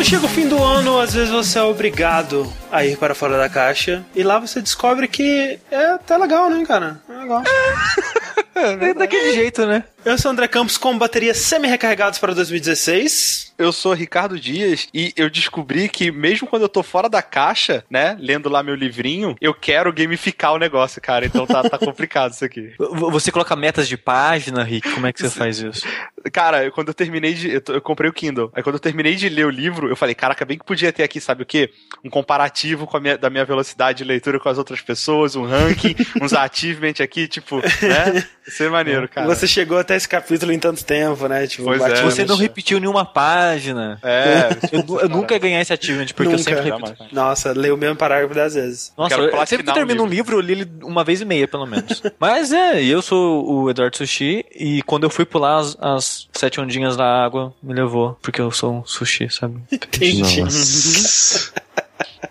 Quando chega o fim do ano, às vezes você é obrigado a ir para fora da caixa. E lá você descobre que é até legal, né, cara? É legal. É daquele jeito, né? Eu sou o André Campos com baterias semi-recarregadas para 2016. Eu sou Ricardo Dias e eu descobri que mesmo quando eu tô fora da caixa, né, lendo lá meu livrinho, eu quero gamificar o negócio, cara. Então tá, tá complicado isso aqui. Você coloca metas de página, Rick? Como é que você faz isso? Cara, eu- quando eu terminei de. Eu, eu comprei o Kindle. Aí quando eu terminei de ler o livro, eu falei, caraca, bem que podia ter aqui, sabe o quê? Um comparativo com a minha, da minha velocidade de leitura com as outras pessoas, um ranking, uns achievement aqui, tipo, né? Isso é maneiro, cara. Você chegou até esse capítulo em tanto tempo, né? Tipo, Pois é. Você não repetiu nenhuma página. É. Eu, eu nunca ia ganhar esse achievement, porque eu Nunca. sempre Jamais. repito. Nonossa, leu o mesmo parágrafo dez vezes. Nossa, Quero eu, sempre que eu um termino um livro, eu li ele uma vez e meia, pelo menos. Mas é, eu sou o Eduardo Sushi, e quando eu fui pular as, as sete ondinhas da água, me levou, porque eu sou um sushi, sabe? Entendi.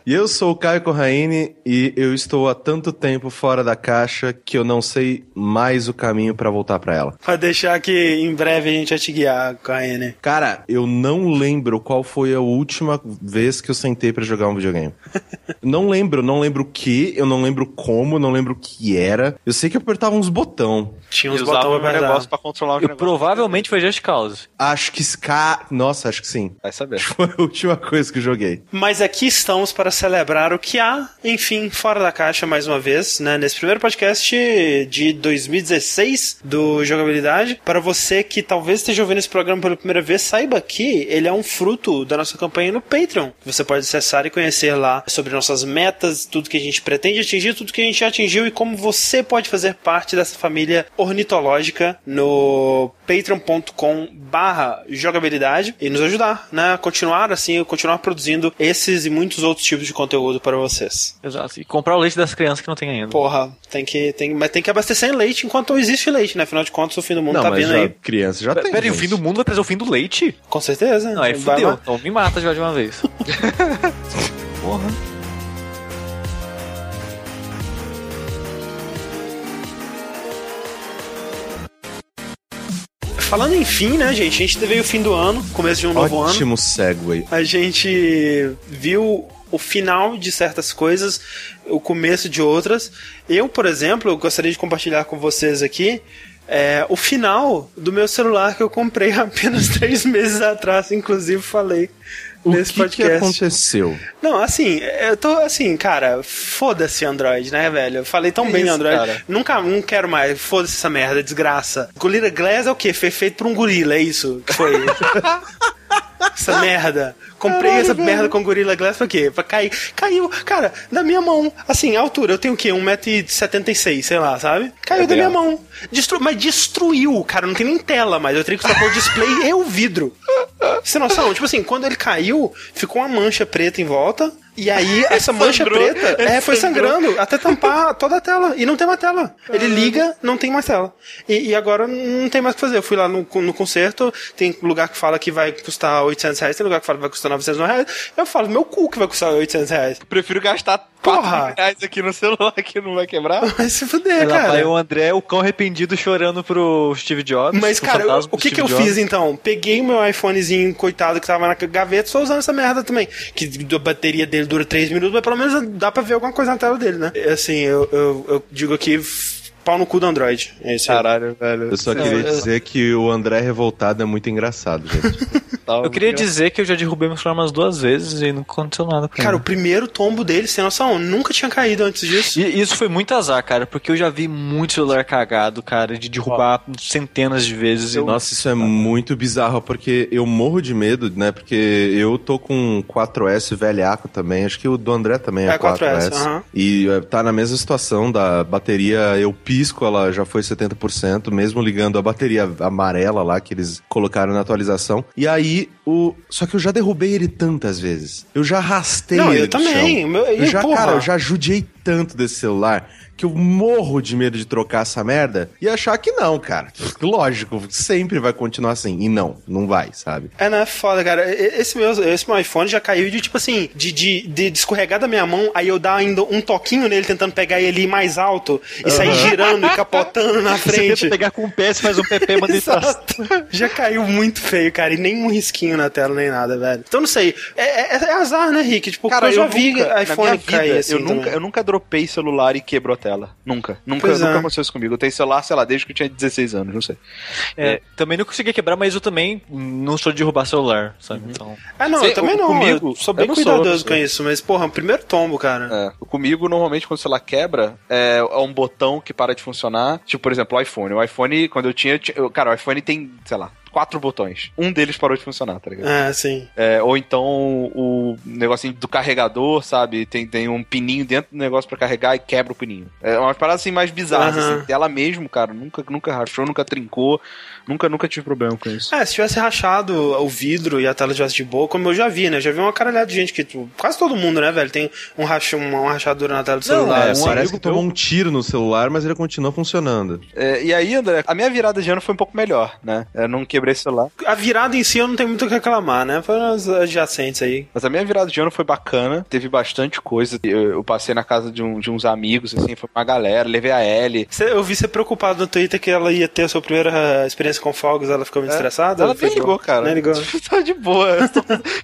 E eu sou o Caio Corraine e eu estou há tanto tempo fora da caixa que eu não sei mais o caminho pra voltar pra ela. Pra deixar que em breve a gente vai te guiar N. Cara, eu não lembro qual foi a última vez que eu sentei pra jogar um videogame. não lembro, não lembro o que, eu não lembro como, não lembro o que era. Eu sei que eu apertava uns botão. Tinha uns usava botões o pra negócio pra controlar o Eu negócio. provavelmente foi Just Cause. Acho que Ska... Nossa, acho que sim. Vai saber. Foi a última coisa que eu joguei. Mas aqui estamos para celebrar o que há, enfim, fora da caixa mais uma vez, né? Nesse primeiro podcast de 2016 do Jogabilidade. Para você que talvez esteja ouvindo esse programa pela primeira vez, saiba que ele é um fruto da nossa campanha no Patreon. Você pode acessar e conhecer lá sobre nossas metas, tudo que a gente pretende atingir, tudo que a gente já atingiu e como você pode fazer parte dessa família ornitológica no patreon.com barra jogabilidade e nos ajudar, né? A continuar assim, continuar produzindo esses e muitos outros tipos de conteúdo para vocês. Exato. E comprar o leite das crianças que não tem ainda. Porra, tem que, tem, mas tem que abastecer em leite enquanto existe leite, né? Afinal de contas, o fim do mundo não, tá mas vindo já, aí. criança já tem. Pera aí, o fim do mundo vai trazer o fim do leite? Com certeza. Não, aí fudeu. Então me mata já de uma vez. Porra. Falando em fim, né, gente? A gente teve o fim do ano, começo de um novo ano. Ótimo segue. A gente viu o final de certas coisas, o começo de outras. Eu, por exemplo, eu gostaria de compartilhar com vocês aqui é, o final do meu celular que eu comprei apenas três meses atrás, inclusive falei O nesse que, que podcast. aconteceu? Não, assim, eu tô assim, cara, foda-se Android, né, velho? Eu falei tão Que bem isso, Android. cara? Nunca, não quero mais. Foda-se essa merda, desgraça. Gorilla Glass é o quê? Foi feito por um gorila, é isso? Que foi. essa merda. Comprei essa merda com Gorilla Glass pra quê? Pra cair. Caiu, cara, da minha mão. Assim, a altura, eu tenho o quê? 1,76m, sei lá, sabe? Caiu É da minha mão. Destru... Mas destruiu, cara. Não tem nem tela mais. Eu teria que trocar o display e o vidro. Você tem noção? Tipo assim, quando ele caiu, ficou uma mancha preta em volta. E aí, essa mancha Sangrou. preta é, foi sangrou. sangrando até tampar toda a tela. E não tem mais tela. Ele liga, não tem mais tela. E, e agora não tem mais o que fazer. Eu fui lá no, no concerto, tem lugar que fala que vai custar 800 reais, tem lugar que fala que vai custar 900 reais. Eu falo, meu cu que vai custar 800 reais. Prefiro gastar Porra. 4 mil reais aqui no celular que não vai quebrar. Vai se fuder, Ela cara. o André, o cão arrependido, chorando pro Steve Jobs. Mas, cara, eu- o que que eu Steve fiz Jobs. então? Peguei o meu iPhonezinho, coitado, que tava na gaveta, só usando essa merda também. Que a bateria dele dura 3 minutos, mas pelo menos dá pra ver alguma coisa na tela dele, né? Assim, eu, eu, eu digo aqui, pau no cu do Android. É isso aí. Caralho, velho. Eu só queria dizer que o André revoltado é muito engraçado, gente. Eu queria dizer que eu já derrubei meu celular umas duas vezes e não aconteceu nada com Cara, o ele. primeiro tombo dele, sem noção, nunca tinha caído antes disso. E isso foi muito azar, cara, porque eu já vi muito celular cagado, cara, de derrubar centenas de vezes. E Nossa, isso é muito bizarro, porque eu morro de medo, né? Porque eu tô com 4S velhaco também. Acho que o do André também é, É, 4S, 4S. aham. E eh, tá na mesma situação da bateria. Eu pisco, ela já foi 70%, mesmo ligando a bateria amarela lá que eles colocaram na atualização. E aí, o. Só que eu já derrubei ele tantas vezes. Eu já arrastei Não, ele eu também. chão. Meu- e, Eu já, porra? cara, eu já judiei tanto desse celular que eu morro de medo de trocar essa merda e achar que não, cara. Lógico, sempre vai continuar assim. E não, não vai, sabe? É, não, é foda, cara. Esse meu, esse meu iPhone já caiu de, tipo assim, de, de, de escorregar da minha mão, aí eu dar ainda um toquinho nele tentando pegar ele mais alto e sair girando e capotando na Você frente. tenta pegar com o pé, você faz um PP, manda ele. Já caiu muito feio, cara. E nem um risquinho na tela, nem nada, velho. Então não sei. É, é- é azar, né, Rick? Tipo, Cara, eu já eu vi nunca, iPhone vida, cair assim. eu, nunca, também. eu nunca dropei celular e quebrou a tela. Nunca. Nunca, Pois nunca é. aconteceu isso comigo. Eu tenho celular, sei lá, desde que eu tinha 16 anos, não sei. É, também não consegui quebrar, mas eu também não sou de roubar celular, sabe? Então. Ah, não, Sei, eu também o- não. comigo, eu sou bem eu sou, cuidadoso não com sou. isso, mas, porra, o primeiro tombo, cara. É. Comigo, normalmente, quando o celular quebra, é, é um botão que para de funcionar. Tipo, por exemplo, o iPhone. O iPhone, quando eu tinha. eu tinha- eu- Cara, o iPhone tem, sei lá, quatro botões. Um deles parou de funcionar, tá ligado? É, sim. É, ou então o negocinho do carregador, sabe? Tem, tem um pininho dentro do negócio pra carregar e quebra o pininho. É umas paradas assim mais bizarras. Aham. Assim. Tela mesmo, cara, nunca, nunca rachou, nunca trincou. Nunca, nunca tive problema com isso. É, se tivesse rachado o vidro e a tela tivesse de boa, como eu já vi, né? Já vi uma caralhada de gente que, tipo, quase todo mundo, né, velho, tem um racha, uma, uma rachadura na tela do celular. é, assim. parece amigo que tomou meu- um tiro no celular, mas ele continua funcionando. É, e aí, André, a minha virada de ano foi um pouco melhor, né? Eu não quebrei celular. A virada em si eu não tenho muito o que reclamar, né? Foi umas adjacentes aí. Mas a minha virada de ano foi bacana, teve bastante coisa. Eu, eu passei na casa de, um- de uns amigos, assim, foi uma galera, levei a Ellie. Você- eu vi você preocupado no Twitter que ela ia ter a sua primeira eh, experiência com fogos, ela ficou muito estressada? É, Ela nem ligou, cara. Nem ligou. tá de boa.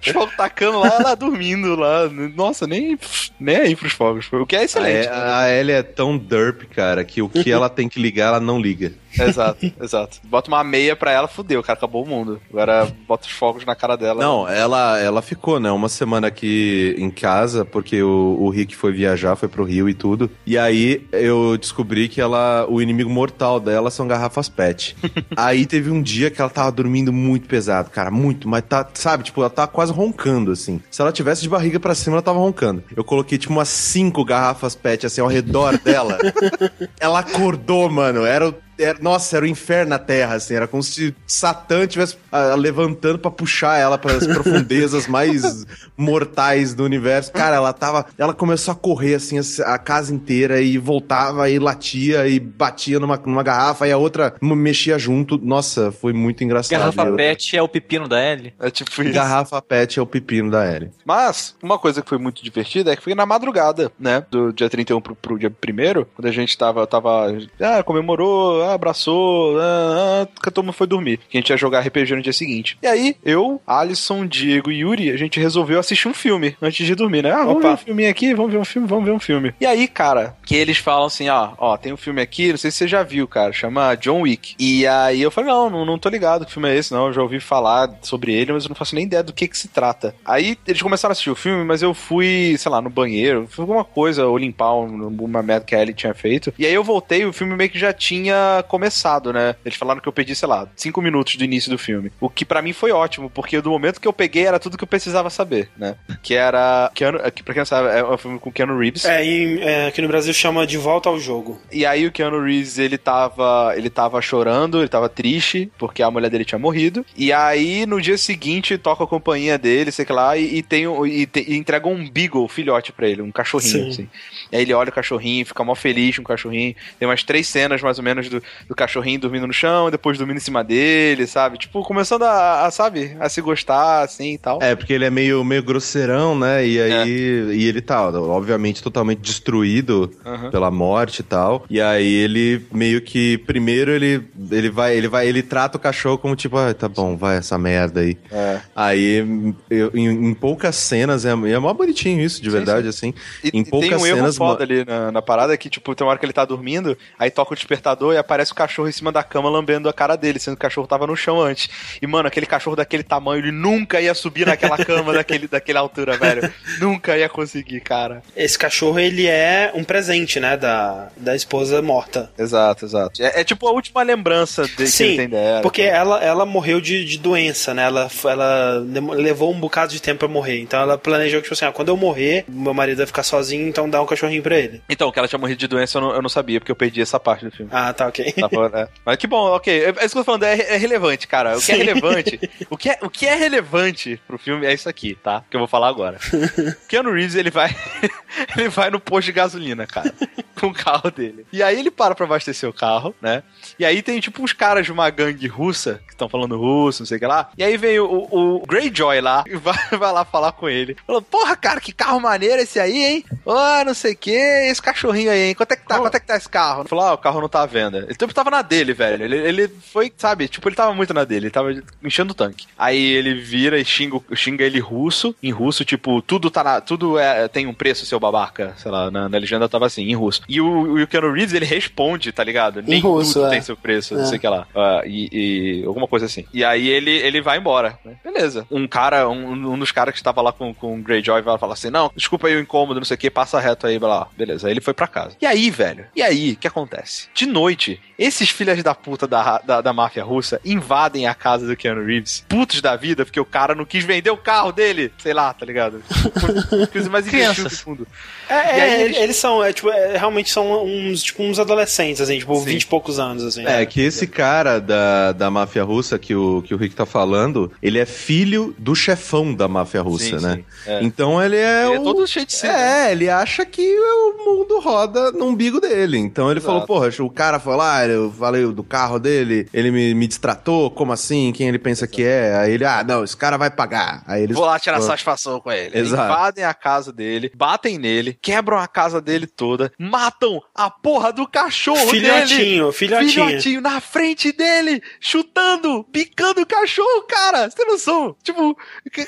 Os fogos tacando lá, ela dormindo lá. Nossa, nem, nem aí pros fogos. O que é excelente. A, a Ellie é tão derp, cara, que o que ela tem que ligar, ela não liga. Exato, exato. Bota uma meia pra ela, fudeu, cara, acabou o mundo. Agora bota os fogos na cara dela. Não, ela, ela ficou, né, uma semana aqui em casa, porque o, o Rick foi viajar, foi pro Rio e tudo. E aí eu descobri que ela, o inimigo mortal dela são garrafas PET. aí teve um dia que ela tava dormindo muito pesado, cara, muito, mas tá, sabe, tipo, ela tava quase roncando, assim. Se ela tivesse de barriga pra cima, ela tava roncando. Eu coloquei, tipo, umas cinco garrafas PET, assim, ao redor dela. ela acordou, mano, era o era- nossa, era o inferno na Terra, assim. Era como se Satã estivesse ah, levantando pra puxar ela para as profundezas mais mortais do universo. Cara, ela tava. Ela começou a correr, assim, a, a casa inteira e voltava e latia e batia numa, numa garrafa e a outra mexia junto. Nossa, foi muito engraçado. Garrafa Eu- PET é o pepino da L. É tipo isso. Garrafa PET é o pepino da Ellie. Mas, uma coisa que foi muito divertida é que foi na madrugada, né? Do dia 31 pro, pro dia 1 quando a gente tava, tava. Ah, comemorou, abraçou, ah, ah, todo mundo foi dormir. Que a gente ia jogar RPG no dia seguinte. E aí, eu, Alisson, Diego e Yuri, a gente resolveu assistir um filme antes de dormir, né? Ah, vamos Opa. ver um filminho aqui, vamos ver um filme, vamos ver um filme. E aí, cara, que eles falam assim, ó, ó, tem um filme aqui, não sei se você já viu, cara, chama John Wick. E aí eu falei, não, não, não tô ligado que filme é esse, não. Eu já ouvi falar sobre ele, mas eu não faço nem ideia do que que se trata. Aí eles começaram a assistir o filme, mas eu fui, sei lá, no banheiro, fui alguma coisa, ou limpar um- uma merda que a Ellie tinha feito. E aí eu voltei o filme meio que já tinha começado, né? Eles falaram que eu perdi, sei lá, cinco minutos do início do filme. O que pra mim foi ótimo, porque do momento que eu peguei era tudo que eu precisava saber, né? Que era. Keanu, que pra quem não sabe, é um filme com Keanu Reeves. É, e é, aqui no Brasil chama De Volta ao Jogo. E aí o Keanu Reeves, ele tava, ele tava chorando, ele tava triste, porque a mulher dele tinha morrido. E aí, no dia seguinte, toca a companhia dele, sei que lá, e, e tem, um- e, te- e entrega um beagle, filhote pra ele, um cachorrinho, Sim. assim. E aí ele olha o cachorrinho, fica mó feliz com o cachorrinho. Tem umas três cenas, mais ou menos, do, do cachorrinho dormindo no chão, depois dormindo em cima dele, sabe? Tipo, começando a, a, sabe, a se gostar, assim, e tal. É, porque ele é meio, meio grosseirão, né? E aí. E ele tá, obviamente, totalmente destruído Aham. pela morte e tal. E aí ele meio que. Primeiro ele, ele vai. Ele vai. Ele trata o cachorro como tipo, ah, tá bom, vai essa merda aí. É. Aí, eu- em, em poucas cenas, é, é mó bonitinho isso, de Sim, verdade, assim. E, Em poucas tem um erro cenas, foda ali na, na parada que, tipo, tem uma hora que ele tá dormindo, aí toca o despertador e aparece o cachorro em cima da cama lambendo a cara dele, sendo que o cachorro tava no chão antes. E, mano, aquele cachorro daquele tamanho, ele nunca ia subir naquela cama daquele, daquela altura, velho. Nunca ia conseguir, cara. Esse cachorro, ele é um presente, né, da, da esposa morta. Exato, exato. É, é tipo a última lembrança de, que ele Sim, tem dela. porque então. ela, ela morreu de, de doença, né? Ela, ela levou um bocado de tempo pra morrer. Então ela planejou que, tipo assim, ah, quando eu morrer, meu marido vai ficar sozinho, então dá um cachorrinho pra ele. Então, que ela tinha morrido de doença eu não, eu não sabia, porque eu perdi essa parte do filme. Ah, tá, ok. Ok. Tá falando, é. Mas que bom, ok. É, é isso que eu tô falando, é, é relevante, cara. O que é Sim. relevante. o, que é, o que é relevante pro filme é isso aqui, tá? Que eu vou falar agora. Keanu Reeves, ele vai. ele vai no posto de gasolina, cara. Com o carro dele. E aí ele para pra abastecer o carro, né? E aí tem tipo uns caras de uma gangue russa que estão falando russo, não sei o que lá. E aí vem o, o, o Greyjoy lá e vai, vai lá falar com ele. Falou, porra, cara, que carro maneiro esse aí, hein? Ah, não sei o que, esse cachorrinho aí, hein? Quanto é que tá? Quanto é que tá esse carro? Ele falou, ah, o carro não tá à venda. Ele tipo, tava na dele, velho. Ele, ele foi, sabe, tipo, ele tava muito na dele, ele tava enchendo o tanque. Aí ele vira e xinga, xinga ele russo, em russo, tipo, tudo tá na, tudo é, tem um preço, seu babaca. Sei lá, na, na legenda tava assim, em russo. E o, o Keanu Reeves, ele responde, tá ligado? Nem russo, tudo é. tem seu preço, não É. sei o que lá. Ah, e, e alguma coisa assim. E aí ele, ele vai embora. né? Beleza. Um cara, um, um dos caras que estava lá com, com o Greyjoy vai falar assim: Não, desculpa aí o incômodo, não sei o que, passa reto aí, blá, blá. Beleza. Aí ele foi pra casa. E aí, velho? E aí, o que acontece? De noite, esses filhas da puta da, da, da máfia russa invadem a casa do Keanu Reeves, putos da vida, porque o cara não quis vender o carro dele. Sei lá, tá ligado? Coisa mais imbecil do Crianças. mundo. É, é, eles... eles- são, é, tipo, é, realmente são uns, tipo, uns adolescentes, assim, tipo, Sim. 20 e poucos anos, assim. É, que esse cara da, da máfia russa que o, que o Rick tá falando, ele é filho do chefão da máfia russa, Sim, né? sim. É. Então ele é Ele é o... todo cheio de ser. né? É, ele acha que o mundo roda no umbigo dele. Então ele Exato. falou, porra, o cara foi lá, eu falei do carro dele, ele me, me distratou, como assim? Quem ele pensa que é? Aí ele, ah, não, esse cara vai pagar. Aí eles... Vou lá tirar Pô, satisfação com ele. Exato. Invadem a casa dele, batem nele, quebram a casa dele toda, matam a porra do cachorro dele. Filhotinho, filhotinho. Filhotinho na frente dele, chutando, picando o cachorro, cara. Você tem noção? Tipo,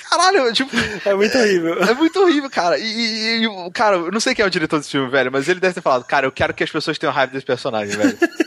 caralho, tipo, É muito horrível. é muito horrível, cara. E, e- e o- cara, eu não sei quem é o diretor desse filme, velho, mas ele deve ter falado, cara, eu quero que as pessoas tenham raiva desse personagem, velho.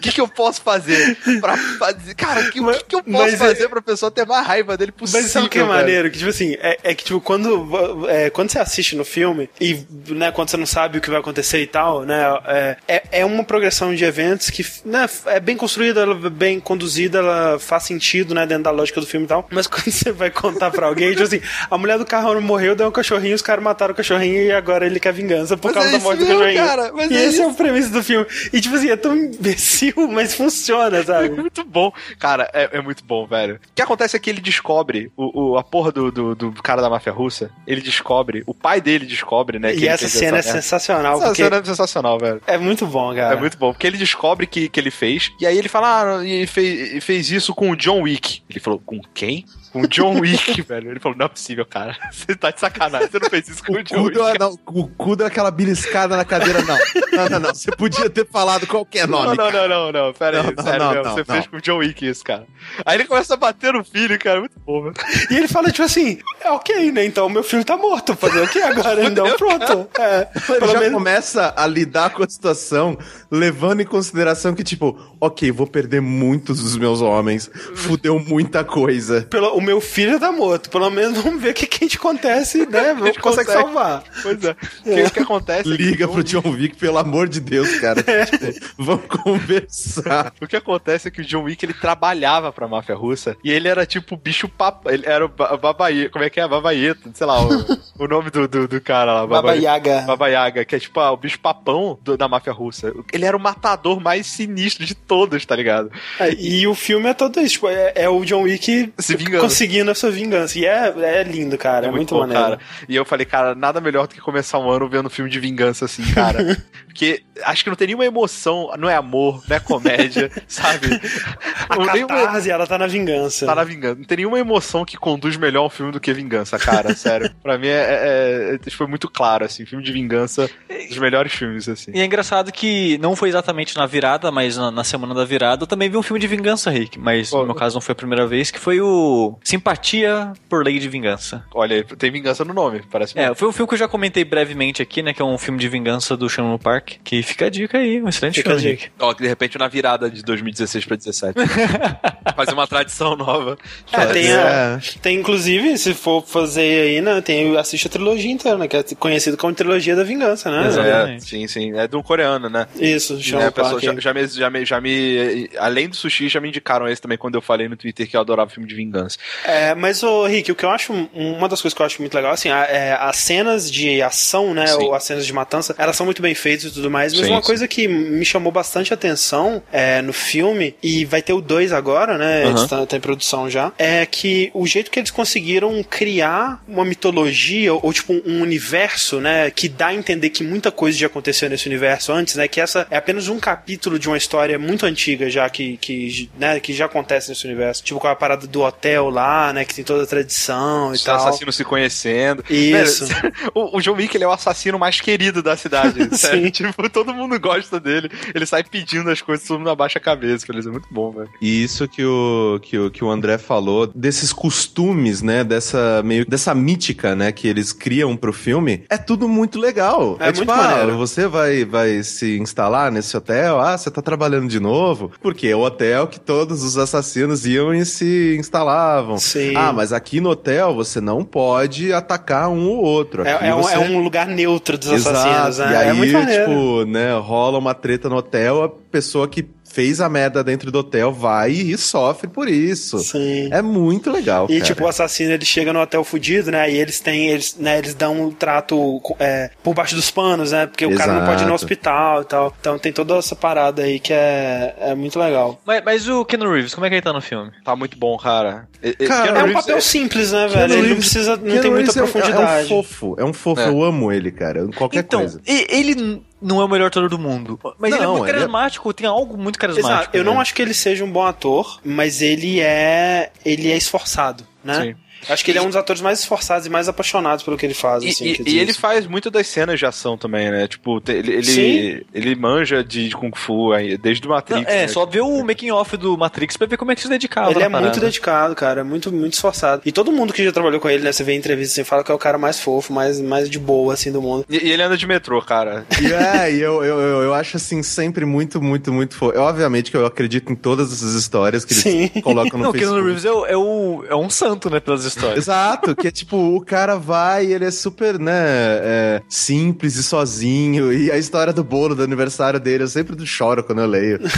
O que, que eu posso fazer pra fazer. Cara, que- o que, que eu posso Mas é- fazer pra pessoa ter mais raiva dele possível? Mas sabe o que é maneiro? Que, tipo assim, é, é que, tipo, quando, é, quando você assiste no filme e, né, quando você não sabe o que vai acontecer e tal, né, é, é, é uma progressão de eventos que, né, é bem construída, ela é bem conduzida, ela faz sentido, né, dentro da lógica do filme e tal. Mas quando você vai contar pra alguém, tipo assim, a mulher do carro morreu, deu um cachorrinho, os caras mataram o cachorrinho e agora ele quer vingança por Mas causa é da morte do cachorrinho. cara, mas e é esse é o premissa do filme. E, tipo assim, é tão imbecil, mas funciona, É sabe? muito bom. Cara, é, é muito bom, velho. O que acontece é que ele descobre, o, o- a porra do, do, do cara da máfia russa, ele descobre, o pai dele descobre, né? que E essa cena é essa- sensacional, Essa cena é sensacional, velho. é muito bom, cara. É muito bom, porque ele descobre que, que ele fez, e aí ele fala, ah, e fez, e fez isso com o John Wick. Ele falou, com quem? Com o John Wick, velho. Ele falou, não é possível, cara. Você tá de sacanagem, você não fez isso com o, O John Wick. deu, não, o cu deu aquela beliscada na cadeira, não. Não, não, não. Você podia ter falado qualquer Não, nome. não, não, não, não, pera aí, Não, não, sério não, não, você não. fez com o John Wick isso, cara. Aí ele começa a bater no filho, cara, muito bom, velho. E ele fala, tipo assim, é ok, né? Então meu filho tá morto. Fazer o que agora? Então pronto. É, Ele pelo já menos. começa a lidar com a situação, levando em consideração que, tipo, ok, vou perder muitos dos meus homens, fudeu muita coisa. Pelo, o meu filho tá morto. Pelo menos vamos ver o que, que a gente acontece, né? Vamos gente consegue consegue. salvar. Pois é. O que, que acontece é que Liga pro John Wick, pelo amor de Deus, cara. Tipo, vamos conversar. O que acontece é que o John Wick ele trabalhava pra máfia russa e ele era tipo o bicho papo. Ele era o ba- babaie. Como é que é? Babaieto, sei lá, o, o nome do, do, do cara lá. Baba Babaie- Yaga. Baba Yaga, que é tipo ah, o bicho papão do- da máfia russa. Ele era o matador mais sinistro de todos, tá ligado? É, e o filme é todo isso. Tipo, é, é o John Wick Se vingando. Conseguindo a sua vingança. E é, é lindo, cara. É, muito, bom, maneiro. cara. E eu falei, cara, nada melhor do que começar um ano vendo um filme de vingança assim, cara. Porque acho que não tem nenhuma emoção, não é amor, não é comédia, sabe? A Não tem uma- catarse, ela tá na vingança. Tá na vingança. Não tem nenhuma emoção que conduz melhor um filme do que vingança, cara. Sério. Pra mim é, é- é- foi muito claro, assim. Filme de vingança, dos melhores filmes, assim. E é engraçado que não foi exatamente na virada, mas na, na semana da virada eu também vi um filme de vingança, Rick. Mas Pô. no meu caso não foi a primeira vez, que foi o Simpatia por Lei de Vingança. Olha, tem vingança no nome, parece. É, foi um filme que eu já comentei brevemente aqui, né? Que é um filme de vingança do Shannon Park. Que fica a dica aí, um excelente Fica a filme. dica. Ó, que de repente na virada de 2016 pra 17. Fazer uma tradição nova. É, tem, a- É. tem inclusive, se for fazer aí, né? Tem, assiste a trilogia inteira, né? Que é conhecido como trilogia da vingança, né? Exato. É, Exatamente. sim, sim. É de um coreano, né? Isso, chama Né, parque. já, já me, já, me, já me. Além do sushi, já me indicaram esse também quando eu falei no Twitter que eu adorava filme de vingança. É, mas, ô, Rick, o que eu acho, uma das coisas que eu acho muito legal, assim, a- é, as cenas de ação, né, Sim. ou as cenas de matança, elas são muito bem feitas e tudo mais, mas Sim, uma sim. coisa que me chamou bastante atenção é, no filme, e vai ter o 2 agora, né, eles tá, tá em produção já, é que o jeito que eles conseguiram criar uma mitologia, ou, tipo, um universo, né, que dá a entender que muita coisa já aconteceu nesse universo antes, né, que essa é apenas um capítulo de uma história muito antiga já, que, que, né, que já acontece nesse universo. Tipo, com a parada do hotel lá, né, que tem toda a tradição e Os tal. assassinos se conhecendo. Isso. Velho, o, o John Wick ele é o assassino mais querido da cidade. sério. Sim. Tipo, todo mundo gosta dele. Ele sai pedindo as coisas, todo mundo abaixa a cabeça. Ele é muito bom, velho. E isso que o, que, o, que o André falou, desses costumes, né? Dessa meio dessa mítica, né? Que eles criam pro filme, é tudo muito legal. É tipo, muito ah, você vai, vai se instalar nesse hotel, ah, você tá trabalhando de novo, porque é o hotel que todos os assassinos iam e se instalavam. Sim. Ah, mas aqui no hotel você não pode atacar um ou outro. É, é um, você... é um lugar neutro dos assassinos, Exato. né? E aí, é muito maneiro. tipo, né, rola uma treta no hotel, a pessoa que fez a merda dentro do hotel vai e sofre por isso. Sim. É muito legal, E cara. tipo, o assassino ele chega no hotel fudido, né? E eles têm, eles, né, eles dão um trato é, por baixo dos panos, né? Porque o cara não pode ir no Exato. hospital e tal. Então tem toda essa parada aí que é, é muito legal. Mas, mas o Ken Reeves, como é que ele tá no filme? Tá muito bom, cara. E- Cara, É um Reeves papel simples, né, Keanu velho? Ele não precisa, não Keanu tem muita Reeves é um- profundidade. É, um fofo, é um fofo, É. eu amo ele, cara. em Qualquer então, coisa. e- ele não é o melhor ator do mundo. Mas ele é Não, muito ele é- carismático, tem algo muito carismático. Exato. Eu não né? acho que ele seja um bom ator, mas ele é ele é esforçado, né? Sim. Acho que ele é um dos atores mais esforçados e mais apaixonados pelo que ele faz. E, assim, e- e ele faz muito das cenas de ação também, né? Tipo, ele, ele, ele manja de Kung Fu aí, desde o Não, Matrix. é, né? só ver o making off do Matrix pra ver como é que se dedicava. Ele é muito parada. dedicado, cara, é muito, muito esforçado. E todo mundo que já trabalhou com ele, né? Você vê em entrevista assim, fala que é o cara mais fofo, mais, mais de boa, assim, do mundo. E, e ele anda de metrô, cara. E é, e eu, eu, eu, eu acho assim, sempre muito, muito, muito fofo. Eu, obviamente que eu acredito em todas essas histórias que eles Sim. colocam no Não, o Keanu Facebook. Reeves é, o- é, o, é um santo, né, pelas histórias. Exato, que é tipo, o cara vai e ele é super, né, é, simples e sozinho. E a história do bolo do aniversário dele, eu sempre choro quando eu leio.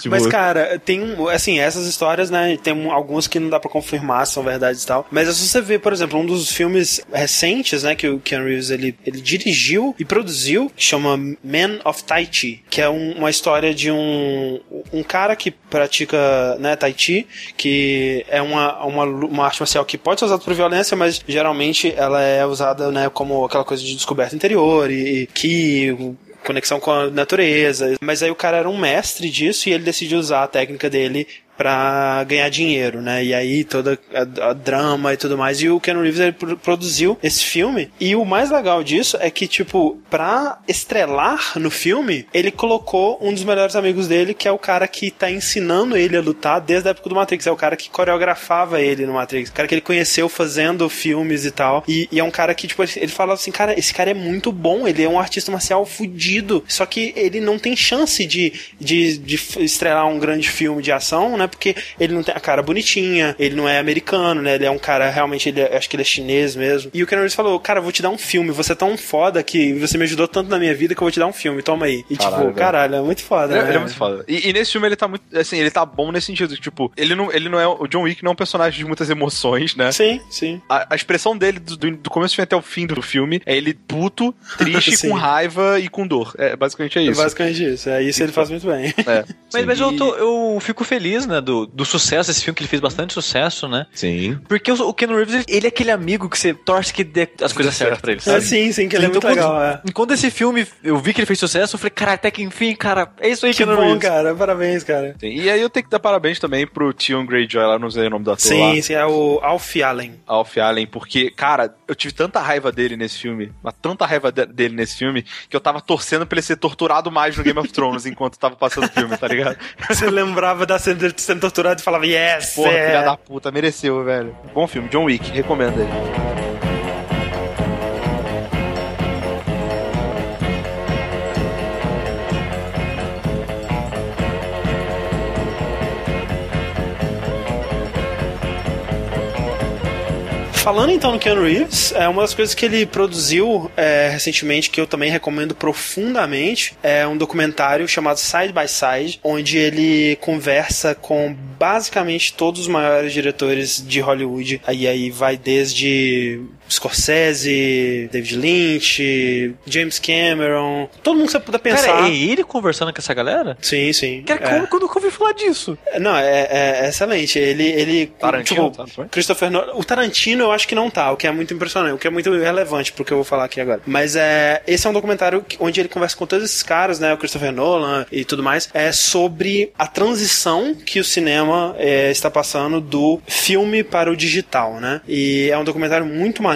Tipo, Mas, cara, tem, assim, essas histórias, né, tem um- algumas que não dá pra confirmar se são verdades e tal. Mas se você vê, por exemplo, um dos filmes recentes, né, que o Keanu Reeves, ele, ele dirigiu e produziu, que chama Man of Tai Chi, que é um- uma história de um, um cara que pratica, né, Tai Chi, que é uma, uma, uma arte marcial que pode ser usada por violência, mas geralmente ela é usada, né, como aquela coisa de descoberta interior e, e que conexão com a natureza. Mas aí o cara era um mestre disso e ele decidiu usar a técnica dele pra ganhar dinheiro, né? E aí toda a, a drama e tudo mais. E o Ken Reeves ele pro- produziu esse filme. E o mais legal disso é que, tipo, pra estrelar no filme, ele colocou um dos melhores amigos dele, que é o cara que tá ensinando ele a lutar desde a época do Matrix. É o cara que coreografava ele no Matrix. O cara que ele conheceu fazendo filmes e tal. E, e é um cara que, tipo, ele, fala assim, cara, esse cara é muito bom, ele é um artista marcial fudido. Só que ele não tem chance de, de, de estrelar um grande filme de ação, né? Porque ele não tem a cara bonitinha, ele não é americano, né? Ele é um cara, realmente, ele é- acho que ele é chinês mesmo. E o Ken Reeves falou, cara, eu vou te dar um filme, você é tão foda que você me ajudou tanto na minha vida que eu vou te dar um filme, toma aí. E Caralho, tipo, velho. caralho, é muito foda, Ele, né? ele é muito foda. E, e nesse filme ele tá muito. Assim, ele tá bom nesse sentido. Tipo, ele não, ele não é. O John Wick não é um personagem de muitas emoções, né? Sim, sim. A, a expressão dele do, do- começo do filme até o fim do filme é ele puto, triste, com raiva e com dor. É, basicamente é É isso. basicamente isso. É isso ele faz muito bem. É. Mas, mas eu, E- tô- eu fico feliz, né, do, do sucesso desse filme, que ele fez bastante sucesso, né? Sim. Porque o, o Ken Reeves, ele, ele é aquele amigo que você torce que dê as coisas certas pra ele, É, sabe? sim, sim, que ele é Então, muito legal. quando, É. quando esse filme eu vi que ele fez sucesso, eu falei, cara, até que enfim, cara, é isso aí Que Keanu bom, Reeves. cara. Parabéns, cara. Sim, E aí eu tenho que dar parabéns também pro Tion Greyjoy, lá não sei o nome do ator lá. Sim, sim, é o Alfie Allen. Alf Allen, porque, cara, eu tive tanta raiva dele nesse filme, mas tanta raiva de- dele nesse filme, que eu tava torcendo pra ele ser torturado mais no Game of Thrones enquanto tava passando o filme, tá ligado? Você lembrava da cena dele sendo torturado e falava, yes! Porra, é. filha da puta, mereceu, velho. Bom filme, John Wick, recomendo aí. Falando então no Keanu Reeves, é uma das coisas que ele produziu é, recentemente, que eu também recomendo profundamente, é um documentário chamado Side by Side, onde ele conversa com basicamente todos os maiores diretores de Hollywood. Aí aí vai desde Scorsese, David Lynch, James Cameron, todo mundo que você puder pensar. Cara, é ele conversando com essa galera? Sim, sim. Cara, é. como que eu nunca ouvi falar disso? Não, é, é- é excelente. Ele, ele Tarantino, tipo, tá? Christopher Nolan. O Tarantino eu acho que não tá, o que é muito impressionante, o que é muito relevante pro que eu vou falar aqui agora. Mas é, esse é um documentário onde ele conversa com todos esses caras, né, o Christopher Nolan e tudo mais, é sobre a transição que o cinema é, está passando do filme para o digital, né? E é um documentário muito maneiro.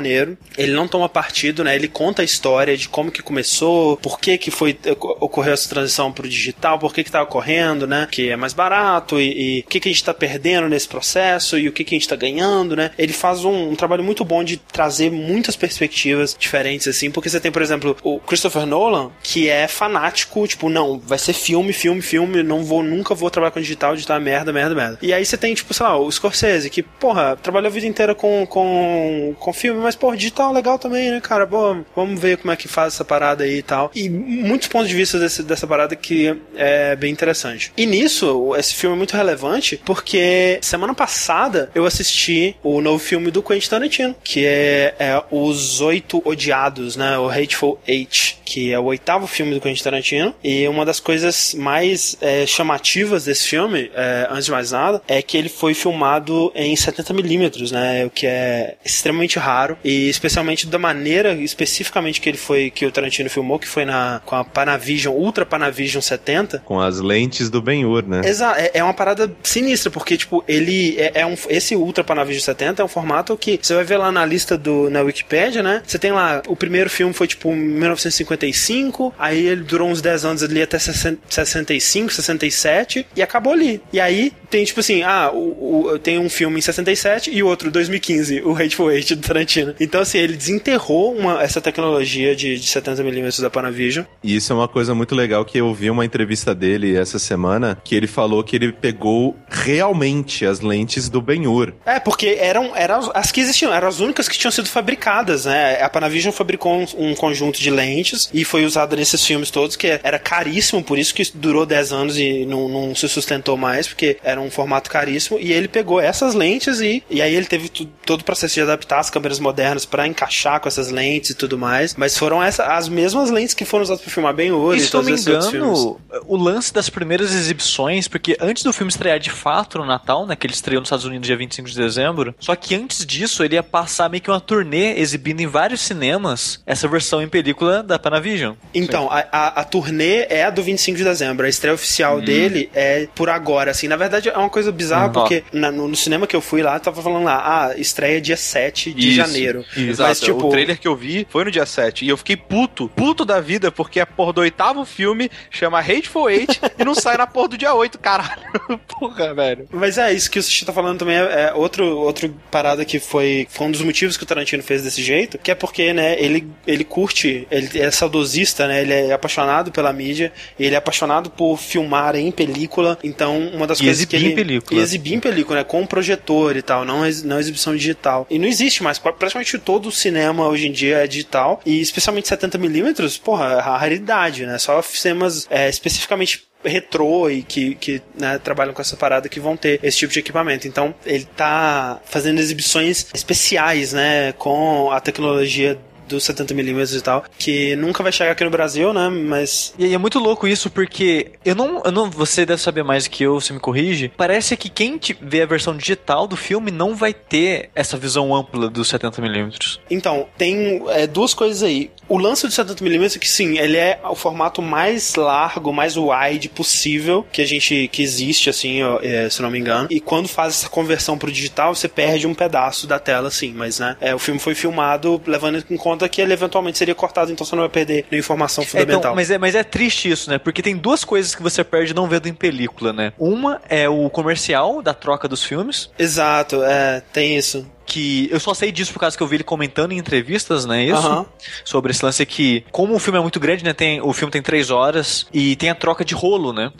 Ele não toma partido, né? Ele conta a história de como que começou, por que que foi ocorreu essa transição para o digital, por que que tá ocorrendo, né? Que é mais barato e, e o que que a gente tá perdendo nesse processo e o que que a gente tá ganhando, né? Ele faz um, um trabalho muito bom de trazer muitas perspectivas diferentes, assim, porque você tem, por exemplo, o Christopher Nolan, que é fanático, tipo, não, vai ser filme, filme, filme, não vou, nunca vou trabalhar com digital, digital é merda, merda, merda. E aí você tem, tipo, sei lá, o Scorsese, que, porra, trabalhou a vida inteira com, com, com filme, mas, porra, digital é legal também, né, cara? Pô, vamos ver como é que faz essa parada aí e tal. E muitos pontos de vista desse, dessa parada que é bem interessante. E nisso, esse filme é muito relevante porque semana passada eu assisti o novo filme do Quentin Tarantino, que é, é Os Oito Odiados, né? O Hateful Eight, que é o oitavo filme do Quentin Tarantino. E uma das coisas mais é, chamativas desse filme, é, antes de mais nada, é que ele foi filmado em 70mm, né? O que é extremamente raro. E especialmente da maneira especificamente que ele foi, que o Tarantino filmou, que foi na, com a Panavision, Ultra Panavision 70. Com as lentes do Ben-Hur, né? Exato, é, é uma parada sinistra, porque, tipo, ele é, é um. Esse Ultra Panavision 70 é um formato que você vai ver lá na lista do na Wikipedia, né? Você tem lá, o primeiro filme foi tipo 1955, aí ele durou uns 10 anos ali até 60 65, 67 e acabou ali. E aí tem tipo assim, ah, o, o, tem um filme em 67 e outro 2015, o Hateful Eight do Tarantino. Então assim, ele desenterrou uma, essa tecnologia de, de 70mm da Panavision. E isso é uma coisa muito legal que eu vi uma entrevista dele essa semana, que ele falou que ele pegou realmente as lentes do Ben-Hur. É, porque eram, eram as que existiam, eram as únicas que tinham sido fabricadas, né? A Panavision fabricou um, um conjunto de lentes e foi usado nesses filmes todos, que era caríssimo, por isso que durou 10 anos e não, não se sustentou mais, porque era um formato caríssimo. E ele pegou essas lentes e, e aí ele teve todo o processo de adaptar as câmeras modernas para encaixar com essas lentes e tudo mais. Mas foram essa, as mesmas lentes que foram usadas para filmar bem hoje. Se não me engano, o lance das primeiras exibições, porque antes do filme estrear de fato no Natal, né, que ele estreou nos Estados Unidos dia 25 de dezembro, só que antes disso ele ia passar meio que uma turnê exibindo em vários cinemas essa versão em película da Panavision. Então, a, a, a, turnê é a do 25 de dezembro, a estreia oficial hum. dele é por agora, assim, na verdade é uma coisa bizarra, hum, porque na, no, no, cinema que eu fui lá, tava falando lá, ah, estreia dia 7 de Isso. janeiro. Exato, Mas, tipo... o trailer que eu vi foi no dia 7, e eu fiquei puto, puto da vida, porque a porra do oitavo filme chama Hateful Eight e não sai na porra do dia 8, caralho. porra, velho. Mas é, isso que o Sushi tá falando também é, é outro, outro parada que foi, foi um dos motivos que o Tarantino fez desse jeito, que é porque, né, ele, ele curte, ele é saudosista, né, ele é apaixonado pela mídia, ele é apaixonado por filmar em película, então uma das e coisas que ele... em película. E exibir em película, né, com projetor e tal, não, não exibição digital. E não existe mais, praticamente todo o cinema hoje em dia é digital, e especialmente 70mm, porra, é a raridade, né, só cinemas é, especificamente retrô e que, que né, trabalham com essa parada que vão ter esse tipo de equipamento. Então ele tá fazendo exibições especiais, né, com a tecnologia dos 70mm e tal, que nunca vai chegar aqui no Brasil, né? Mas. E é muito louco isso, porque eu não, eu não. Você deve saber mais que eu, se me corrige. Parece que quem vê a versão digital do filme não vai ter essa visão ampla dos 70mm. Então, tem é, duas coisas aí. O lance do 70mm é que sim, ele é o formato mais largo, mais wide possível que a gente que existe, assim, é, se não me engano. E quando faz essa conversão pro digital, você perde um pedaço da tela, assim. Mas, né? É, o filme foi filmado levando em conta que ele eventualmente seria cortado, então você não vai perder nenhuma informação fundamental. É, então, mas, é, mas é triste isso, né? Porque tem duas coisas que você perde não vendo em película, né? Uma é o comercial da troca dos filmes. Exato, é, tem isso que eu só sei disso por causa que eu vi ele comentando em entrevistas, né? Isso. Sobre esse lance que, como o filme é muito grande, né? Tem, o filme tem três horas e tem a troca de rolo, né?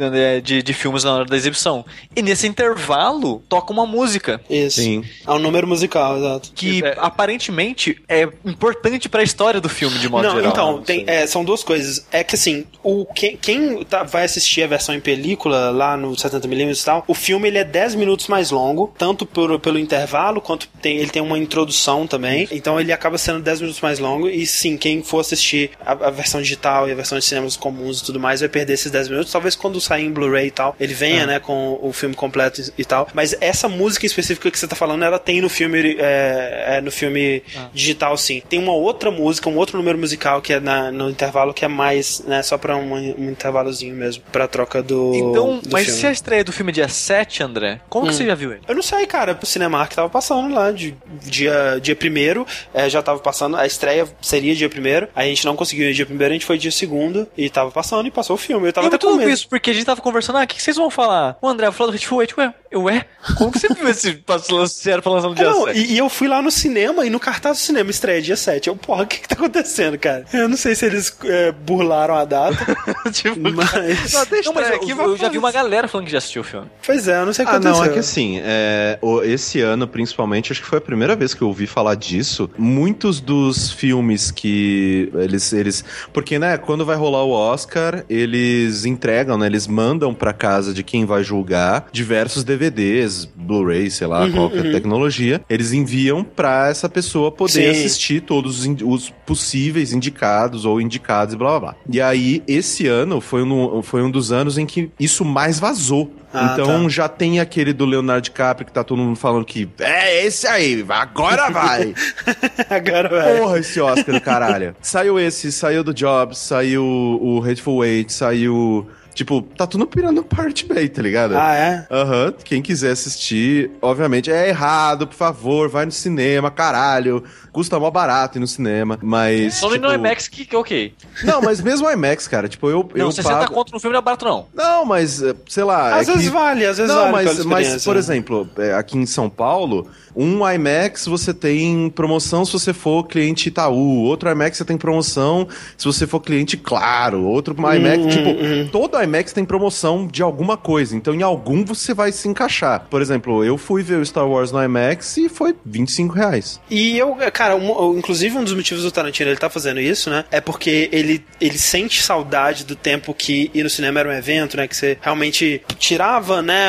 De, de filmes na hora da exibição. E nesse intervalo toca uma música. Isso. Sim. É um número musical, exato. Que É. aparentemente é importante pra história do filme, de modo Não, geral. então, tem, é, são duas coisas. É que assim, o, quem, quem tá- vai assistir a versão em película lá no 70mm e tal, o filme ele é 10 minutos mais longo, tanto por, pelo intervalo, quanto tem, ele tem uma introdução também. Então ele acaba sendo 10 minutos mais longo. E sim, quem for assistir a, a versão digital e a versão de cinemas comuns e tudo mais vai perder esses 10 minutos. Talvez quando sair em Blu-ray e tal, ele venha, né, com o filme completo e, e tal. Mas essa música em específico que você tá falando, ela tem no filme, é, é, no filme digital, sim. Tem uma outra música, um outro número musical que é na- no intervalo que é mais, né, só pra um, um intervalozinho mesmo, pra troca do. Então, do mas filme. se a estreia do filme é dia 7, André, como que Hum. você já viu ele? Eu não sei, cara. O Cinemark tava passando lá de dia, dia primeiro, é, já tava passando. A estreia seria dia primeiro. A gente não conseguiu ir dia primeiro, a gente foi dia segundo e tava passando e passou o filme. Eu tava eu até com tudo medo. isso, porque a gente tava conversando, ah, o que que vocês vão falar? O André falou do Hit Wait, ué, eu, ué? Como que você viu esse era pra lançar no É, dia não, 7? e, e eu fui lá no cinema e no cartaz do cinema estreia dia 7. Eu, porra, o que que tá acontecendo, cara? Eu não sei se eles é, burlaram a data, tipo, mas. não, deixa Não, mas eu, aqui, eu vai já vi uma galera falando que já assistiu o filme. Pois é, eu não sei o que Ah, aconteceu. não, é que assim, é, o- esse ano, principalmente, acho que foi a primeira vez que eu ouvi falar disso. Muitos dos filmes que eles. eles porque, né, quando vai rolar o Oscar, eles entregam, né? Eles mandam pra casa de quem vai julgar diversos DVDs, Blu-ray, sei lá, Uhum, qualquer uhum. tecnologia. Eles enviam pra essa pessoa poder Sim. assistir todos os, os possíveis indicados ou indicados e blá blá blá. E aí, esse ano foi um, foi um dos anos em que isso mais vazou. Ah, então tá. já tem aquele do Leonardo DiCaprio que tá todo mundo falando que é esse aí, agora vai. Agora, velho. Porra, esse Oscar do caralho. Saiu esse, saiu do Jobs, saiu o Hateful Eight, saiu. Tipo, tá tudo pirando Part Bay, tá ligado? Ah, é? Aham, quem quiser assistir, obviamente, é errado, por favor, vai no cinema, caralho. Custa mó barato ir no cinema, mas. Só no tipo, IMAX que, que ok. Não, mas mesmo o IMAX, cara, tipo, eu, Não, eu 60 pago... conto no filme não é barato, não. Não, mas, eh, sei lá. Às é vezes que... vale, às vezes Não, vale mas, mas, por né? exemplo, é, aqui em São Paulo, um IMAX você tem promoção se você for cliente Itaú, outro IMAX você tem promoção se você for cliente Claro, outro IMAX, Hum, tipo, hum. Todo IMAX tem promoção de alguma coisa, então em algum você vai se encaixar. Por exemplo, eu fui ver o Star Wars no IMAX e foi 25 reais. E eu, cara, um- inclusive um dos motivos do Tarantino ele tá fazendo isso, né? É porque ele, ele sente saudade do tempo que ir no cinema era um evento, né? Que você realmente tirava, né?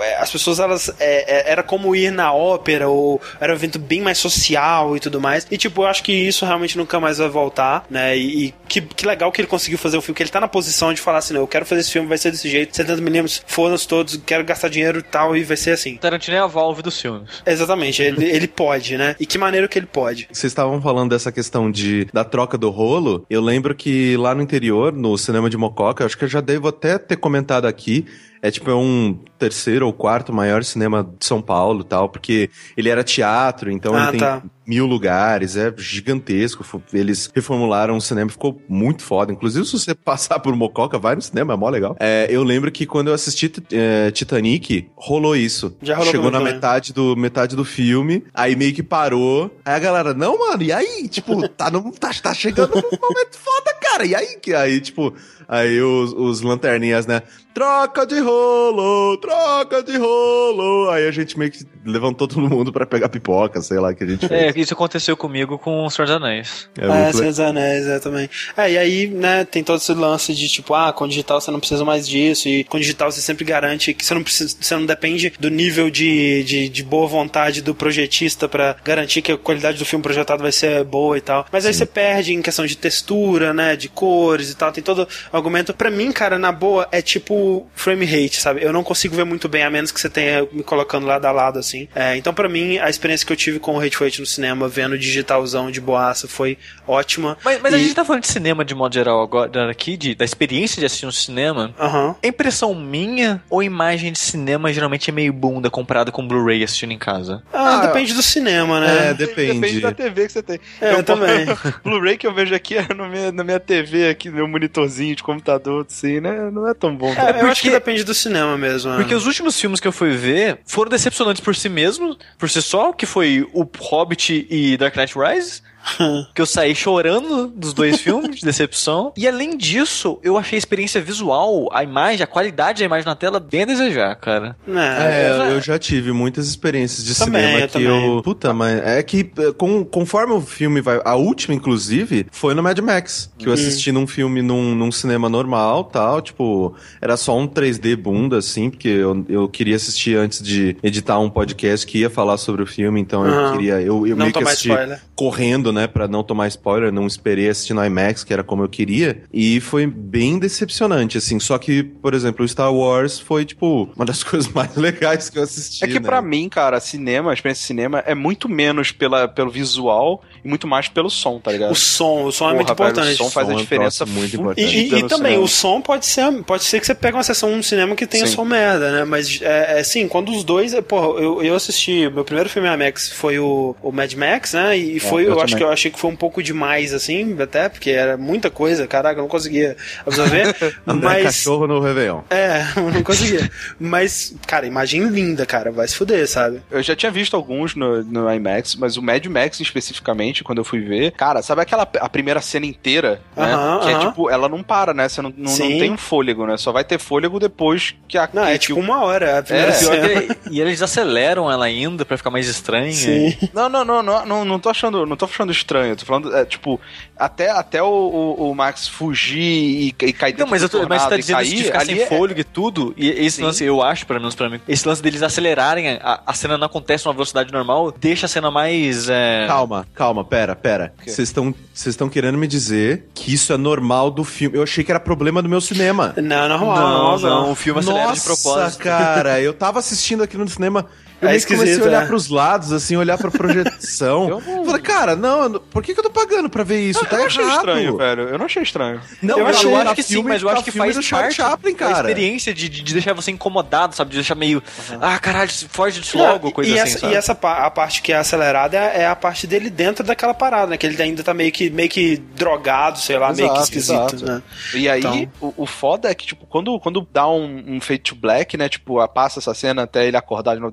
é, as pessoas, elas. é, é, era como ir na ópera, ou era um evento bem mais social e tudo mais. E, tipo, eu acho que isso realmente nunca mais vai voltar, né? E, e que, que legal que ele conseguiu fazer o filme, que ele tá na posição de falar assim: não, eu quero fazer esse filme, vai ser desse jeito, 70mm, foda-se todos, quero gastar dinheiro e tal, e vai ser assim. Tarantino é a Valve dos filmes. Exatamente, ele, ele pode, né? E que maneiro que ele pode. Vocês estavam falando dessa questão de, da troca do rolo. Eu lembro que lá no interior, no cinema de Mococa, acho que eu já devo até ter comentado aqui. É tipo é um terceiro ou quarto maior cinema de São Paulo tal, porque ele era teatro, então Ah, ele tem tá. mil lugares, é gigantesco. Eles reformularam o cinema, ficou muito foda. Inclusive, se você passar por Mococa, vai no cinema, é mó legal. É, eu lembro que quando eu assisti é, Titanic, rolou isso. Já rolou Chegou na também. metade do, metade do filme, aí meio que parou. Aí a galera, não, mano, e aí? Tipo, tá, no, tá, tá chegando um momento foda, cara. E aí? Que aí, tipo, aí os, os lanterninhas, né? Troca de rolo, troca de rolo. Aí a gente meio que levantou todo mundo pra pegar pipoca, sei lá, que a gente É, fez. isso aconteceu comigo com o Senhor dos Anéis. É, É, muito Senhor dos Anéis, é, também. É, e aí, né, tem todo esse lance de tipo, ah, com digital você não precisa mais disso, e com digital você sempre garante que você não precisa, você não depende do nível de, de, de boa vontade do projetista pra garantir que a qualidade do filme projetado vai ser boa e tal. Mas aí você perde em questão de textura, né, de cores e tal, tem todo argumento. Pra mim, cara, na boa, é tipo frame rate, sabe? Eu não consigo ver muito bem, a menos que você tenha me colocando lado a lado, assim. É, então, pra mim, a experiência que eu tive com o Rate Rate no cinema, vendo digitalzão de boaça, foi ótima. Mas, mas a E- gente tá falando de cinema de modo geral agora aqui, de, da experiência de assistir um cinema. Aham. É impressão minha ou imagem de cinema geralmente é meio bunda comparada com Blu-ray assistindo em casa? Ah, Ah, depende do cinema, É, né? depende. Depende da TV que você tem. É, Eu- também. Blu-ray que eu vejo aqui é no minha- na minha TV aqui, meu monitorzinho de computador, assim, né? Não é tão bom. É, eu acho que depende do cinema mesmo. né? Porque os últimos filmes que eu fui ver foram decepcionantes por si mesmos, por si só, que foi o Hobbit e Dark Knight Rises. que eu saí chorando dos dois filmes, de decepção. E além disso, eu achei a experiência visual, a imagem, a qualidade da imagem na tela bem a desejar, cara. É, eu já- eu já tive muitas experiências de Também, cinema eu que também. eu. Puta, mas é que eh, com- conforme o filme vai. A última, inclusive, foi no Mad Max. Que eu assisti num filme num, num cinema normal tal. Tipo, era só um 3D bunda, assim, porque eu, eu queria assistir antes de editar um podcast que ia falar sobre o filme, então eu Aham. queria. Eu, eu Não meio que assisti spoiler. correndo, né, pra não tomar spoiler, não esperei assistir no IMAX, que era como eu queria, e foi bem decepcionante, assim. Só que, por exemplo, o Star Wars foi, tipo, uma das coisas mais legais que eu assisti. É que né? pra mim, cara, cinema, a experiência de cinema é muito menos pela, pelo visual e muito mais pelo som, tá ligado? O som, o som é Porra, muito velho, importante. o som faz Som a é diferença troço muito importante. E, e- e também, cinema. o som pode ser, pode ser que você pegue uma sessão no cinema que tenha Sim. som merda, né? Mas, é, é, assim, quando os dois. é, Porra, eu, eu assisti. Meu primeiro filme IMAX foi o, o Mad Max, né? E foi, eu, eu acho. Que eu achei que foi um pouco demais, assim, até, porque era muita coisa, caraca, eu não conseguia absorver. André mas. Cachorro no Réveillon. É, eu não conseguia. Mas, cara, imagem linda, cara, vai se fuder, sabe? Eu já tinha visto alguns no, no IMAX, mas o Mad Max especificamente, quando eu fui ver, cara, sabe aquela a primeira cena inteira, né? Aham, que é aham. tipo, ela não para, né? Você não, não, não tem um fôlego, né? Só vai ter fôlego depois que a. Não, que, é que tipo o- uma hora a primeira É, cena. que- e eles aceleram ela ainda pra ficar mais estranha. Sim. Não, não, não, não, não, não tô achando, não tô achando estranho. Tô falando, é, tipo, até, até o, o, o Max fugir e, e cair Não, dentro mas, do eu tô, mas você tá dizendo isso de cair, ficar ali sem é- fôlego e tudo. E esse Sim. lance, eu acho, pelo menos pra mim, esse lance deles acelerarem, a, a cena não acontece numa velocidade normal, deixa a cena mais. É... Calma, calma, pera, pera. Vocês estão vocês estão querendo me dizer que isso é normal do filme. Eu achei que era problema do meu cinema. Não, normal, Não, normal, não, o filme acelera de Nossa, propósito. cara, eu tava assistindo aqui no cinema. Eu É meio que comecei a olhar é. pros lados, assim, olhar pra projeção. Eu não- Falei, cara, não, eu por que, que eu tô pagando pra ver isso? Eu tá não achei estranho, velho. Eu não achei estranho. Não, eu, acho, achei, eu acho tá que sim, filme- mas eu tá acho que faz do Charlie parte Chaplin, cara. experiência de, de deixar você incomodado, sabe? De deixar meio, ah, caralho, foge disso Não, logo, coisa e assim, essa, sabe? E essa pa- a parte que é acelerada é, é a parte dele dentro daquela parada, né? Que ele ainda tá meio que, meio que drogado, sei lá, meio que Exato, esquisito, exato. né? E aí, Então- o, o foda é que, tipo, quando, quando dá um, um Fade to Black, né? Tipo, a- passa essa cena até ele acordar de novo.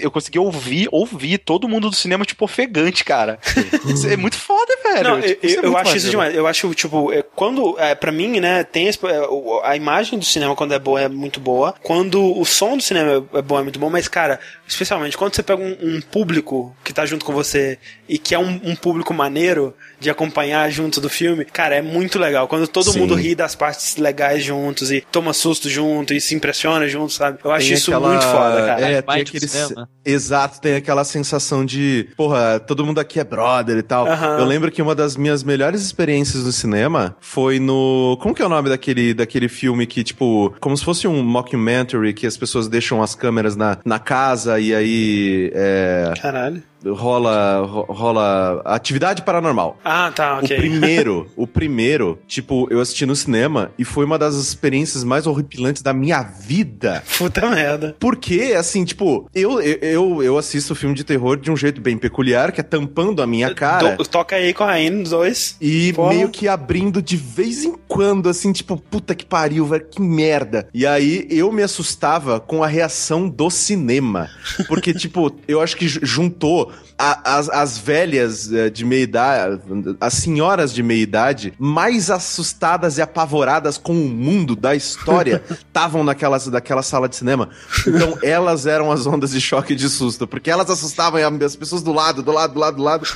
Eu consegui ouvir, ouvir todo mundo do cinema, tipo, ofegante, cara. Isso é muito foda, velho. Não, Tipo, eu, é eu acho isso demais. Eu acho, tipo, é, quando. É, pra mim, né, tem esse- é, a imagem do cinema, quando é boa, é muito boa. Quando o som do cinema é, bom, é muito bom. Mas, cara, especialmente quando você pega um, um público que tá junto com você e que é um, um público maneiro de acompanhar junto do filme, cara, é muito legal. Quando todo Sim. mundo ri das partes legais juntos e toma susto junto e se impressiona junto, sabe? Eu acho Tem isso aquela- muito foda, cara. É, tem aquele. Exato, tem aquela sensação de, porra, todo mundo aqui é brother e tal. Aham. Eu lembro que uma das minhas melhores experiências no cinema foi no. Como que é o nome daquele, daquele filme que, tipo, como se fosse um mockumentary que as pessoas deixam as câmeras na, na casa e aí. É, Caralho. Rola, ro- rola atividade paranormal. Ah, tá, ok. O primeiro, o primeiro, tipo, eu assisti no cinema e foi uma das experiências mais horripilantes da minha vida. Puta merda. Porque, assim, tipo, eu, eu, eu, assisto filme de terror de um jeito bem peculiar, que é tampando a minha cara. Do- toca aí com a Raine, dois. E Porra. meio que abrindo de vez em quando, assim, tipo, puta que pariu, velho, que merda. E aí eu me assustava com a reação do cinema. Porque, tipo, eu acho que ju- a- as, as velhas eh, de meia idade, as senhoras de meia idade, mais assustadas e apavoradas com o mundo da história, estavam naquela, daquela sala de cinema. Então elas eram as ondas de choque e de susto, porque elas assustavam as pessoas do lado, do lado, do lado, do lado.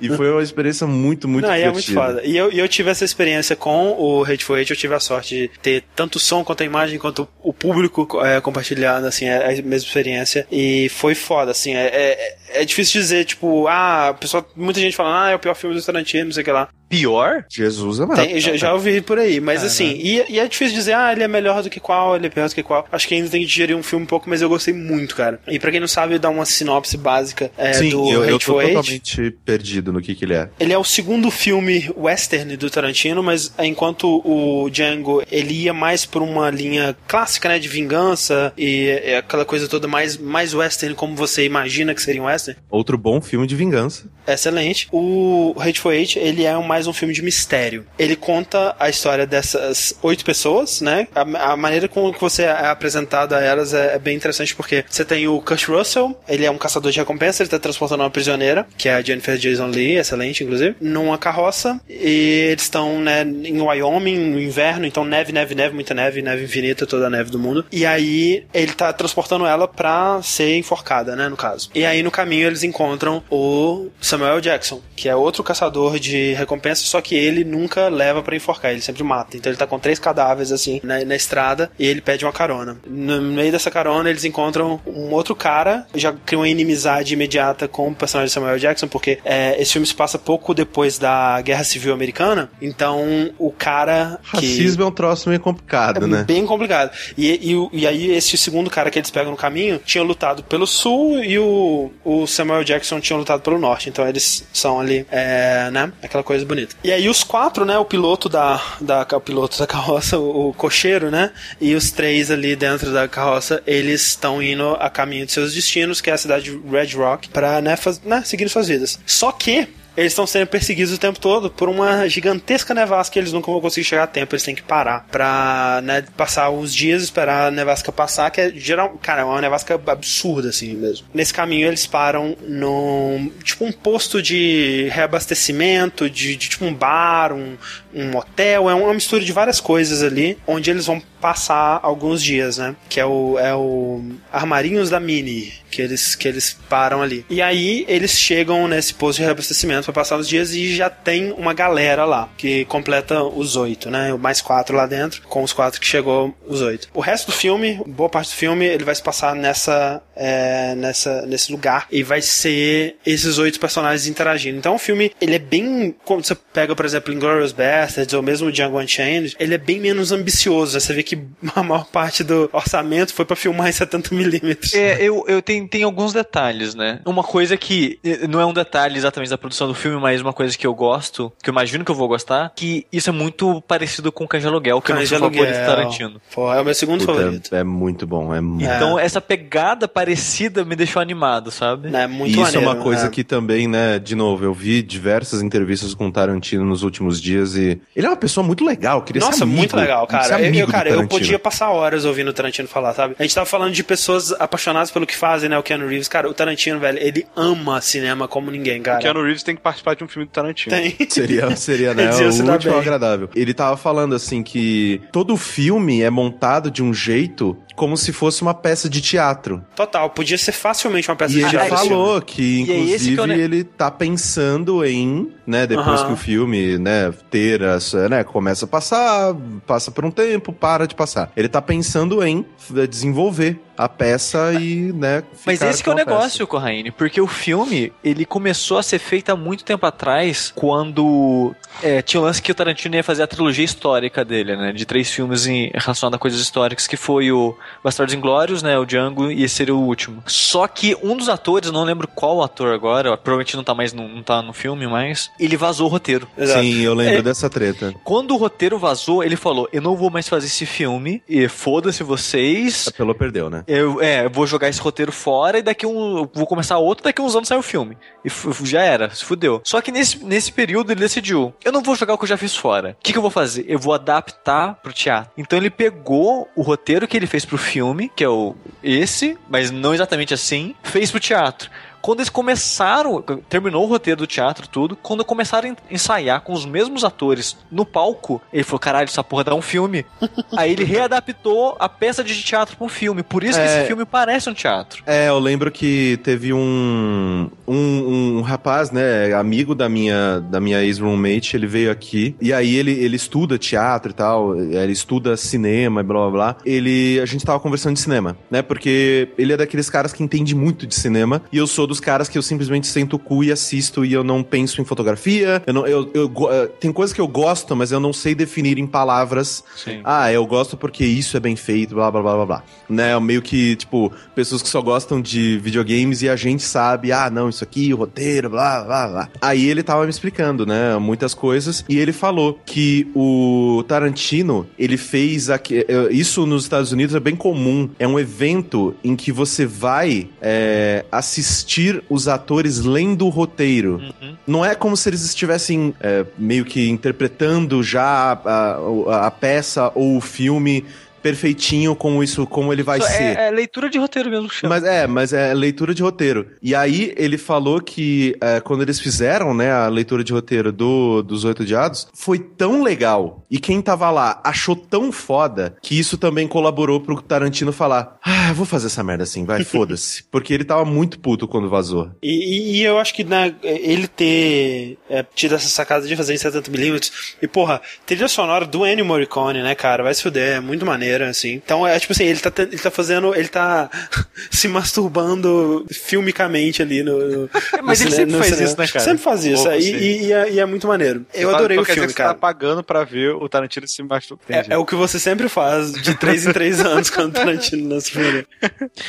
E foi uma experiência muito, muito Não, e é muito foda. E eu, eu tive essa experiência com o Hateful Eight, eu tive a sorte de ter tanto o som quanto a imagem, quanto o público é, compartilhando, assim, é a mesma experiência. E foi foda, assim, é, é, é difícil dizer, tipo, ah, pessoal, muita gente falando, ah, é o pior filme do Tarantino, não sei o que lá. Pior? Jesus amado. Tem, já, já ouvi por aí, mas assim, e, e é difícil dizer, ah, ele é melhor do que qual, ele é pior do que qual. Acho que ainda tem que digerir um filme um pouco, mas eu gostei muito, cara. E pra quem não sabe, dar uma sinopse básica é, Sim, do eu, eu tô totalmente perdido no que que ele é. Ele é o segundo filme western do Tarantino, mas enquanto o Django ele ia mais por uma linha clássica, né, de vingança e é aquela coisa toda mais mais western como você imagina que seria um western. Outro bom filme de vingança. Excelente. O Hateful Eight, ele é um mais um filme de mistério. Ele conta a história dessas oito pessoas, né? A, a maneira com que você é apresentado a elas é, é, bem interessante porque você tem o Kurt Russell, ele é um caçador de recompensa, ele tá transportando uma prisioneira, que é a Jennifer Jason Lee, excelente, inclusive, numa carroça, e eles estão, né, em Wyoming, no inverno, então neve, neve, neve, muita neve, neve infinita, toda a neve do mundo. E aí ele tá transportando ela pra ser enforcada, né, no caso. E aí no caminho eles encontram o Samuel Jackson, que é outro caçador de recompensa, só que ele nunca leva para enforcar, ele sempre mata. Então ele tá com três cadáveres assim na, na estrada e ele pede uma carona. No meio dessa carona eles encontram um outro cara, já criam uma inimizade imediata com o personagem de Samuel Jackson, porque é, esse filme se passa pouco depois da Guerra Civil Americana, então o cara. Racismo é um troço meio complicado, é né? Bem complicado. E, e, e, aí esse segundo cara que eles pegam no caminho tinha lutado pelo sul e o, o Samuel Jackson tinha lutado pelo norte, então eles são ali, é, né, aquela coisa bonita. E aí os quatro, né, o piloto da, da o piloto da carroça, o, o cocheiro, né, e os três ali dentro da carroça, eles estão indo a caminho de seus destinos, que é a cidade de Red Rock, pra, né, faz, né seguir suas vidas. Só que eles estão sendo perseguidos o tempo todo por uma gigantesca nevasca que eles nunca vão conseguir chegar a tempo. Eles têm que parar pra né, passar uns dias, esperar a nevasca passar, que é geral, cara, é uma nevasca absurda assim mesmo. Nesse caminho eles param num tipo um posto de reabastecimento, de, de tipo um bar, um, um hotel, é uma mistura de várias coisas ali, onde eles vão passar alguns dias, né? Que é o, é o Armarinhos da Mini, que eles, que eles param ali. E aí eles chegam nesse posto de reabastecimento para passar os dias e já tem uma galera lá, que completa os oito, né? Mais quatro lá dentro, com os quatro que chegou, os oito. O resto do filme, boa parte do filme, ele vai se passar nessa, é, nessa, nesse lugar e vai ser esses oito personagens interagindo. Então o filme, ele é bem, quando você pega, por exemplo, Inglourious Basterds ou mesmo Django Unchained, ele é bem menos ambicioso. Você vê que a maior parte do orçamento foi para filmar em 70mm. É, eu, eu tenho, tenho alguns detalhes, né? Uma coisa que não é um detalhe exatamente da produção do filme, mas uma coisa que eu gosto, que eu imagino que eu vou gostar, que isso é muito parecido com Cães de Aluguel, que é o meu de favorito Aluguel. Tarantino. Pô, é o meu segundo Puta, favorito. é muito bom, é muito Então, essa pegada parecida me deixou animado, sabe? É muito E isso maneiro, é uma coisa é. que também, né, de novo, eu vi diversas entrevistas com o Tarantino nos últimos dias e ele é uma pessoa muito legal, queria ser Nossa, amigo, muito legal, ser cara. Eu, amigo eu, cara, eu Tarantino. podia passar horas ouvindo o Tarantino falar, sabe? A gente tava falando de pessoas apaixonadas pelo que fazem, né? O Keanu Reeves. Cara, o Tarantino, velho, ele ama cinema como ninguém, cara. O Keanu Reeves tem que participar de um filme do Tarantino. Tem. Seria, seria né, se o dar último agradável. Ele tava falando assim que todo filme é montado de um jeito como se fosse uma peça de teatro. Total, podia ser facilmente uma peça E de ele teatro. esse filme. falou que, E é inclusive, que eu ne- ele tá pensando em, né, depois Aham. que o filme, né, ter essa, né, começa a passar, passa por um tempo, para de passar. Ele tá pensando em f- desenvolver a peça e, né, Mas esse que é o com a peça. negócio, Corraine, porque o filme, ele começou a ser feito há muito tempo atrás, quando é, tinha o lance que o Tarantino ia fazer a trilogia histórica dele, né, de três filmes em, relacionados a coisas históricas, que foi o Bastardos Inglórios, né, o Django, e esse seria o último. Só que um dos atores, não lembro qual ator agora, provavelmente não tá mais no, não tá no filme, mas ele vazou o roteiro. Exato. Sim, eu lembro É. dessa treta. Quando o roteiro vazou, ele falou, eu não vou mais fazer esse filme, e foda-se vocês, A Pelô perdeu, né? Eu, é, eu vou jogar esse roteiro fora e daqui um. Vou começar outro, daqui uns anos sai o filme. E já era, se fudeu. Só que nesse, nesse período ele decidiu: eu não vou jogar o que eu já fiz fora. O que, que eu vou fazer? Eu vou adaptar pro teatro. Então ele pegou o roteiro que ele fez pro filme, que é o esse, mas não exatamente assim, fez pro teatro. Quando eles começaram, terminou o roteiro do teatro, tudo, quando começaram a ensaiar com os mesmos atores no palco, ele falou: caralho, essa porra dá um filme. Aí ele readaptou a peça de teatro pra um filme. Por isso que É. esse filme parece um teatro. É, eu lembro que teve um, um, um rapaz, né, amigo da minha, da minha ex-roommate, ele veio aqui, e aí ele, ele estuda teatro e tal, ele estuda cinema e blá blá blá. Ele, a gente tava conversando de cinema, né, porque ele é daqueles caras que entende muito de cinema, e eu sou dos caras que eu simplesmente sento o cu e assisto, e eu não penso em fotografia, eu não, eu, eu, eh, tem coisas que eu gosto, mas eu não sei definir em palavras Sim. ah, eu gosto porque isso é bem feito, blá blá blá blá blá. Né, meio que, tipo, pessoas que só gostam de videogames e a gente sabe, ah, não, isso aqui, o roteiro, blá blá blá. Aí ele tava me explicando, né, muitas coisas, e ele falou que o Tarantino, ele fez aqui, eh, isso nos Estados Unidos é bem comum, é um evento em que você vai é, assistir assistir os atores lendo o roteiro. Uhum. Não é como se eles estivessem é, meio que interpretando já a, a- a peça ou o filme perfeitinho como isso, como ele vai Só ser. É, é leitura de roteiro mesmo chama. Mas é, mas é leitura de roteiro. E aí ele falou que é, quando eles fizeram, né, a leitura de roteiro do, dos Oito Odiados, foi tão legal. E quem tava lá achou tão foda que isso também colaborou pro Tarantino falar: Ah, vou fazer essa merda assim, vai, foda-se. Porque ele tava muito puto quando vazou. E, e- e eu acho que né, ele ter é, tido essa sacada de fazer em 70mm. E, porra, trilha sonora do Ennio Morricone, né, cara? Vai se fuder, é muito maneiro, assim. Então, é tipo assim, ele tá, ele tá fazendo. Ele tá se masturbando filmicamente ali no. no Mas no ele cine- sempre faz cinema. isso, né, cara? Sempre faz isso. Pouco, e, sim. e- e é, e é muito maneiro. Eu Então adorei o filme, que Você cara. tá pagando pra ver o Tarantino se masturbar. É, é o que você sempre faz, de três em três anos, quando o Tarantino lança filme.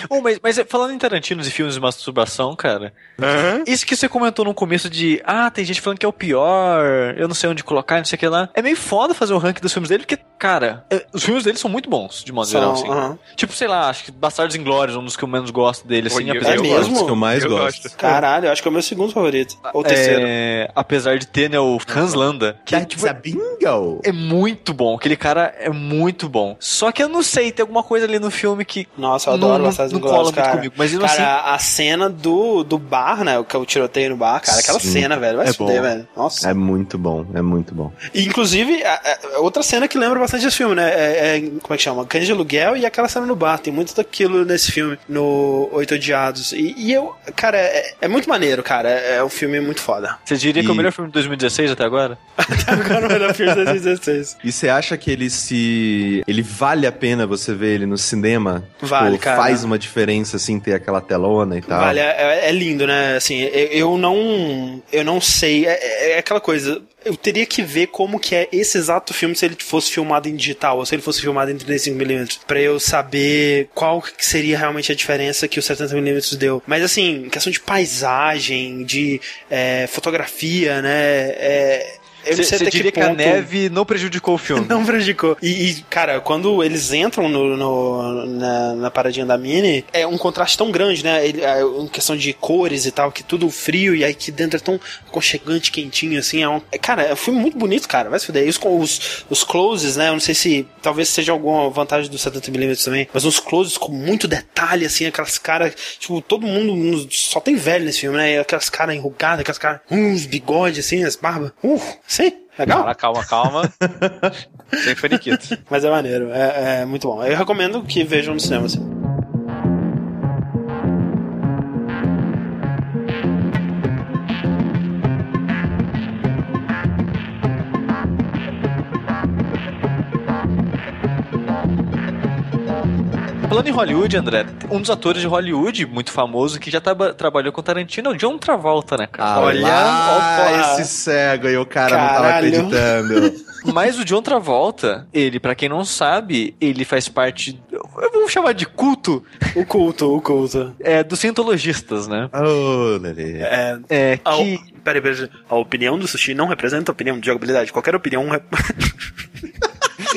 Oh, mas, mas falando em Tarantinos e filmes de masturbação, cara, Aham. isso que você comentou no começo de, ah, tem gente falando que é o pior, eu não sei onde colocar, não sei o que lá. É meio foda fazer o ranking dos filmes dele, porque, cara, é, os filmes dele são muito bons, de modo geral, São- assim. aham. Tipo, sei lá, acho que Bastardos Inglórios é um dos que eu menos gosto dele, assim, eu- apesar É de... mesmo? Os que eu mais Eu gosto. gosto. Caralho, eu acho que é o meu segundo favorito. Ou terceiro. É, apesar de ter, né, o Hans Landa, que That's tipo, a bingo! é muito bom, aquele cara é muito bom. Só que eu não sei, tem alguma coisa ali no filme que Nossa, eu não- adoro não- Bastardos não Inglórios, cara. comigo, mas cara, assim- a cena do, do bar, né? O que é o tiroteio no bar, cara. Aquela Sim. cena, velho. Vai É se fuder, bom. velho. Nossa. É muito bom, é muito bom. E, inclusive, a- a- outra cena que lembra bastante esse filme, né? É, é- como é que chama? Cães de aluguel e aquela cena no bar. Tem muito daquilo nesse filme, no Oito Odiados. E, e eu, cara, é, é muito maneiro, cara. É, é um filme muito foda. Você diria que é o E- melhor filme de 2016 até agora? Agora o melhor filme de 2016. E você acha que ele se. Ele vale a pena você ver ele no cinema? Vale, Tipo, cara. Faz uma diferença, assim, ter aquela telona e tal. Vale, é, é lindo, né? Assim, eu, eu não. Eu não sei. É, é aquela coisa. Eu teria que ver como que é esse exato filme se ele fosse filmado em digital ou se ele fosse filmado em 35mm. Pra eu saber qual que seria realmente a diferença que o 70mm deu. Mas assim, questão de paisagem, de é, fotografia, né? É, Você diria que, que a ponto... neve não prejudicou o filme? Não prejudicou. E, e, cara, quando eles entram no, no- na, na paradinha da Mini, é um contraste tão grande, né? Ele, é, em questão de cores e tal, que tudo frio e aí que dentro é tão aconchegante, quentinho, assim. É um, é, cara, é um filme muito bonito, cara. Vai se fuder. E os, os, os closes, né? Eu não sei se talvez seja alguma vantagem do 70mm também, mas uns closes com muito detalhe, assim, aquelas caras. Tipo, todo mundo só tem velho nesse filme, né? Aquelas caras enrugadas, aquelas caras. Uns bigodes, assim, as barbas. Uh, sim. Legal? Cara, calma, calma. Sem faniquito. Mas é maneiro, é, é muito bom. Eu recomendo que vejam no cinema, assim. Falando em Hollywood, André, um dos atores de Hollywood muito famoso que já traba- trabalhou com Tarantino é o John Travolta, né, cara? Ah, Olha, lá, esse cego aí, o cara não tava Caralho. acreditando. Mas o John Travolta, ele, pra quem não sabe, ele faz parte, eu vou chamar de culto, O culto, o culto. é, dos cientologistas, né? Ô, Lelê. É. É, A, que... peraí, peraí. A opinião do sushi não representa a opinião de jogabilidade. Qualquer opinião.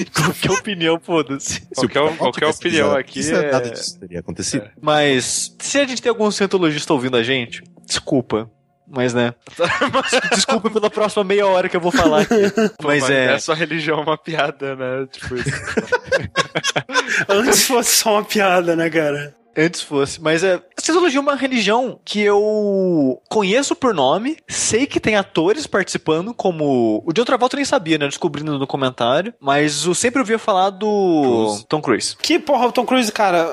Qualquer opinião, foda-se. Qualquer, qualquer opinião aqui isso é... Nada disso teria acontecido. Mas, se a gente tem algum cientologista ouvindo a gente, desculpa. Mas, né? Desculpa pela próxima meia hora que eu vou falar aqui. Mas Mas é. é só religião uma piada, né? Tipo, Antes fosse só uma piada, né, cara? Antes fosse, mas é. A é uma religião que eu conheço por nome, sei que tem atores participando, como. O de outra volta eu nem sabia, né? Descobrindo no comentário. Mas eu sempre ouvia falar do Cruise. Tom Cruise. Que porra, o Tom Cruise, cara.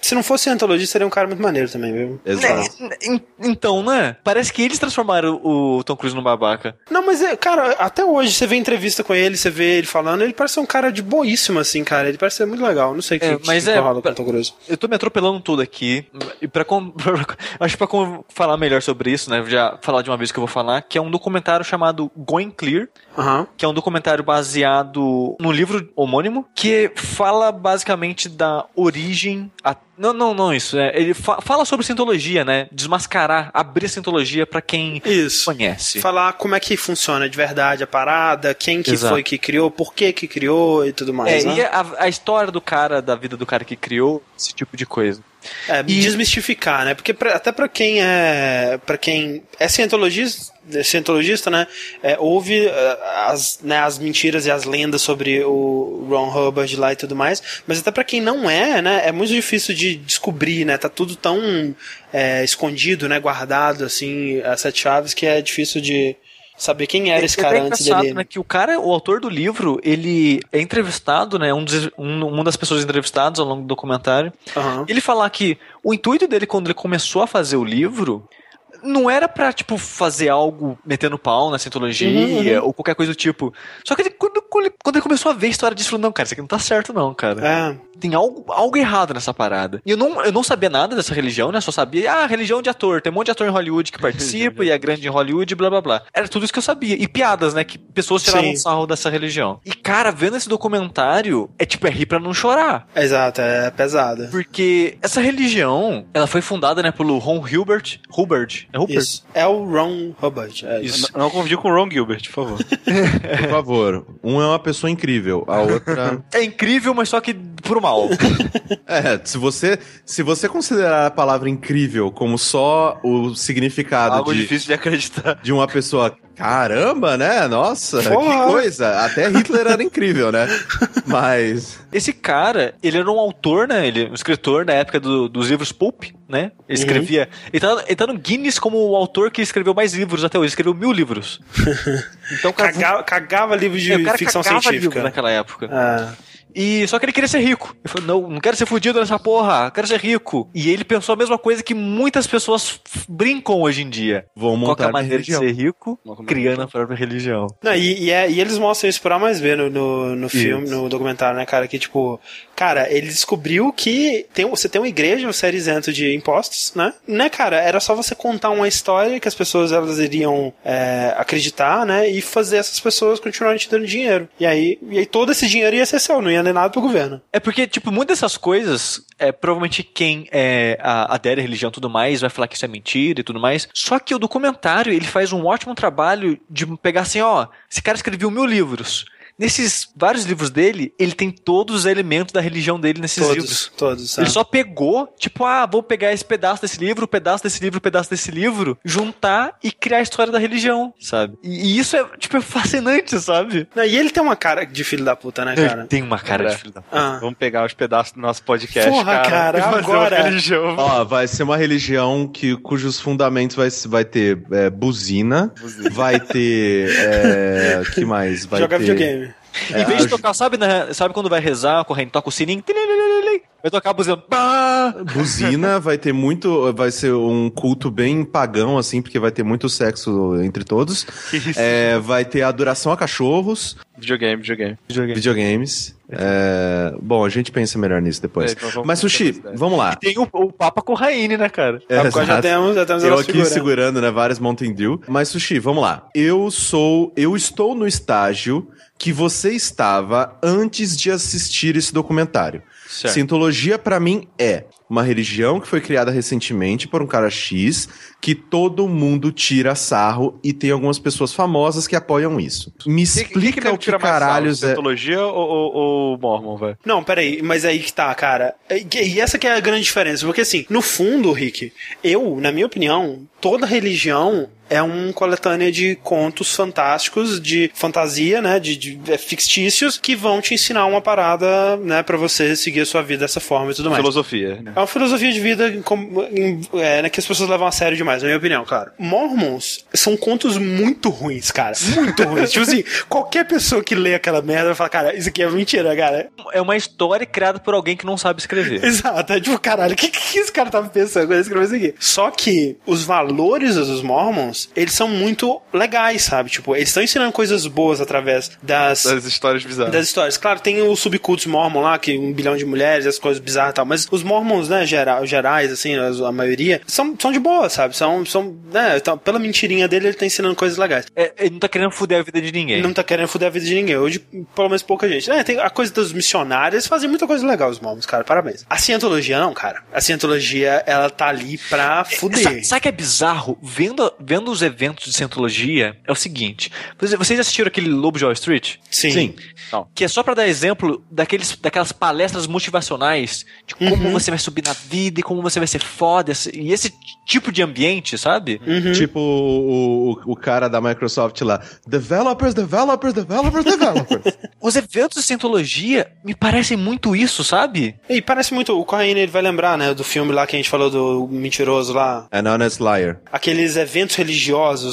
Se não fosse antologista, seria um cara muito maneiro também, viu? Exato. Né, en- Então, né? Parece que eles transformaram o Tom Cruise num babaca. Não, mas, é, cara, até hoje, você vê entrevista com ele, você vê ele falando, ele parece ser um cara de boíssimo, assim, cara. Ele parece ser muito legal. Não sei o que, É, que, mas que é- rola com o Tom Cruise. Eu tô me atropelando tudo aqui. E pra, com- acho que pra falar melhor sobre isso, né? Já falar de uma vez que eu vou falar, que é um documentário chamado Going Clear, Aham. que é um documentário baseado no livro homônimo, que fala basicamente da origem. a- Não, não, não, isso. É, ele fa- fala sobre cientologia, né? Desmascarar, abrir a cientologia pra quem Isso. conhece. Falar como é que funciona de verdade a parada, quem que Exato. foi que criou, por que que criou e tudo mais, É, né? e a, a história do cara, da vida do cara que criou esse tipo de coisa. É, E- desmistificar, né? Porque pra- até pra quem é. para quem é cientologista, é cientologista né? É, ouve eh, as, né, as mentiras e as lendas sobre o Ron Hubbard lá e tudo mais. Mas até pra quem não é, né? É muito difícil de descobrir, né? Tá tudo tão é, escondido, né? Guardado, assim, as sete chaves, que é difícil de saber quem era esse É cara até antes dele. né, que o cara, o autor do livro, ele é entrevistado, né, um dos- um- uma das pessoas entrevistadas ao longo do documentário, Aham. ele falar que o intuito dele quando ele começou a fazer o livro não era pra, tipo, fazer algo metendo pau na cientologia Uhum, ou qualquer coisa do tipo. Só que ele, quando, quando ele- começou a ver a história disso, falou, não, cara, isso aqui não tá certo não, cara. É. Tem algo, algo errado nessa parada. E eu não, eu não sabia nada dessa religião, né? Só sabia, ah, religião de ator. Tem um monte de ator em Hollywood que participa e é grande em Hollywood, blá blá blá. Era tudo isso que eu sabia. E piadas, né? Que pessoas tiravam Sim. sarro dessa religião. E, cara, vendo esse documentário, é tipo, é rir pra não chorar. Exato, é pesada. Porque essa religião, ela foi fundada, né, pelo Ron Hilbert. Hubbard. É Hubbard? Isso. É o Ron Hubbard. É isso. Não, não confundir com o Ron Gilbert, por favor. Por favor. Um é uma pessoa incrível, a outra. É incrível, mas só que pro mal. É, se você, se você considerar a palavra incrível como só o significado Algo de, difícil de acreditar. de uma pessoa. Caramba, né? Nossa, Porra. que coisa. Até Hitler era incrível, né? Mas. Esse cara, ele era um autor, né? Ele, um escritor da época do- dos livros Pulp, né? Ele escrevia. Ele, tá, ele tá no Guinness como o autor que escreveu mais livros até hoje. Ele escreveu mil livros. Então, cara, Cagava, cagava livro de é, o cara ficção cagava científica. livro naquela época. Ah, E só que ele queria ser rico. Ele falou: não, não quero ser fudido nessa porra, quero ser rico. E ele pensou a mesma coisa que muitas pessoas brincam hoje em dia. Vão Qual que é montar a maneira de religião. ser rico? Uma Criando a própria religião. Não, e, e, é- e eles mostram isso por A mais B no, no, no filme, Isso. no documentário, né, cara? Que, tipo, cara, ele descobriu que tem, você tem uma igreja, você era isento de impostos, né? Né, cara? Era só você contar uma história que as pessoas elas iriam é, acreditar, né? E fazer essas pessoas continuarem te dando dinheiro. E aí, e aí todo esse dinheiro ia ser seu, não ia nem nada pro governo. É porque, tipo, muitas dessas coisas, é, provavelmente quem é, a, adere à religião e tudo mais vai falar que isso é mentira e tudo mais. Só que o documentário, ele faz um ótimo trabalho de pegar assim, ó, esse cara escreveu mil livros. Nesses vários livros dele, ele tem todos os elementos da religião dele nesses Todos, livros. todos, sabe? Ele só pegou, tipo, ah, vou pegar esse pedaço desse livro, o pedaço desse livro, o pedaço desse livro, juntar e criar a história da religião, sabe? E, e isso é, tipo, é fascinante, sabe? Não, e ele tem uma cara de filho da puta, né, cara? Ele tem uma cara É. de filho da Ah. Vamos pegar os pedaços do nosso podcast, Porra, cara. cara, fazer agora. uma religião. Ó, vai ser uma religião que, cujos fundamentos vai, vai ter é, buzina, vai ter. É, que mais? Vai Jogar ter... videogame. Em vez de aj- tocar, sabe, né, sabe quando vai rezar, correndo, toca o sininho, tilililili, vai tocar a buzina. pá! Buzina, vai ter muito. Vai ser um culto bem pagão, assim, porque vai ter muito sexo entre todos. Que isso? É, vai ter adoração a cachorros, Videogame, videogame. videogames. É, bom, a gente pensa melhor nisso depois. É, então vamos- Mas, Sushi, vamos- lá. Tem o, o Papa Corraine, né, cara? É, Agora já temos, já temos Eu aqui figurando. segurando, né, várias Mountain Dew. Mas, Sushi, vamos lá. Eu sou. Eu estou no estágio que você estava antes de assistir esse documentário. Certo. Cientologia, pra mim, é uma religião que foi criada recentemente por um cara X que todo mundo tira sarro e tem algumas pessoas famosas que apoiam isso. Me explica o que caralhos é. Cientologia ou, ou, ou Mormon, velho? Não, peraí, mas aí que tá, cara. E e essa que é a grande diferença, porque assim, no fundo, Rick, eu, na minha opinião, toda religião é um coletânea de contos fantásticos, de fantasia, né, de, de é, fictícios, que vão te ensinar uma parada, né, pra você seguir a sua vida dessa forma e tudo mais. Filosofia. né? É uma filosofia de vida é, né, que as pessoas levam a sério demais, na minha opinião, claro. Mormons são contos muito ruins, cara. Muito ruins. tipo assim, qualquer pessoa que lê aquela merda vai falar, cara, isso aqui é mentira, cara. É uma história criada por alguém que não sabe escrever. Exato, é tipo, caralho, o que, que esse cara tava pensando quando ele escreveu isso aqui? Só que os valores dos Mormons, eles são muito legais, sabe? Tipo, eles estão ensinando coisas boas através das, Das histórias bizarras. das histórias. Claro, tem os subcultos mormon lá, que um bilhão de mulheres, as coisas bizarras e tal, mas os mormons, né, gera, gerais, assim, as- a maioria, são, são de boa, sabe? São, são né, então, pela mentirinha dele, ele tá ensinando coisas legais. É, ele não tá querendo fuder a vida de ninguém. Não tá querendo foder a vida de ninguém. Hoje, pelo menos pouca gente. É, tem a coisa dos missionários, eles fazem muita coisa legal, os mormons, cara. Parabéns. A cientologia, não, cara. A cientologia, ela tá ali pra Sa- fuder. Sabe o que é bizarro? Vendo, vendo pegando os eventos de Cientologia, é o seguinte. Vocês assistiram aquele Lobo de Wall Street? Sim. Sim. Que é só pra dar exemplo daqueles, daquelas palestras motivacionais de como Uhum. você vai subir na vida e como você vai ser foda. E esse tipo de ambiente, sabe? Uhum. Tipo o, o, o cara da Microsoft lá. Developers, developers, developers, developers. Os eventos de Cientologia me parecem muito isso, sabe? E parece muito. O Corraine ele vai lembrar, né? Do filme lá que a gente falou do mentiroso lá. An honest liar. Aqueles eventos religiosos,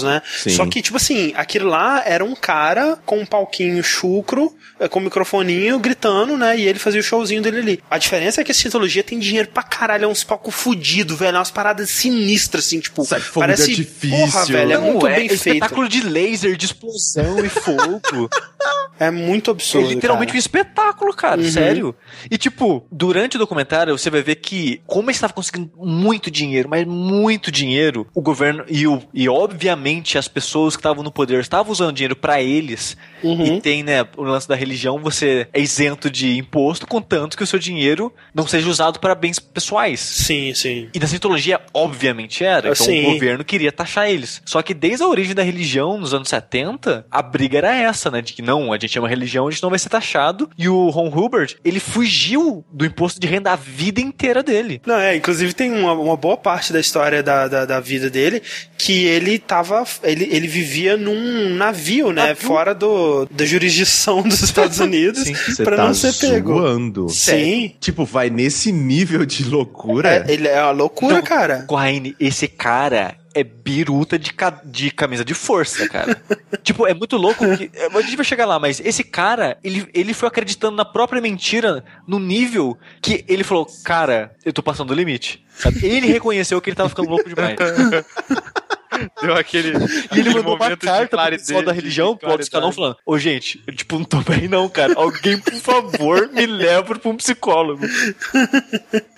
né? Sim. Só que, tipo assim, aquilo lá era um cara com um palquinho chucro, eh, com um microfoninho, gritando, né? E ele fazia o showzinho dele ali. A diferença é que a Cientologia tem dinheiro pra caralho, é uns palcos fudidos, velho. É umas paradas sinistras, assim, tipo. Sai parece. artifício. Porra, velho, é Não, muito é bem feito. espetáculo de laser, de explosão e fogo. É muito É absurdo. literalmente um cara. espetáculo, cara, Uhum. sério. E tipo, durante o documentário você vai ver que, como eles estavam conseguindo muito dinheiro, mas muito dinheiro, o governo e, o, e obviamente as pessoas que estavam no poder estavam usando dinheiro pra eles. Uhum. E tem, né, o lance da religião, você é isento de imposto, contanto que o seu dinheiro não seja usado para bens pessoais. Sim, sim. E na Cientologia, obviamente era. Então Sim. o governo queria taxar eles. Só que desde a origem da religião, nos anos 70, a briga era essa, né? De que não, a gente é uma religião, a gente não vai ser taxado. E o Ron Hubbard, ele fugiu do imposto de renda a vida inteira dele. Não, é, inclusive tem uma, uma boa parte da história da, da, da vida dele que ele tava. Ele, ele vivia num navio, né? Navio? Fora do, da jurisdição dos Estados Unidos pra tá não ser pego. zoando. Sim. Tipo, vai nesse nível de loucura. É, ele é uma loucura, Não, cara. Corraine, esse cara é biruta de, ca- de camisa de força, cara. tipo, é muito louco que. A gente vai chegar lá, mas esse cara, ele, ele foi acreditando na própria mentira no nível que ele falou, cara, eu tô passando do limite. Sabe? Ele reconheceu que ele tava ficando louco demais. Deu aquele. E ele mandou uma carta pro pessoal da religião, pro Escalão, claridade. falando: Ô, gente, eu, tipo, não tô bem, não, cara. Alguém, por favor, me leva pra um psicólogo.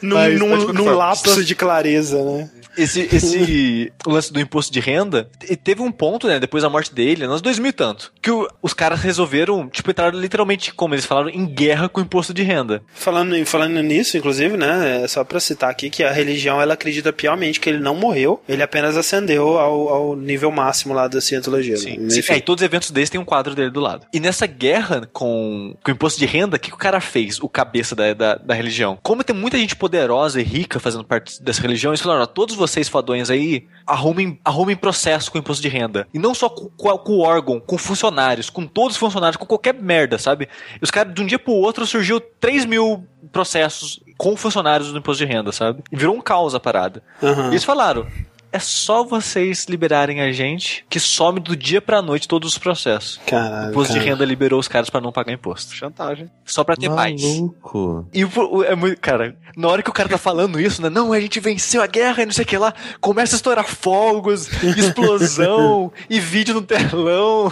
Num, Mas, num, qualquer num forma, lapso de clareza, né? Esse, esse lance do imposto de renda, e teve um ponto, né, depois da morte dele, nos 2000 e tanto, que o- os caras resolveram, tipo, entraram literalmente, como eles falaram, em guerra com o imposto de renda. Falando, falando nisso, inclusive, né? É só pra citar aqui que a religião ela acredita piamente que ele não morreu, ele apenas ascendeu ao, ao nível máximo lá da cientologia. né? Sim, é, e todos os eventos desses tem um quadro dele do lado. E nessa guerra com, com o imposto de renda, o que, que o cara fez, o cabeça da, da, da religião? Como tem muita gente poderosa e rica fazendo parte dessa religião, eles falaram, todos vocês fadões aí, arrumem, arrumem processo com o imposto de renda. E não só com, com, com o órgão, com funcionários, com todos os funcionários, com qualquer merda, sabe? E os caras, de um dia pro outro, surgiu 3 mil processos com funcionários do imposto de renda, sabe? E virou um caos a parada. Aham. E eles falaram: é só vocês liberarem a gente que some do dia pra noite todos os processos. O Caralho. imposto de cara. renda liberou os caras pra não pagar imposto. Chantagem. Só pra ter paz. Maluco. E o- o- é muito. Cara, na hora que o cara tá falando isso, né? Não, a gente venceu a guerra e não sei o que lá. Começa a estourar fogos, explosão e vídeo no telão.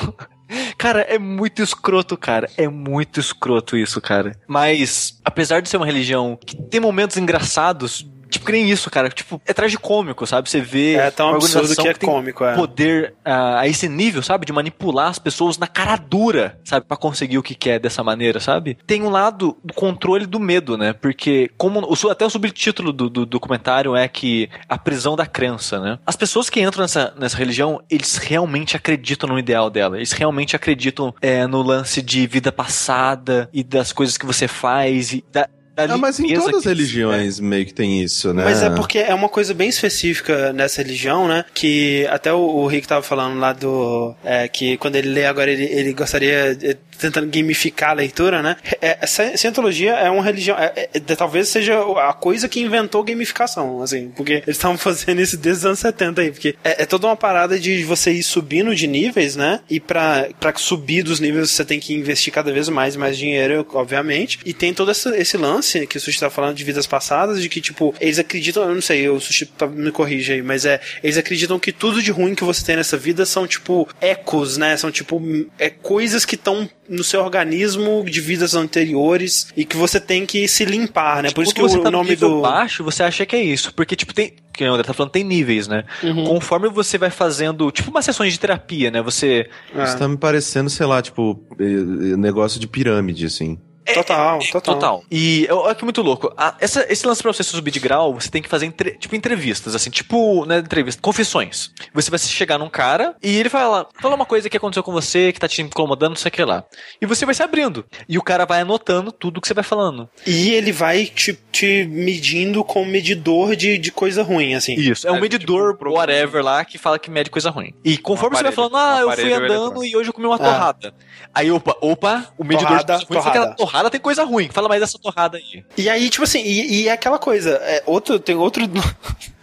Cara, é muito escroto, cara. É muito escroto isso, cara. Mas, apesar de ser uma religião que tem momentos engraçados, tipo, que nem isso, cara. Tipo, é tragicômico, sabe? Você vê. É tão uma absurdo que é tem cômico, é. poder ah, a esse nível, sabe? De manipular as pessoas na cara dura, sabe? Pra conseguir o que quer dessa maneira, sabe? Tem um lado do controle do medo, né? Porque, como até o subtítulo do, do documentário é que a prisão da crença, né? As pessoas que entram nessa, nessa religião, eles realmente acreditam no ideal dela. Eles realmente acreditam é, no lance de vida passada e das coisas que você faz e da. Da Ah, mas em todas as religiões meio que tem isso, né? Mas é porque é uma coisa bem específica nessa religião, né? Que até o, o Rick tava falando lá do. é, que quando ele lê agora, ele, ele gostaria. é, tentando gamificar a leitura, né? É, essa Cientologia é uma religião. é- é- talvez seja a coisa que inventou gamificação, assim. Porque eles estavam fazendo isso desde os anos 70 aí. Porque é, é toda uma parada de você ir subindo de níveis, né? E pra, pra subir dos níveis você tem que investir cada vez mais e mais dinheiro, obviamente. E tem todo esse, esse lance que o Sushi tá falando de vidas passadas, de que, tipo, eles acreditam, eu não sei, o Sushi tá- me corrige aí, mas é, eles acreditam que tudo de ruim que você tem nessa vida são, tipo, ecos, né? São, tipo, é coisas que estão no seu organismo de vidas anteriores e que você tem que se limpar, né? Por isso que Quando você o tá no nome nível do. baixo, você acha que é isso. Porque, tipo, tem. Que o André tá falando, tem níveis, né? Uhum. Conforme você vai fazendo, tipo, umas sessões de terapia, né? Você. É. Isso tá me parecendo, sei lá, tipo, eh, eh, negócio de pirâmide, assim. É, Total, é, é, total. total. E olha que muito louco. A- essa- esse lance pra você subir de grau, você tem que fazer entre- tipo entrevistas, assim, tipo, né, entrevista, confissões. Você vai chegar num cara e ele fala, fala uma coisa que aconteceu com você, que tá te incomodando, não sei o que lá. E você vai se abrindo. E o cara vai anotando tudo que você vai falando. E ele vai te, te medindo com um medidor de, de coisa ruim, assim. Isso. É um É, medidor, tipo, pro- whatever lá, que fala que mede coisa ruim. E conforme você vai aparelho, falando, ah, um eu fui aparelho andando eletrônico. e hoje eu comi uma Ah. torrada. Aí, opa, opa, o medidor Torrada, de coisa ruim foi que torrada. Torrada tem coisa ruim. Fala mais dessa torrada aí. E aí, tipo assim, e, e é aquela coisa, é, outro, tem outro.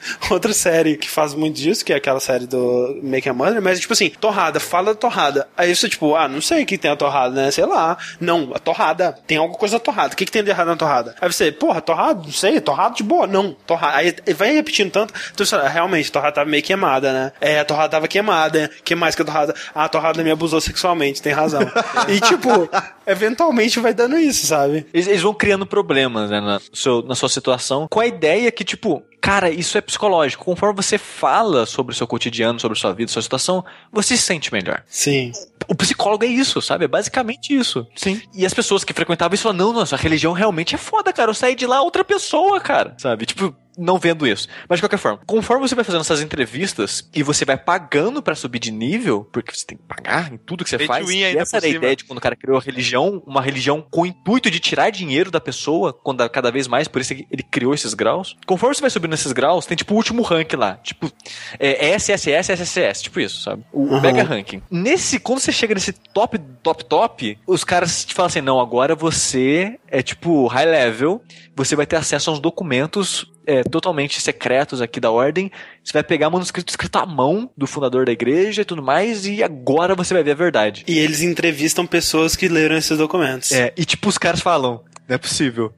Outra série que faz muito disso, que é aquela série do Make a Mother, mas tipo assim, torrada, fala da torrada. Aí você, tipo, ah, não sei o que tem a torrada, né? Sei lá. Não, a torrada, tem alguma coisa da torrada. O que, que tem de errado na torrada? Aí você, porra, torrada, não sei, torrada de boa, não, torrada. Aí vai repetindo tanto, então você, realmente, a torrada tava meio queimada, né? É, a torrada tava queimada, que mais que a torrada? Ah, a torrada me abusou sexualmente, tem razão. e tipo, eventualmente vai dando isso, sabe? Eles, eles vão criando problemas né, na, seu- na sua situação, com a ideia que, tipo, cara, isso é psicológico. Conforme você fala sobre o seu cotidiano, sobre sua vida, sua situação, você se sente melhor. Sim. O psicólogo é isso, sabe? É basicamente isso. Sim. E as pessoas que frequentavam isso falavam, não, nossa, a religião realmente é foda, cara. Eu saí de lá outra pessoa, cara. Sabe? Tipo, não vendo isso. Mas de qualquer forma, conforme você vai fazendo essas entrevistas e você vai pagando pra subir de nível, porque você tem que pagar em tudo que você Pay faz. win E essa era a ideia de quando o cara criou a religião, uma religião com o intuito de tirar dinheiro da pessoa, quando cada vez mais, por isso que ele criou esses graus. Conforme você vai subindo nesses graus, tem tipo o último rank lá. Tipo, é SSS, SSS, tipo isso, sabe? O Uhum. mega ranking. Nesse, quando você chega nesse top, top, top, os caras te falam assim: não, agora você é tipo high level, você vai ter acesso aos documentos é, totalmente secretos aqui da ordem. Você vai pegar manuscrito escrito à mão do fundador da igreja e tudo mais, e agora você vai ver a verdade. E eles entrevistam pessoas que leram esses documentos. É, e tipo, os caras falam, não é possível.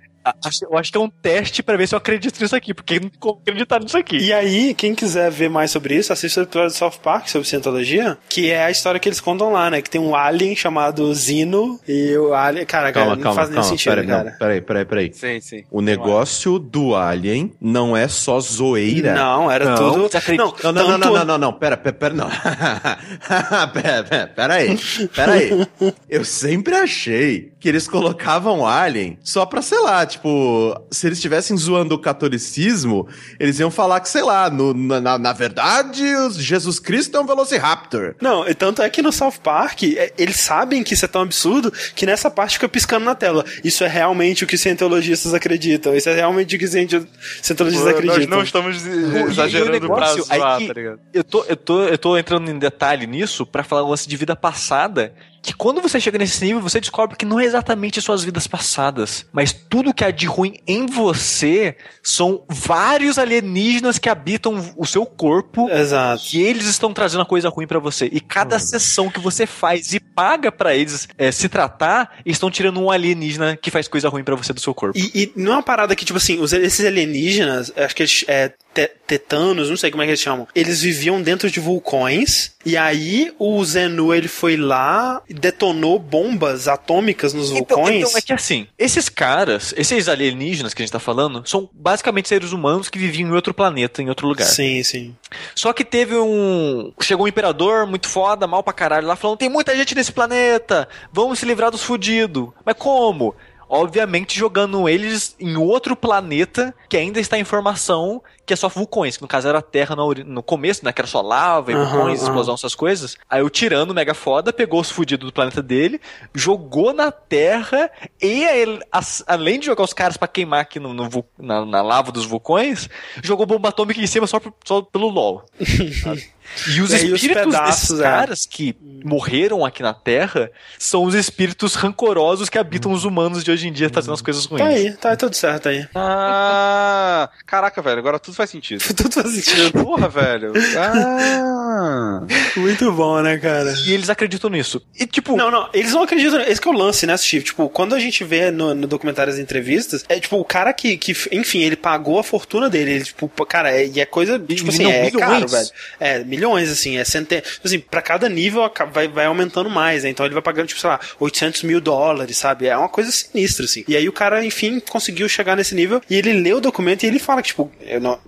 Eu acho que é um teste pra ver se eu acredito nisso aqui, porque eu não como acreditar nisso aqui. E aí, quem quiser ver mais sobre isso, assista o episódio do South Park sobre Cientologia, que é a história que eles contam lá, né? Que tem um alien chamado Zino e o alien. Cara, cara Calma, não calma, faz nenhum calma. sentido, Peraí, cara. não, peraí, peraí, peraí. Sim, sim. O negócio do Alien não é só zoeira. Não, era Não, tudo. Não, Não, não, não, tanto- não, não, não, não, pera, pera, pera, não. pera, pera, pera aí, pera aí. Eu sempre achei que eles colocavam Alien só pra, sei lá, tipo, se eles estivessem zoando o catolicismo, eles iam falar que, sei lá, no- na, na- verdade, o Jesus Cristo é um Velociraptor. Não, e tanto é que no South Park, é, eles sabem que isso é tão absurdo que nessa parte fica piscando na tela. Isso é realmente o que os cientologistas acreditam. Isso é realmente o que cientologistas Nós acreditam. não estamos o exagerando pra zoar, que- tá ligado? Eu tô, eu, tô, eu tô entrando em detalhe nisso pra falar um lance de vida passada. Que quando você chega nesse nível, você descobre que não é exatamente suas vidas passadas, mas tudo que há de ruim em você são vários alienígenas que habitam o seu corpo Exato. que eles estão trazendo a coisa ruim pra você. E cada sessão que você faz e paga pra eles é, se tratar, estão tirando um alienígena que faz coisa ruim pra você do seu corpo. E, e não é uma parada que, tipo assim, os, esses alienígenas, acho que eles, é, te- tetanos, não sei como é que eles chamam, eles viviam dentro de vulcões, e aí o Zenu, ele foi lá e detonou bombas atômicas nos Então, vulcões. então é que assim, esses caras, esses alienígenas que a gente tá falando, são basicamente seres humanos que viviam em outro planeta, em outro lugar. Sim, sim. Só que teve um. Chegou um imperador muito foda, mal pra caralho, lá falando: tem muita gente nesse planeta, vamos se livrar dos fudidos. Mas como? Obviamente jogando eles em outro planeta que ainda está em formação, que é só vulcões, que no caso era a Terra no, no começo, né? Que era só lava e Aham, vulcões, aham. explosão, essas coisas. Aí o tirano mega foda pegou os fudidos do planeta dele, jogou na Terra e ele, as- além de jogar os caras pra queimar aqui no, no na, na lava dos vulcões, jogou bomba atômica em cima só, por- só pelo LOL. E os E aí os espíritos pedaços, desses é. caras que morreram aqui na Terra são os espíritos rancorosos que habitam os humanos de hoje em dia fazendo as coisas ruins. Tá aí, tá tudo certo aí. Ah, caraca, velho, agora tudo faz sentido. Tudo faz sentido. Porra, velho. Ah. Muito bom, né, cara? E eles acreditam nisso. E tipo, Não, não, eles não acreditam. Esse que é o lance, né, Steve? Tipo, quando a gente vê no, no documentário as entrevistas, é tipo, o cara que, que, enfim, ele pagou a fortuna dele. Ele, tipo, cara, é, e é coisa, tipo assim, não, é milhões. caro, velho. É, milhões, assim, é centenas. Assim, pra cada nível vai, vai aumentando mais, né? Então ele vai pagando, tipo, sei lá, 800 mil dólares, sabe? É uma coisa sinistra, assim. E aí o cara, enfim, conseguiu chegar nesse nível e ele lê o documento e ele fala que, tipo, eu não,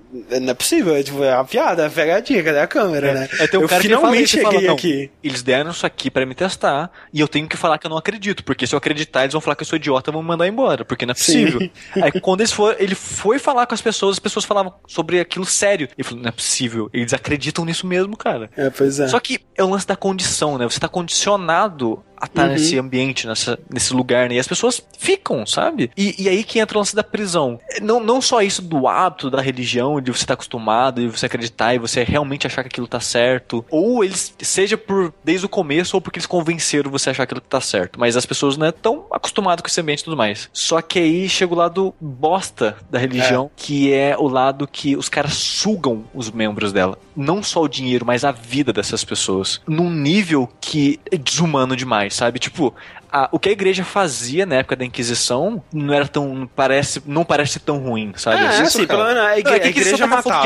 não é possível, é, tipo, é uma piada, é uma pegadinha, cadê a câmera, né? É, tem um eu cara finalmente que fala, cheguei fala, aqui. Eles deram isso aqui pra me testar e eu tenho que falar que eu não acredito, porque se eu acreditar, eles vão falar que eu sou idiota e vão me mandar embora, porque não é Sim. possível. Aí quando eles for, ele foi falar com as pessoas, as pessoas falavam sobre aquilo sério. Ele falou, não é possível. Eles acreditam nisso mesmo, cara. É, pois é. Só que é o lance da condição, né? Você tá condicionado a estar Uhum. nesse ambiente, nessa, nesse lugar, né? E as pessoas ficam, sabe? E, e aí que entra o lance da prisão. Não, não só isso do hábito, da religião, de você estar acostumado, de você acreditar e você realmente achar que aquilo tá certo. Ou eles, seja por desde o começo, ou porque eles convenceram você a achar aquilo que tá certo. Mas as pessoas não estão acostumadas com esse ambiente e tudo mais. Só que aí chega o lado bosta da religião, que é o lado que os caras sugam os membros dela. Não só o dinheiro, mas a vida dessas pessoas. Num nível que é desumano demais, sabe? Tipo, a- o que a igreja fazia na época da Inquisição não era tão. Parece, não parece tão ruim, sabe? É, Isso, assim, pelo menos a, igre- Não, é a igreja matava.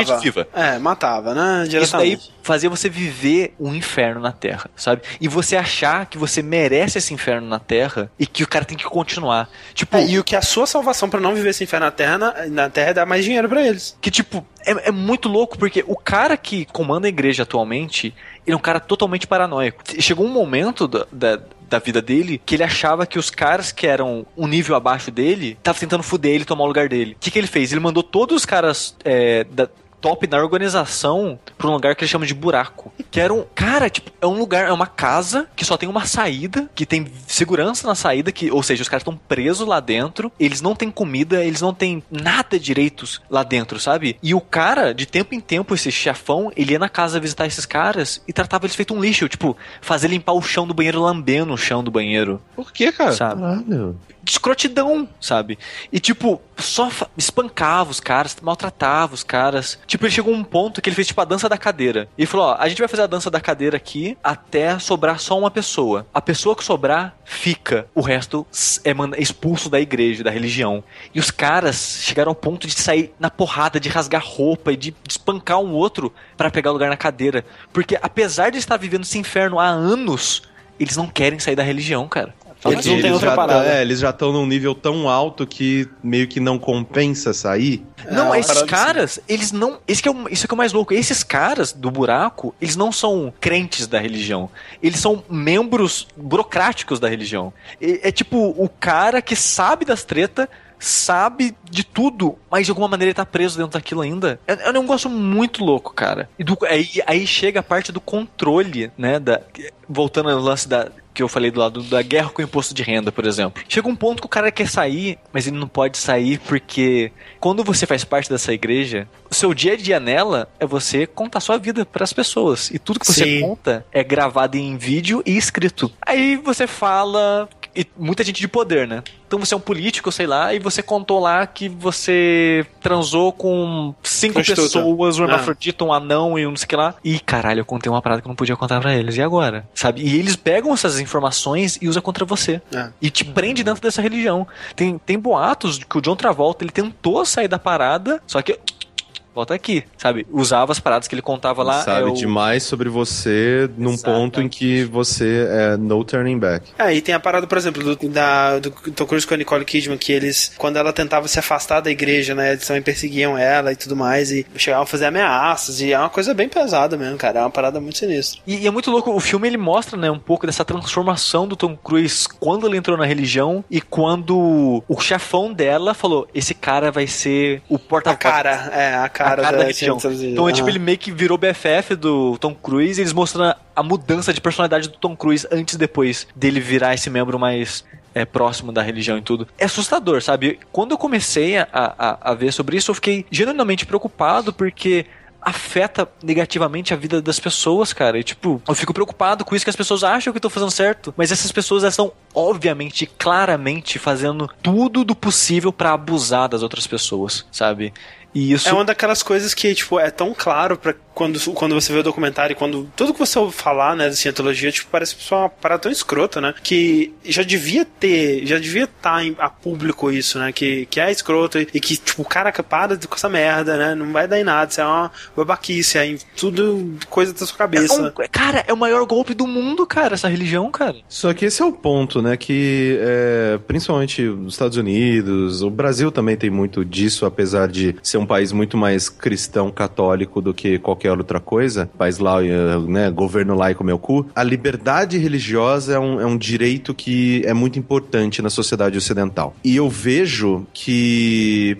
É, matava, né? Isso daí fazia você viver um inferno na Terra, sabe? E você achar que você merece esse inferno na Terra e que o cara tem que continuar. Tipo, É, e o que a sua salvação pra não viver esse inferno na Terra, na, na Terra é dar mais dinheiro pra eles. que tipo, é, é muito louco porque o cara que comanda a igreja atualmente, ele é um cara totalmente paranoico. Chegou um momento da, da, da vida dele que ele achava que os caras que eram um nível abaixo dele estavam tentando fuder ele tomar o lugar dele. O que, que ele fez? Ele mandou todos os caras é, da top da organização pra um lugar que ele chama de buraco. Que era um. Cara, tipo, é um lugar, é uma casa que só tem uma saída, que tem segurança na saída, que, ou seja, os caras estão presos lá dentro, eles não têm comida, eles não têm nada direitos lá dentro, sabe? E o cara, de tempo em tempo, esse chefão, ele ia na casa visitar esses caras e tratava eles feito um lixo, tipo, fazer limpar o chão do banheiro lambendo o chão do banheiro, Por quê, cara? sabe? Caralho. de escrotidão, sabe? E, tipo, só espancava os caras, maltratava os caras. Tipo, ele chegou a um ponto que ele fez, tipo, a dança da cadeira. E falou, ó, a gente vai fazer a dança da cadeira aqui até sobrar só uma pessoa. A pessoa que sobrar, fica. O resto é é expulso da igreja, da religião. E os caras chegaram ao ponto de sair na porrada, de rasgar roupa e de, espancar um outro pra pegar lugar na cadeira. Porque, apesar de estar vivendo esse inferno há anos, eles não querem sair da religião, cara. Eles não têm outra já parada. é, eles já estão num nível tão alto que meio que não compensa sair. Não, É, esses parada caras, eles não. Esse que é o, isso que é o mais louco. Esses caras do buraco, eles não são crentes da religião. Eles são membros burocráticos da religião. E- É, tipo o cara que sabe das tretas. Sabe de tudo, mas de alguma maneira ele tá preso dentro daquilo ainda. É, é um negócio muito louco, cara. E do- aí, aí chega a parte do controle, né? Da, voltando ao lance da, que eu falei do lado da guerra com o imposto de renda, por exemplo. Chega um ponto que o cara quer sair, mas ele não pode sair porque quando você faz parte dessa igreja, o seu dia a dia nela é você contar sua vida para as pessoas. E tudo que você Sim. conta é gravado em vídeo e escrito. Aí você fala. E muita gente de poder, né? Então você é um político, sei lá, e você contou lá que você transou com cinco pessoas, um Ah. hermafrodita, um anão e um não sei o que lá. E caralho, eu contei uma parada que eu não podia contar pra eles. E agora? Sabe? E eles pegam essas informações e usam contra você. É. E te prende dentro dessa religião. Tem, tem boatos que o John Travolta ele tentou sair da parada, só que. Volta aqui, sabe? Usava as paradas que ele contava lá. sabe é o- demais sobre você num Exatamente. ponto em que você é no turning back. É, e tem a parada, por exemplo, do, da, do Tom Cruise com a Nicole Kidman, que eles, quando ela tentava se afastar da igreja, né, eles também perseguiam ela e tudo mais, e chegavam a fazer ameaças, e é uma coisa bem pesada mesmo, cara, é uma parada muito sinistra. E, e é muito louco, o filme ele mostra, né, um pouco dessa transformação do Tom Cruise quando ele entrou na religião e quando o chefão dela falou: esse cara vai ser o A porta-voz cara, é, a cara, a cara da religião. traduzido. Então, é, tipo, Aham. ele meio que virou BFF do Tom Cruise e eles mostram a mudança de personalidade do Tom Cruise antes e depois dele virar esse membro mais é, próximo da religião e tudo. É assustador, sabe? Quando eu comecei a, a, a ver sobre isso, eu fiquei genuinamente preocupado porque afeta negativamente a vida das pessoas, cara. E, tipo, eu fico preocupado com isso que as pessoas acham que eu tô fazendo certo, mas essas pessoas elas estão obviamente, claramente fazendo tudo do possível pra abusar das outras pessoas, sabe? E isso É uma daquelas coisas que, tipo, é tão claro para quando, quando você vê o documentário e quando tudo que você ouve falar, né, da cientologia, tipo, parece só uma parada tão escrota, né? Que já devia ter, já devia estar a público isso, né? Que, que é escroto e, e que, tipo, caraca, para com essa merda, né? Não vai dar em nada, isso é uma babaquice, é tudo coisa da sua É cabeça. um- cara, é o maior golpe do mundo, cara, essa religião, cara. Só que esse é o ponto, né? Que é, principalmente os Estados Unidos, o Brasil também tem muito disso, apesar de ser um país muito mais cristão, católico do que qualquer outra coisa, país lá, eh, né, governo laico meu cu, a liberdade religiosa é um, é um direito que é muito importante na sociedade ocidental. E eu vejo que,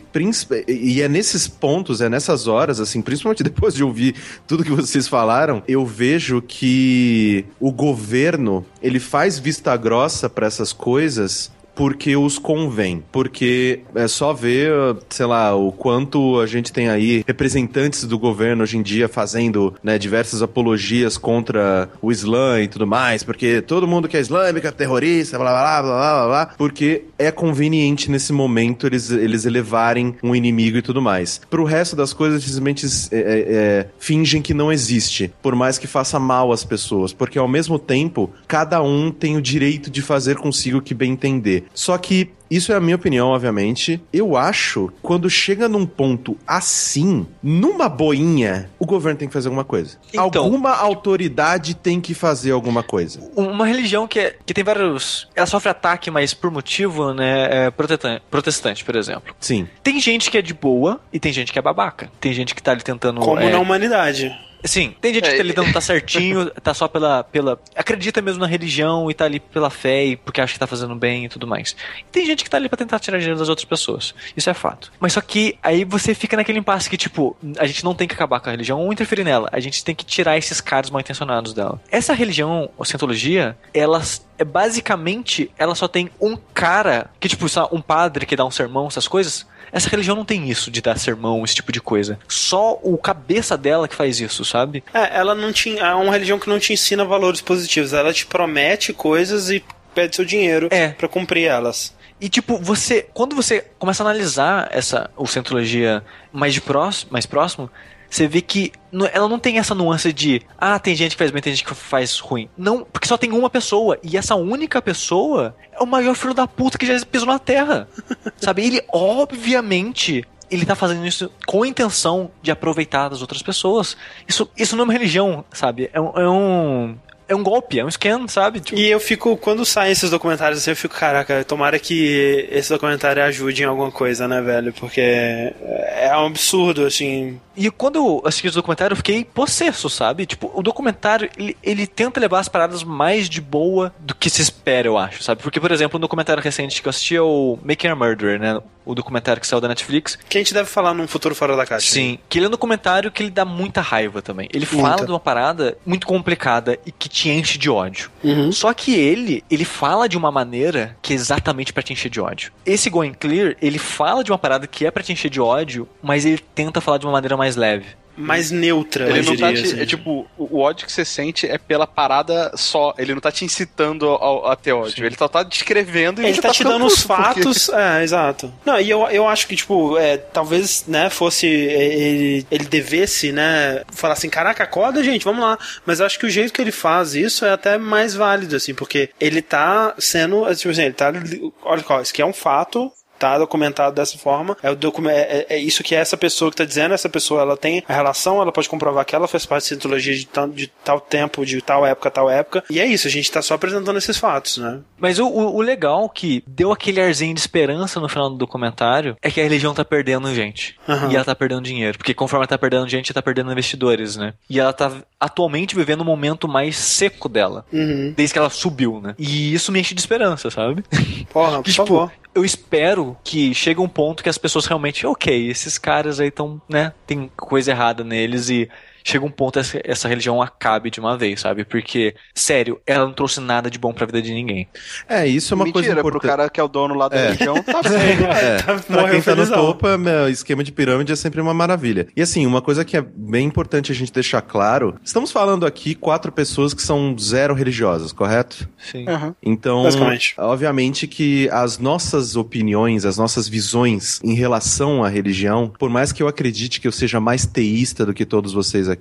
e é nesses pontos, é nessas horas, assim, principalmente depois de ouvir tudo que vocês falaram, eu vejo que o governo, ele faz vista grossa para essas coisas porque os convém. Porque é só ver, sei lá, o quanto a gente tem aí representantes do governo hoje em dia fazendo né, diversas apologias contra o Islã e tudo mais, porque todo mundo que é islâmico é terrorista, blá blá blá blá blá blá, porque é conveniente nesse momento eles, eles elevarem um inimigo e tudo mais. Pro resto das coisas, simplesmente é, é, é, fingem que não existe, por mais que faça mal às pessoas, porque ao mesmo tempo, cada um tem o direito de fazer consigo o que bem entender. Só que isso é a minha opinião, obviamente. Eu acho, quando chega num ponto assim, numa boinha, o governo tem que fazer alguma coisa. Então, alguma autoridade tem que fazer alguma coisa. Uma religião que, é, que tem vários. Ela sofre ataque, mas por motivo, né? É protestante, protestante, por exemplo. Sim. Tem gente que é de boa e tem gente que é babaca. Tem gente que tá ali tentando. Como é, na humanidade. Sim, tem gente é, que tá ali não tá certinho, tá só pela, pela. Acredita mesmo na religião e tá ali pela fé e porque acha que tá fazendo bem e tudo mais. E tem gente que tá ali pra tentar tirar dinheiro das outras pessoas. Isso é fato. Mas só que aí você fica naquele impasse que, tipo, a gente não tem que acabar com a religião ou interferir nela. A gente tem que tirar esses caras mal intencionados dela. Essa religião, a Cientologia, elas é basicamente ela só tem um cara que, tipo, um padre que dá um sermão, essas coisas essa religião não tem isso de dar sermão, esse tipo de coisa. Só o cabeça dela que faz isso, sabe? É, ela não tinha. É uma religião que não te ensina valores positivos. Ela te promete coisas e pede seu dinheiro é. para cumprir elas. E tipo, você. Quando você começa a analisar essa o Centrologia mais, de próximo, mais próximo, você vê que ela não tem essa nuance de ah, tem gente que faz bem, tem gente que faz ruim. Não, porque só tem uma pessoa e essa única pessoa é o maior filho da puta que já pisou na Terra. Sabe? Ele obviamente ele tá fazendo isso com a intenção de aproveitar das outras pessoas. Isso, isso não é uma religião, sabe? É um, é um é um golpe, é um scan, sabe? Tipo... E eu fico, quando saem esses documentários assim, eu fico, caraca, tomara que esse documentário ajude em alguma coisa, né, velho? Porque é um absurdo, assim. E quando eu assisti esse documentário, eu fiquei possesso, sabe? Tipo, o documentário, ele, ele tenta levar as paradas mais de boa do que se espera, eu acho, sabe? Porque, por exemplo, um documentário recente que eu assisti é o Making a Murderer, né? O documentário que saiu da Netflix. Que a gente deve falar num futuro fora da caixa. Sim, né? que ele é um documentário que ele dá muita raiva também. Ele muita. fala de uma parada muito complicada e que te enche de ódio. Uhum. Só que ele, ele fala de uma maneira que é exatamente para te encher de ódio. Esse Going Clear, ele fala de uma parada que é para te encher de ódio, mas ele tenta falar de uma maneira mais leve mais neutra. Ele não tá te, assim. É tipo, o ódio que você sente é pela parada só. Ele não tá te incitando ao, a ter ódio. Sim. Ele só tá descrevendo e ele tá, tá te dando os fatos. Porque... É, exato. Não, e eu, eu acho que, tipo, é, talvez, né, fosse. Ele, ele devesse, né, falar assim: caraca, acorda, gente, vamos lá. Mas eu acho que o jeito que ele faz isso é até mais válido, assim, porque ele tá sendo. Tipo assim, ele tá. Olha, isso aqui é um fato, tá documentado dessa forma. É, o é, é, é, isso que essa pessoa que tá dizendo, essa pessoa ela tem a relação, ela pode comprovar que ela fez parte de cientologia de, de tal tempo, de tal época, tal época. E é isso, a gente tá só apresentando esses fatos, né? Mas o, o, o legal que deu aquele arzinho de esperança no final do documentário é que a religião tá perdendo gente. Uhum. E ela tá perdendo dinheiro. Porque conforme ela tá perdendo gente, ela tá perdendo investidores, né? E ela tá atualmente vivendo o momento mais seco dela. Uhum. Desde que ela subiu, né? E isso me enche de esperança, sabe? Porra, por tipo, favor eu espero que chegue um ponto que as pessoas realmente, ok, esses caras aí estão, né, tem coisa errada neles e chega um ponto essa, essa religião acabe de uma vez, sabe? Porque, sério, ela não trouxe nada de bom pra vida de ninguém. É, isso é uma Mentira, coisa importante. pro cara que é o dono lá da é. religião, tá bem. é, tá, pra quem tá no topo, é, esquema de pirâmide é sempre uma maravilha. E assim, uma coisa que é bem importante a gente deixar claro, estamos falando aqui quatro pessoas que são zero religiosas, correto? Sim. Uhum. Então, obviamente que as nossas opiniões, as nossas visões em relação à religião, por mais que eu acredite que eu seja mais teísta do que todos vocês aqui.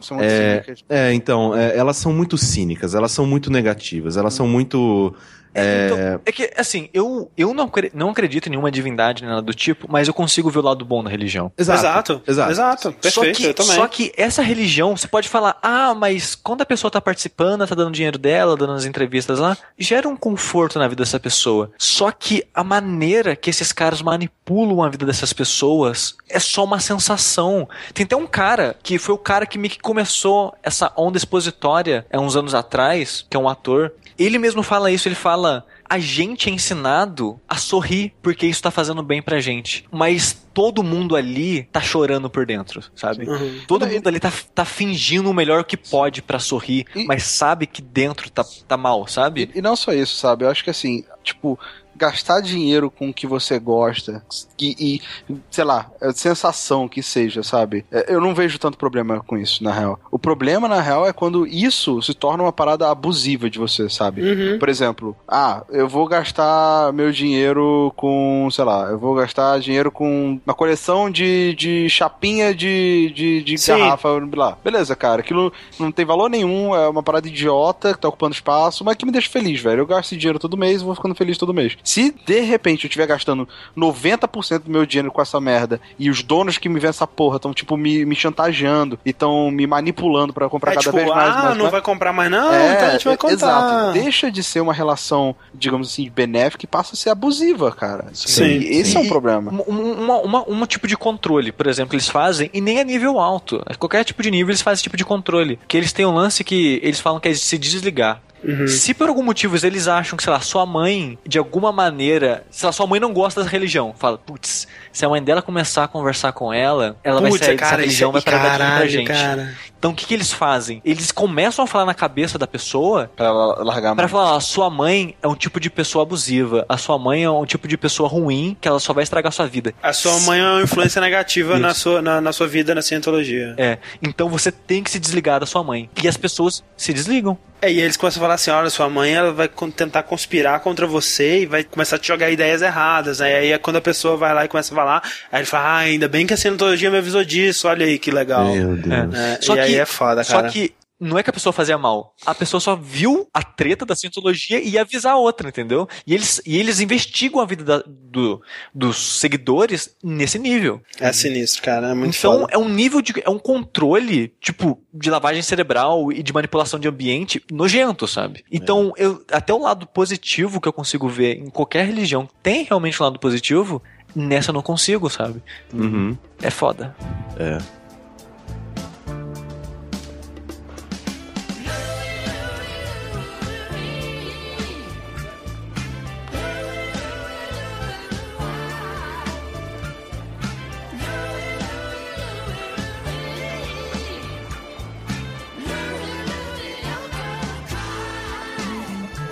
São muito é, cínicas. É, então, é, elas são muito cínicas, elas são muito negativas, elas são muito É, então, é que, assim, eu, eu não, não acredito em nenhuma divindade nem nada do tipo, mas eu consigo ver o lado bom da religião. Exato. Exato. Exato. Exato. Perfeito, só que, eu também. Só que essa religião, você pode falar, ah, mas quando a pessoa tá participando, tá dando dinheiro dela, dando as entrevistas lá, gera um conforto na vida dessa pessoa. Só que a maneira que esses caras manipulam a vida dessas pessoas é só uma sensação. Tem até um cara que foi o cara que me começou essa onda expositória há uns anos atrás, que é um ator. Ele mesmo fala isso, ele fala a gente é ensinado a sorrir porque isso tá fazendo bem pra gente. Mas todo mundo ali tá chorando por dentro, sabe? Uhum. Todo mundo ali tá, tá fingindo o melhor que pode para sorrir, e, mas sabe que dentro tá, tá mal, sabe? E, e não só isso, sabe? Eu acho que assim, tipo, gastar dinheiro com o que você gosta e, e sei lá, sensação que seja, sabe? É, eu não vejo tanto problema com isso, na real. O problema, na real, é quando isso se torna uma parada abusiva de você, sabe? Uhum. Por exemplo, ah, eu vou gastar meu dinheiro com, sei lá, eu vou gastar dinheiro com uma coleção de, de chapinha de, de, de garrafa lá. Beleza, cara, aquilo não tem valor nenhum, é uma parada idiota que tá ocupando espaço, mas que me deixa feliz, velho. Eu gasto esse dinheiro todo mês e vou ficando feliz todo mês. Se de repente eu estiver gastando 90% do meu dinheiro com essa merda e os donos que me vendem essa porra estão, tipo, me, me chantageando e estão me manipulando para comprar é, cada tipo, vez mais. Ah, mais, não vai comprar mais, não? É, então a gente vai comprar. Exato. Deixa de ser uma relação, digamos assim, benéfica e passa a ser abusiva, cara. Sim. E esse e, é um problema. Uma, uma, uma, tipo de controle, por exemplo, eles fazem, e nem a nível alto. Qualquer tipo de nível eles fazem esse tipo de controle. Que eles têm um lance que eles falam que é se desligar. Uhum. Se por algum motivo eles acham que, sei lá, sua mãe, de alguma maneira, sei lá, sua mãe não gosta da religião, fala, putz, se a mãe dela começar a conversar com ela, ela vai sair cara, dessa religião, vai parar de pra gente. Cara. Então o que, que eles fazem? Eles começam a falar na cabeça da pessoa para ela largar a Pra falar, a sua mãe é um tipo de pessoa abusiva, a sua mãe é um tipo de pessoa ruim, que ela só vai estragar a sua vida. A sua mãe é uma influência negativa na sua, na, na sua vida na cientologia. É. Então você tem que se desligar da sua mãe. E as pessoas se desligam. É, e eles começam a falar assim: olha, sua mãe ela vai tentar conspirar contra você e vai começar a te jogar ideias erradas. Né? Aí é quando a pessoa vai lá e começa a falar, aí ele fala: ah, ainda bem que a cientologia me avisou disso, olha aí que legal. Meu Deus. É, só e que, aí é foda, cara. Só que não é que a pessoa fazia mal. A pessoa só viu a treta da cientologia e ia avisar a outra, entendeu? E eles, e eles investigam a vida da, do, dos seguidores nesse nível. É sinistro, cara. É muito então foda. é um nível de. É um controle, tipo, de lavagem cerebral e de manipulação de ambiente nojento, sabe? Então, é. eu, até o lado positivo que eu consigo ver em qualquer religião tem realmente um lado positivo. Nessa eu não consigo, sabe? Uhum. É foda. É.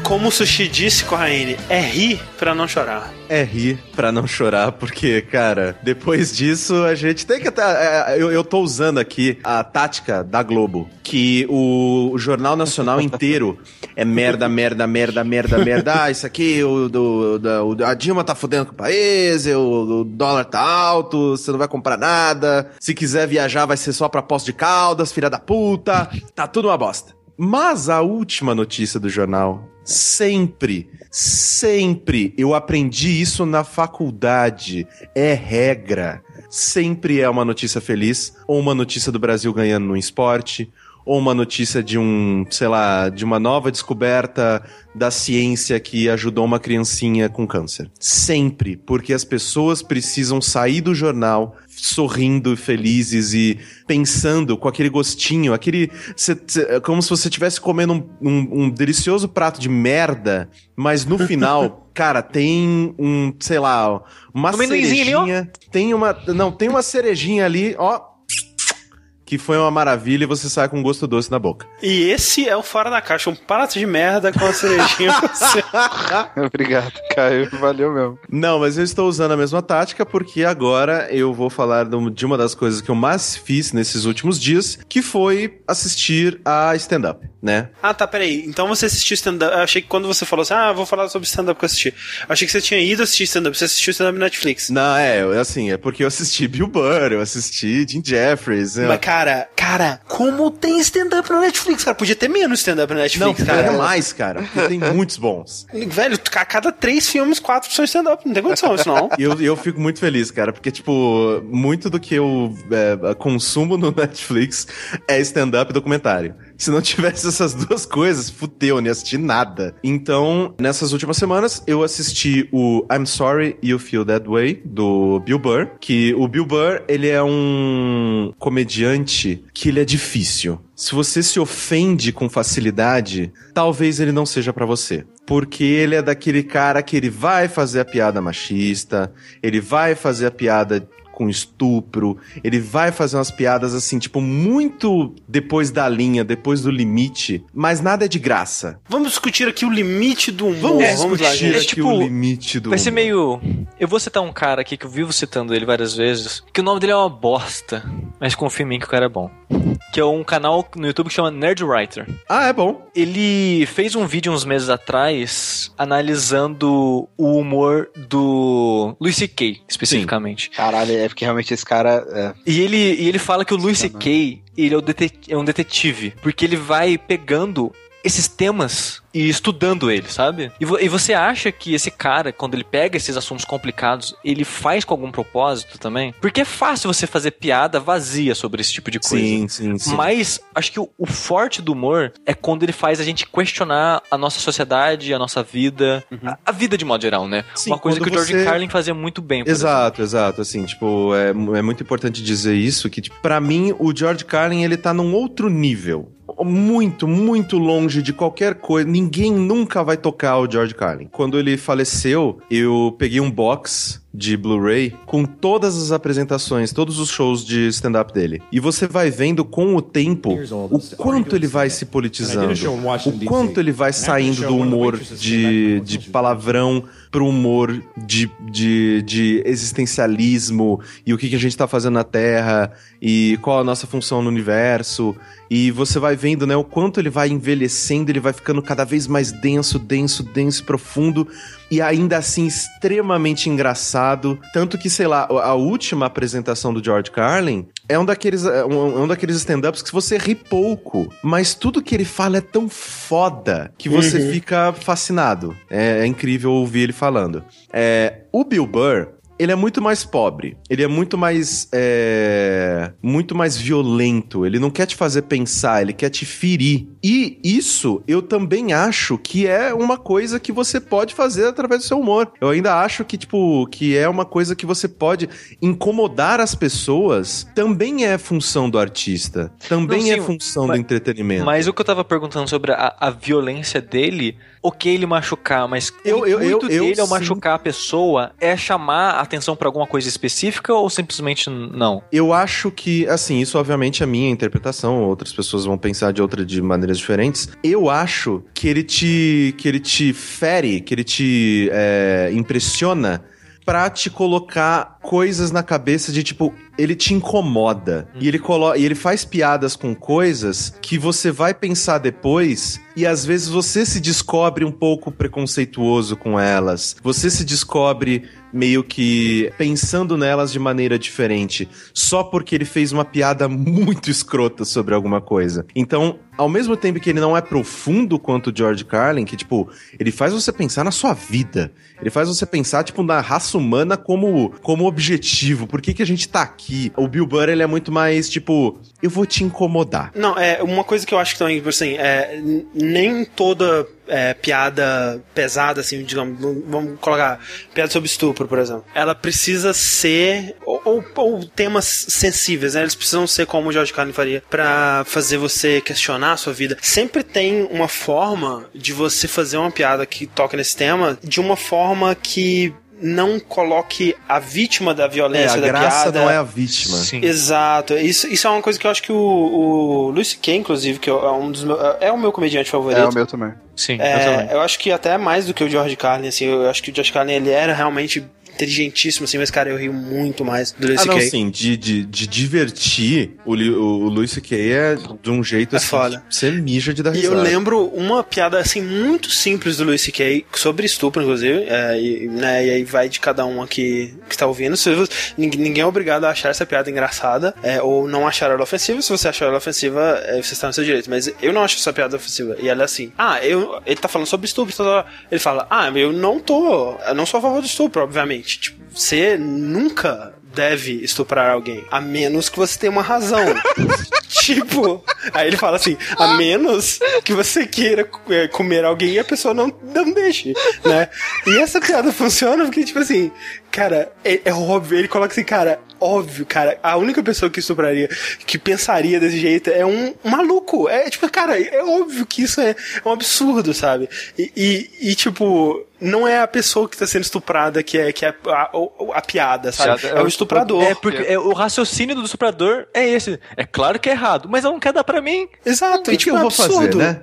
Como o Sushi disse, Corraine, é rir pra não chorar. É rir pra não chorar, porque, cara, depois disso a gente tem que até. É, eu, eu tô usando aqui a tática da Globo, que o, Jornal Nacional inteiro é merda, merda, merda, merda, merda. Ah, isso aqui, o, do, a Dilma tá fudendo com o país, o, o dólar tá alto, você não vai comprar nada. Se quiser viajar, vai ser só pra Poço de Caldas, filha da puta. Tá tudo uma bosta. Mas a última notícia do jornal Sempre, sempre eu aprendi isso na faculdade. É regra. Sempre é uma notícia feliz, ou uma notícia do Brasil ganhando no esporte, ou uma notícia de um, sei lá, de uma nova descoberta da ciência que ajudou uma criancinha com câncer. Sempre, porque as pessoas precisam sair do jornal sorrindo, felizes e pensando com aquele gostinho, aquele. Cê, cê, como se você estivesse comendo um, um, um, delicioso prato de merda, mas no final, cara, tem um, sei lá, uma cerejinha. Ali, tem uma. Não, tem uma cerejinha ali, ó que foi uma maravilha e você sai com um gosto doce na boca. E esse é o Fora da Caixa, um prato de merda com a cerejinha você. Obrigado, Caio. Valeu mesmo. Não, mas eu estou usando a mesma tática porque agora eu vou falar de uma das coisas que eu mais fiz nesses últimos dias, que foi assistir a stand-up, né? Ah, tá, peraí. Então você assistiu stand-up. Eu achei que quando você falou assim, ah, vou falar sobre stand-up que eu assisti. Eu achei que você tinha ido assistir stand-up. Você assistiu stand-up na Netflix. Não, é, assim, é porque eu assisti Bill Burr, eu assisti Jim Jeffries. Mas, cara, cara, cara, como tem stand-up na Netflix, cara? Podia ter menos stand-up na Não, Netflix, cara. é mais, cara. Porque tem muitos bons. Velho, a cada três filmes, quatro são stand-up. Não tem condição isso, não. E eu, eu fico muito feliz, cara, porque, tipo, muito do que eu é, consumo no Netflix é stand-up e documentário. Se não tivesse essas duas coisas, fudeu, não ia assistir nada. Então, nessas últimas semanas, eu assisti o I'm Sorry You Feel That Way, do Bill Burr, que o Bill Burr, ele é um comediante que ele é difícil. Se você se ofende com facilidade, talvez ele não seja pra você. Porque ele é daquele cara que ele vai fazer a piada machista, ele vai fazer a piada com estupro, ele vai fazer umas piadas assim, tipo, muito depois da linha, depois do limite, mas nada é de graça. Vamos discutir aqui o limite do humor. Vamos lá, discutir gente. É aqui tipo, o limite do Vai ser humor. meio. Eu vou citar um cara aqui que eu vivo citando ele várias vezes, que o nome dele é uma bosta, mas confia em mim que o cara é bom. Que é um canal no YouTube que chama Nerd Writer. Ah, é bom. Ele fez um vídeo uns meses atrás analisando o humor do Louis C.K., especificamente. Caralho, é porque realmente esse cara. É, E ele, e ele fala que o Louis C.K., ele é, o detet- é um detetive, porque ele vai pegando esses temas e estudando ele, sabe? E, vo- e você acha que esse cara, quando ele pega esses assuntos complicados, ele faz com algum propósito também? Porque é fácil você fazer piada vazia sobre esse tipo de coisa. Sim, sim, sim. Mas acho que o, o forte do humor é quando ele faz a gente questionar a nossa sociedade, a nossa vida, a, a vida de modo geral, né? Sim, Uma coisa que o George você- Carlin fazia muito bem. Exato, exato, assim, tipo, é, é muito importante dizer isso, que, tipo, pra mim, o George Carlin, ele tá num outro nível. Muito, muito longe de qualquer coisa. Ninguém nunca vai tocar o George Carlin. Quando ele faleceu, eu peguei um box de Blu-ray com todas as apresentações, todos os shows de stand-up dele. E você vai vendo com o tempo o quanto ele vai se politizando, o quanto ele vai saindo do humor de, de palavrão pro humor de, de, de existencialismo e o que, que a gente tá fazendo na Terra e qual a nossa função no universo. E você vai vendo, né, o quanto ele vai envelhecendo, ele vai ficando cada vez mais denso, denso, denso, profundo e ainda assim extremamente engraçado. Tanto que, sei lá, a última apresentação do George Carlin é um daqueles, é um, um daqueles stand-ups que você ri pouco, mas tudo que ele fala é tão foda que você fica fascinado. É, é incrível ouvir ele falando. É, o Bill Burr, ele é muito mais pobre. Ele é muito mais. é, muito mais violento. Ele não quer te fazer pensar, ele quer te ferir. E isso eu também acho que é uma coisa que você pode fazer através do seu humor. Eu ainda acho que, tipo, que é uma coisa que você pode incomodar as pessoas. Também é função do artista. Também Não, é sim, função mas- do entretenimento. Mas o que eu tava perguntando sobre a, a violência dele, ok ele machucar, mas Eu- o eu- eu- intuito eu dele ao sim. machucar a pessoa é chamar a atenção pra alguma coisa específica ou simplesmente não? Eu acho que, assim, isso obviamente é a minha interpretação, outras pessoas vão pensar de outra de maneiras diferentes. Eu acho que ele te que ele te fere, que ele te é, impressiona pra te colocar coisas na cabeça de tipo, ele te incomoda. E ele colo e ele faz piadas com coisas que você vai pensar depois e às vezes você se descobre um pouco preconceituoso com elas. Você se descobre meio que pensando nelas de maneira diferente, só porque ele fez uma piada muito escrota sobre alguma coisa. Então, ao mesmo tempo que ele não é profundo quanto George Carlin, que tipo, ele faz você pensar na sua vida. Ele faz você pensar tipo na raça humana como como objetivo. Por que que a gente tá aqui? O Bill Burr, ele é muito mais tipo, eu vou te incomodar. Não, é uma coisa que eu acho que também, assim, é, nem toda é, piada pesada, assim, digamos, vamos colocar piada sobre estupro, por exemplo. Ela precisa ser ou, ou- ou temas sensíveis, né? Eles precisam ser como o George Carlin faria pra fazer você questionar a sua vida. Sempre tem uma forma de você fazer uma piada que toca nesse tema de uma forma que não coloque a vítima da É, violência a da graça piada não é a vítima. Sim. Exato. Isso, isso é uma coisa que eu acho que o, o Luis C.K., inclusive, que é um dos meus, é o meu comediante favorito. É o meu também. Sim, eu É, também. eu acho que até mais do que o George Carlin, assim, eu acho que o George Carlin, ele era realmente inteligentíssimo, assim, mas, cara, eu rio muito mais do Louis Ah, C.K. sim, de, de, de divertir, o, o, o Luis C.K. é de um jeito É assim, foda. você mija de dar E eu risada. lembro uma piada assim muito simples do Louis C.K. sobre estupro, inclusive, é, e, né, e aí vai de cada um aqui que está ouvindo. Se você- ninguém, ninguém é obrigado a achar essa piada engraçada é, ou não achar ela ofensiva. Se você achar ela ofensiva, é, você está no seu direito. Mas eu não acho essa piada ofensiva. E ela é assim: Ah, eu, ele tá falando sobre estupro. tá, tá, tá. Ele fala: Ah, eu não tô. Eu não sou a favor do estupro, obviamente. Tipo, você nunca deve estuprar alguém, a menos que você tenha uma razão. tipo, aí ele fala assim, a menos que você queira é, comer alguém e a pessoa não, não deixe, né? E essa piada funciona porque, tipo assim, cara, é, é óbvio, ele coloca assim, cara, óbvio, cara, a única pessoa que estupraria, que pensaria desse jeito é um, um maluco. É tipo, cara, é óbvio que isso é, um absurdo, sabe? E, e, e, tipo, não é a pessoa que tá sendo estuprada que é, que é a, a, a piada, sabe? Piada É o estuprador. É porque é, o raciocínio do estuprador é esse. É claro que é errado, mas não quer dar pra mim. Exato, e tipo, eu é vou fazer, absurdo. né?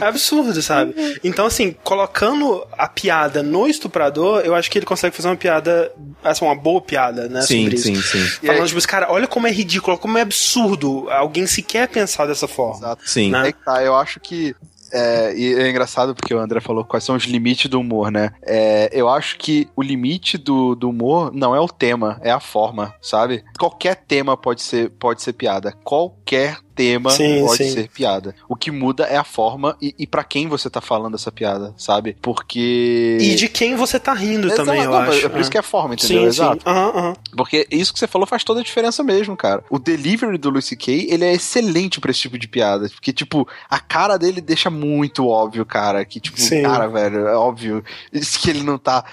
É absurdo, sabe? Então, assim, colocando a piada no estuprador, eu acho que ele consegue fazer uma piada, assim, uma boa piada, né? Sim, sobre sim, isso. Sim. Falando, tipo, cara, olha como é ridículo, como é absurdo alguém sequer pensar dessa forma. Exato. Sim. Né? É que tá, eu acho que. É, e é engraçado porque o André falou quais são os limites do humor, né? É, eu acho que o limite do, do humor não é o tema, é a forma, sabe? Qualquer tema pode ser, pode ser piada. Qualquer tema Sim, pode sim. ser piada. O que muda é a forma e, e para quem você tá falando essa piada, sabe? Porque. E de quem você tá rindo também, eu não, acho. É por isso que é forma, Sim, entendeu? sim. Exato. Aham, aham. Porque isso que você falou faz toda a diferença mesmo, cara. O delivery do Lucy Kay, ele é excelente pra esse tipo de piada. Porque, tipo, a cara dele deixa muito óbvio, cara. Que, tipo, Sim. cara, velho, é óbvio isso que ele não tá,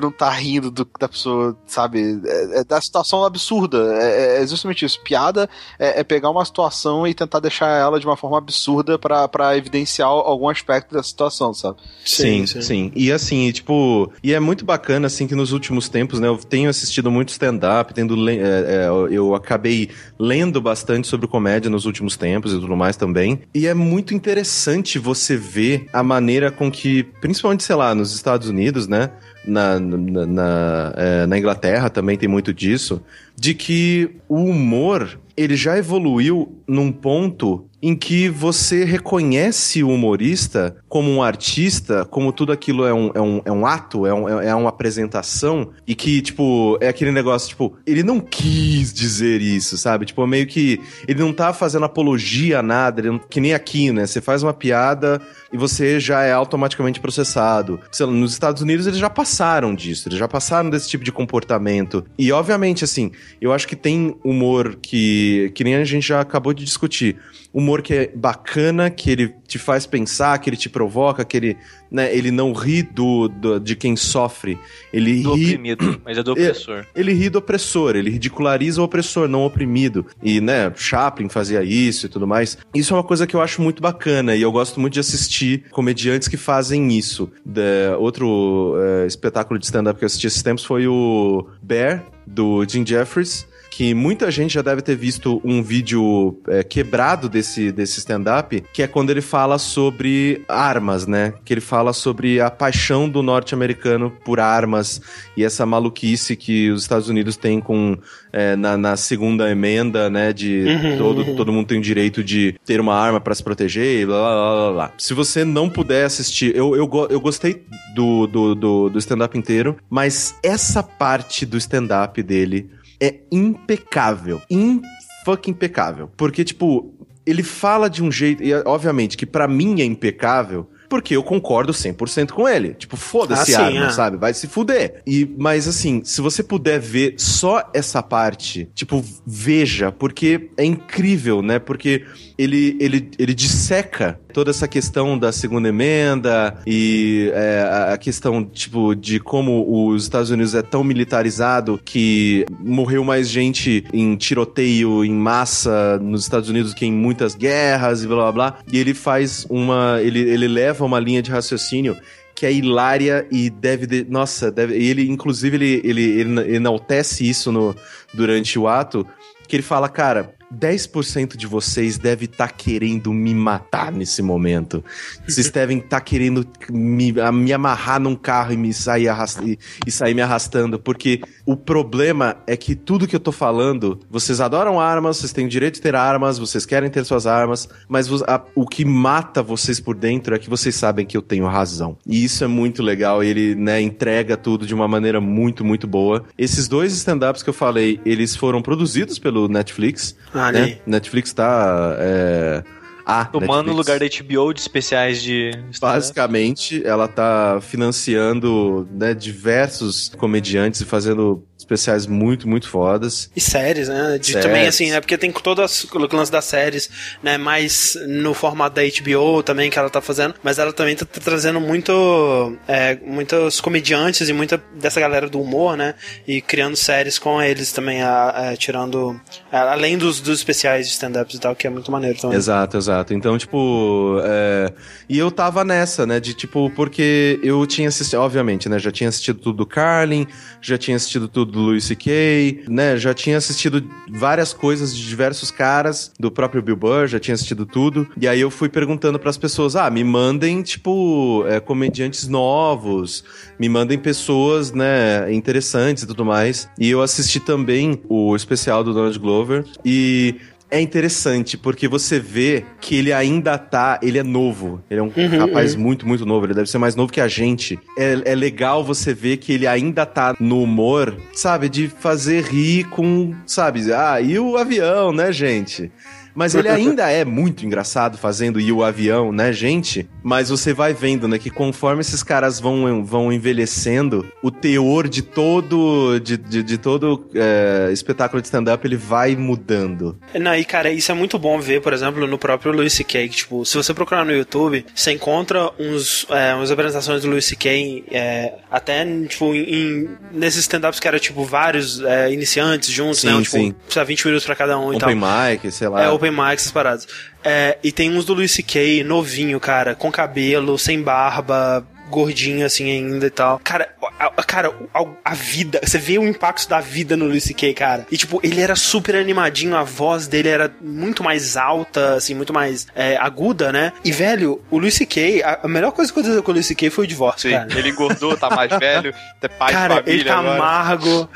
não tá rindo do- da pessoa, sabe? É, é da situação absurda. É, é justamente isso. Piada é, é pegar uma situação e tentar deixar ela de uma forma absurda pra, pra evidenciar algum aspecto da situação, sabe? Sim, sim, E assim, tipo, e é muito bacana, assim, que nos últimos tempos, né, eu tenho assistido muito stand-up, tendo, é, é, eu acabei lendo bastante sobre comédia nos últimos tempos e tudo mais também. E é muito interessante você ver a maneira com que, principalmente, sei lá, nos Estados Unidos, né, na, na, na, é, na Inglaterra também tem muito disso, de que o humor, ele já evoluiu num ponto em que você reconhece o humorista como um artista, como tudo aquilo é um, é um, é um ato, é, um, é uma apresentação, e que, tipo, é aquele negócio, tipo, ele não quis dizer isso, sabe? Tipo, meio que ele não tá fazendo apologia a nada, não- que nem aqui, né? Você faz uma piada e você já é automaticamente processado. Nos Estados Unidos eles já passaram disso, eles já passaram desse tipo de comportamento. E, obviamente, assim, eu acho que tem humor que, que nem a gente já acabou de discutir. Humor que é bacana, que ele te faz pensar, que ele te provoca, que ele, né, ele não ri do, do- de quem sofre. Ele Do ri oprimido, mas é do opressor. ele ri do opressor, ele ridiculariza o opressor, não o oprimido. E, né, Chaplin fazia isso e tudo mais. Isso é uma coisa que eu acho muito bacana e eu gosto muito de assistir comediantes que fazem isso. Da- outro é, espetáculo de stand-up que eu assisti esses tempos foi o Bear, do Jim Jeffries. Que muita gente já deve ter visto um vídeo é, quebrado desse, desse stand-up, que é quando ele fala sobre armas, né? Que ele fala sobre a paixão do norte-americano por armas e essa maluquice que os Estados Unidos têm com é, na, na segunda emenda, né? De Uhum, todo, uhum. todo mundo tem o direito de ter uma arma pra se proteger e blá blá blá blá. Se você não puder assistir, eu, eu, eu gostei do, do, do, do stand-up inteiro, mas essa parte do stand-up dele é impecável. In fucking impecável. Porque, tipo, ele fala de um jeito. E, obviamente, que pra mim é impecável. Porque eu concordo 100% com ele. Tipo, foda-se Ah, arma, é. sabe? Vai se fuder. E, mas assim, se você puder ver só essa parte, tipo, veja, porque é incrível, né? Porque ele, ele, ele disseca toda essa questão da segunda emenda e é, a- a questão, tipo, de como os Estados Unidos é tão militarizado que morreu mais gente em tiroteio em massa nos Estados Unidos que em muitas guerras e blá blá blá. E ele faz uma. Ele, ele leva uma linha de raciocínio que é hilária e deve. de- nossa, deve, ele, inclusive, ele, ele, ele enaltece isso no, durante o ato. Que ele fala, cara, 10% de vocês deve estar querendo me matar nesse momento. Vocês devem estar querendo me, a- me amarrar num carro e me sair, arrast- e, e sair me arrastando, porque o problema é que tudo que eu tô falando, vocês adoram armas, vocês têm o direito de ter armas, vocês querem ter suas armas, mas a- o que mata vocês por dentro é que vocês sabem que eu tenho razão. E isso é muito legal, ele, né, entrega tudo de uma maneira muito, muito boa. Esses dois stand-ups que eu falei, eles foram produzidos pelo Netflix, Ah, né? ali. Netflix tá. É... Ah, Tomando o Netflix. lugar da HBO de especiais de. Basicamente, ela tá financiando né, diversos comediantes e fazendo especiais muito, muito fodas. E séries, né? De, Séries. também, assim, né? Porque tem todas o lance das séries, né? Mais no formato da HBO também que ela tá fazendo. Mas ela também tá, tá trazendo muito. É, muitos comediantes e muita dessa galera do humor, né? E criando séries com eles também, a, a- tirando. a- além dos, dos especiais de stand-ups e tal, que é muito maneiro também. Exato, exato. Então, tipo. é, E eu tava nessa, né? De tipo, porque eu tinha assistido, obviamente, né? Já tinha assistido tudo do Carlin, já tinha assistido tudo do Louis C.K., né? Já tinha assistido várias coisas de diversos caras, do próprio Bill Burr, já tinha assistido tudo. E aí eu fui perguntando pras pessoas: ah, me mandem, tipo, é, comediantes novos, me mandem pessoas, né, interessantes e tudo mais. E eu assisti também o especial do Donald Glover. E é interessante, porque você vê que ele ainda tá. Ele é novo. Ele é um Uhum, rapaz muito, muito novo. Ele deve ser mais novo que a gente. É, é legal você ver que ele ainda tá no humor, sabe? De fazer rir com, sabe? Ah, e o avião, né, gente? Mas ele ainda é muito engraçado fazendo e o avião, né, gente? Mas você vai vendo, né, que conforme esses caras vão, vão envelhecendo, o teor de todo de, de, de todo é, espetáculo de stand-up ele vai mudando. Não, e cara, isso é muito bom ver, por exemplo, no próprio Louis C.K. que, Tipo, se você procurar no YouTube, você encontra uns, é, umas apresentações do Louis C.K. é, até, tipo, em, nesses stand-ups que era, tipo, vários é, iniciantes juntos, Sim, né? Tipo, sim. precisa 20 minutos pra cada um e tal. Open mic, sei lá. É, open mic, essas paradas. É, e tem uns do Louis C.K. novinho, cara, com cabelo, sem barba, gordinho assim ainda e tal. Cara, a, a- cara, a, a vida, você vê o impacto da vida no Louis C.K., cara. E tipo, ele era super animadinho, a voz dele era muito mais alta, assim, muito mais é, aguda, né? E velho, o Louis C.K., a, a melhor coisa que aconteceu com o Louis C.K. foi o divórcio, Sim, cara. ele engordou, tá mais velho, é pai Cara, de família ele tá agora. amargo.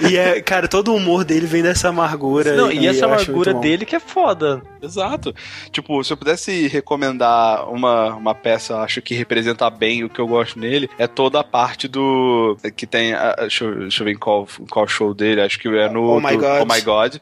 e é, cara, todo o humor dele vem dessa amargura. Não, e essa eu acho amargura dele que é foda. Exato. Tipo, se eu pudesse recomendar uma, uma peça, eu acho que representa bem o que eu gosto nele, é toda a parte do. que tem. ah, deixa, eu, deixa eu ver em qual, em qual show dele, acho que é no. Oh My do- God. Oh My God.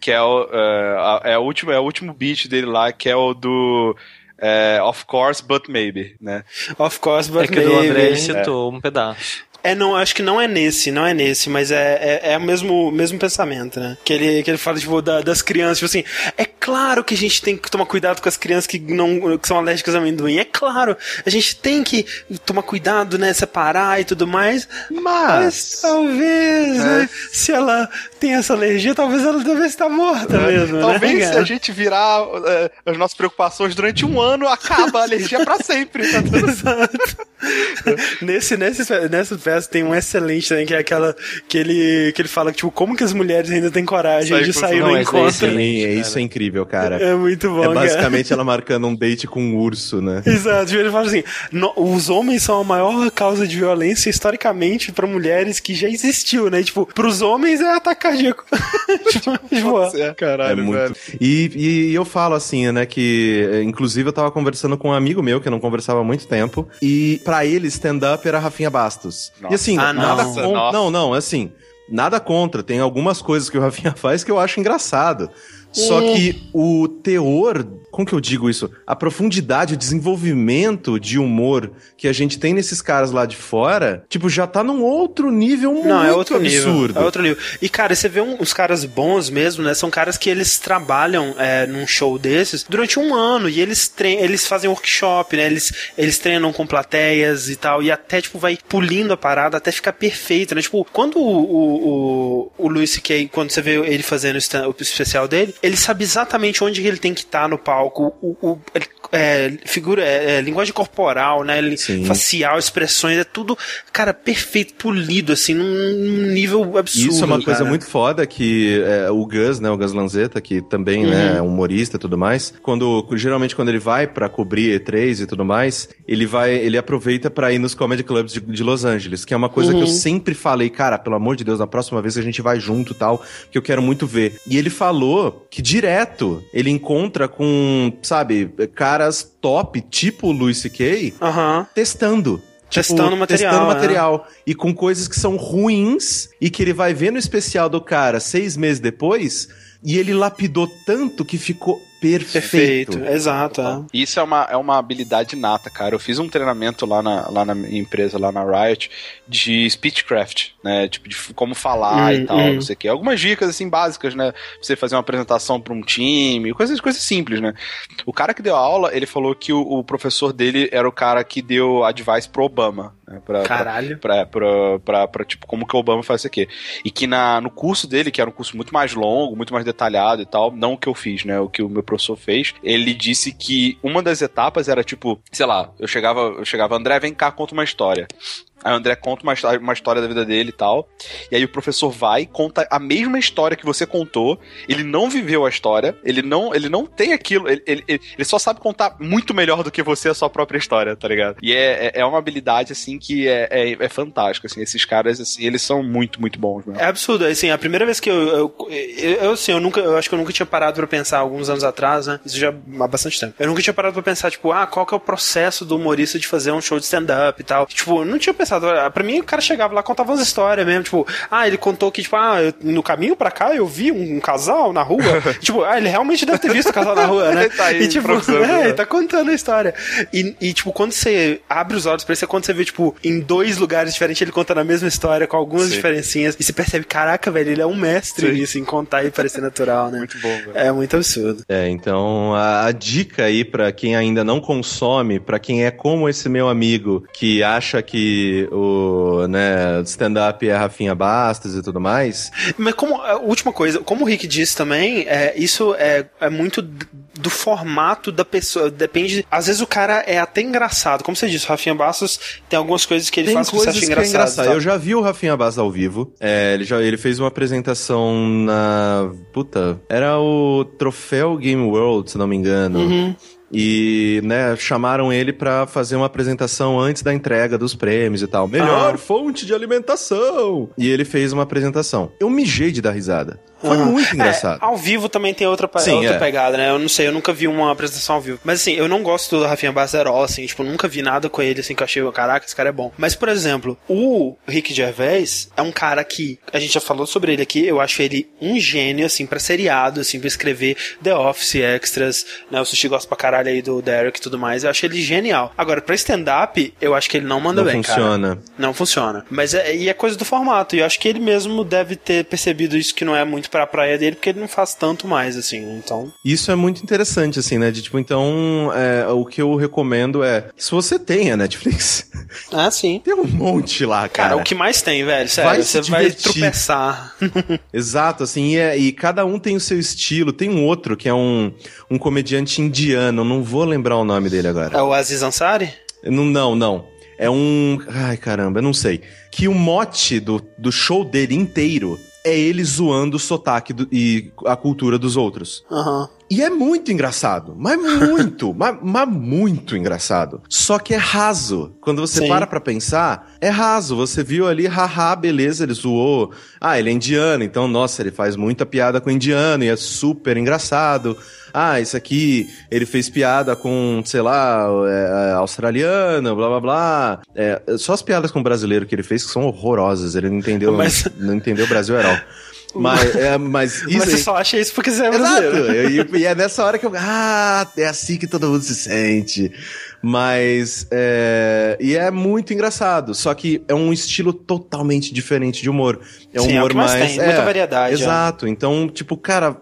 Que é o, é, a- é, o último, é o último beat dele lá, que é o do. é, of course, but maybe, né? Of course, but é que o do maybe. André ele citou um pedaço. É, não, acho que não é nesse, não é nesse, mas é, é, é o mesmo, mesmo pensamento, né? Que ele, que ele fala, tipo, da- das crianças, tipo assim, é claro que a gente tem que tomar cuidado com as crianças que não que são alérgicas a amendoim, é claro, a gente tem que tomar cuidado, né, separar e tudo mais, mas, talvez, né, se ela tem essa alergia, talvez ela deve estar morta mesmo, Talvez né, se a gente virar é, as nossas preocupações durante um ano, acaba a alergia pra sempre. Tá Exato. nesse, nesse, nessa tem um excelente também, que é aquela que ele, que ele fala tipo, como que as mulheres ainda têm coragem Sair de sair Não, no encontro. Sim, é, isso é incrível, cara. É muito bom, É cara. basicamente ela marcando um date com um urso, né? Exato, tipo, ele fala assim: "No- os homens são a maior causa de violência historicamente pra mulheres que já existiu, né? Tipo, pros homens é ataque cardíaco. tipo, É, caralho, é muito. velho. E, e eu falo assim, né, que eh, inclusive eu tava conversando com um amigo meu que eu não conversava há muito tempo, e pra ele stand-up era Rafinha Bastos. Nossa. E assim, Ah, nada não. contra. Nossa. Não, não, assim, nada contra. Tem algumas coisas que o Rafinha faz que eu acho engraçado. Só que o teor, como que eu digo isso? A profundidade, o desenvolvimento de humor que a gente tem nesses caras lá de fora, tipo, já tá num outro nível muito Não, é outro absurdo. nível. É outro nível. E, cara, você vê um- uns caras bons mesmo, né? São caras que eles trabalham é, num show desses durante um ano e eles, eles fazem workshop, né? Eles, eles treinam com plateias e tal. E até, tipo, vai pulindo a parada até ficar perfeito, né? Tipo, quando o, o, o, o Louis C.K., quando você vê ele fazendo o stand- o especial dele, ele sabe exatamente onde ele tem que estar no palco. O, o- ele- é, figura, é, é, linguagem corporal, né? Sim. Facial, expressões, é tudo, cara, perfeito, polido, assim, num, nível absurdo. Isso é uma coisa cara. muito foda que é, o Gus, né, o Gus Lanzetta, que também, né, é humorista e tudo mais, quando geralmente quando ele vai pra cobrir E3 e tudo mais, ele vai, ele aproveita pra ir nos comedy clubs de, de Los Angeles, que é uma coisa que eu sempre falei, cara, pelo amor de Deus, na próxima vez a gente vai junto, e tal, que eu quero muito ver. E ele falou que direto ele encontra com, sabe, caras top, tipo o Louis C.K., testando. Tipo, Testando material, Testando né? material. E com coisas que são ruins e que ele vai ver no especial do cara seis meses depois e ele lapidou tanto que ficou perfeito. Perfeito, exato. é. Isso é uma, é uma habilidade nata, cara. Eu fiz um treinamento lá na, lá na minha empresa, lá na Riot, de speechcraft, né? Tipo, de como falar Hum, e tal, hum. não sei o quê. Algumas dicas, assim, básicas, né? Pra você fazer uma apresentação pra um time, coisas, coisas simples, né? O cara que deu a aula, ele falou que o, o professor dele era o cara que deu advice pro Obama, né? Pra- Caralho. pra, pra, pra, pra, tipo, como que o Obama faz isso aqui. E que na, no curso dele, que era um curso muito mais longo, muito mais detalhado e tal, não o que eu fiz, né? O que o meu professor fez, ele disse que uma das etapas era tipo, sei lá, eu chegava, eu chegava, André, vem cá, conta uma história. Aí o André conta uma, uma história da vida dele e tal. E aí o professor vai, conta a mesma história que você contou. Ele não viveu a história, ele não, ele não tem aquilo, ele, ele, ele- só sabe contar muito melhor do que você a sua própria história, tá ligado? E é, é, é uma habilidade, assim, que é, é, é fantástica, assim. Esses caras, assim, eles são muito, muito bons, mesmo. É absurdo, assim, a primeira vez que eu, eu, eu, eu, assim, eu nunca, eu acho que eu nunca tinha parado pra pensar, alguns anos atrás, né, isso já há bastante tempo, eu nunca tinha parado pra pensar, tipo, ah, qual que é o processo do humorista de fazer um show de stand-up e tal, tipo, eu não tinha pensado, ah, pra mim o cara chegava lá, contava umas histórias mesmo, tipo, ah, ele contou que, tipo, ah, eu- no caminho pra cá eu vi um, casal na rua, tipo, ah, ele realmente deve ter visto o casal na rua, né, Ele tá aí e tipo, é, né? ele tá contando a história, e, e, tipo, quando você abre os olhos pra isso, é quando você vê, tipo, em dois lugares diferentes ele contando a mesma história, com algumas Sim. diferencinhas, e você percebe, caraca, velho, ele é um mestre Sim. nisso, em contar e parecer natural, né? Muito bom, velho. É muito absurdo. É, então a, a dica aí pra quem ainda não consome, pra quem é como esse meu amigo que acha que o né, stand-up é Rafinha Bastos e tudo mais, Mas como, última coisa, como o Rick disse também, é, isso é, é muito do formato da pessoa, depende, às vezes o cara é até engraçado, como você disse, o Rafinha Bastos tem algumas coisas que ele Tem faz que você acha que é engraçado. engraçado. tá? Eu já vi o Rafinha Bastos ao vivo. É, ele, já, ele fez uma apresentação na. Puta, era o Troféu Game World, se não me engano. Uhum. E, né, chamaram ele pra fazer uma apresentação antes da entrega dos prêmios e tal. Melhor Ah. fonte de alimentação! E ele fez uma apresentação. Eu mijei de dar risada. Foi Aham. muito engraçado. É, ao vivo também tem outra, Sim, outra é. pegada, né? Eu não sei, eu nunca vi uma apresentação ao vivo. Mas assim, eu não gosto do Rafinha Basserol, assim, tipo, nunca vi nada com ele, assim, que eu achei, caraca, esse cara é bom. Mas, por exemplo, o Rick Gervais é um cara que, a gente já falou sobre ele aqui, eu acho ele um gênio, assim, pra seriado, assim, pra escrever The Office, Extras, né? O Sushi gosta pra caralho aí do Derek e tudo mais, eu acho ele genial. Agora, pra stand-up, eu acho que ele não manda Não bem, cara. funciona. Não funciona. Mas é, e é coisa do formato. E eu acho que ele mesmo deve ter percebido isso que não é muito pra praia dele, porque ele não faz tanto mais, assim. Então. Isso é muito interessante, assim, né? De tipo, então, é, o que eu recomendo é. Se você tem a Netflix, Ah, sim. tem um monte lá, cara. Cara, o que mais tem, velho? Sério, Vai você vai tropeçar. Exato, assim, e, é- e cada um tem o seu estilo. Tem um outro que é um, um comediante indiano, não vou lembrar o nome dele agora. é o Aziz Ansari? Não, não, não. É um. Ai, caramba, eu não sei. Que o mote do, do show dele inteiro é ele zoando o sotaque do- e a cultura dos outros. Aham. E é muito engraçado, mas muito, mas, mas muito engraçado. Só que é raso. Quando você Sim. para pra pensar, é raso. Você viu ali, haha, beleza, ele zoou. Ah, ele é indiano, então, nossa, ele faz muita piada com indiano e é super engraçado. Ah, isso aqui, ele fez piada com, sei lá, é, australiano, blá blá blá. É, só as piadas com brasileiro que ele fez que são horrorosas. Ele não entendeu, Mas- não entendeu Brasil Heral. Mas, é, mas isso Mas você aí- só acha isso porque você é Exato. brasileiro. E, e é nessa hora que eu. Ah, é assim que todo mundo se sente. Mas. É, e é muito engraçado. Só que é um estilo totalmente diferente de humor. É um Sim, é humor que mais mais. tem, muita variedade, é. Exato. Então, tipo, cara,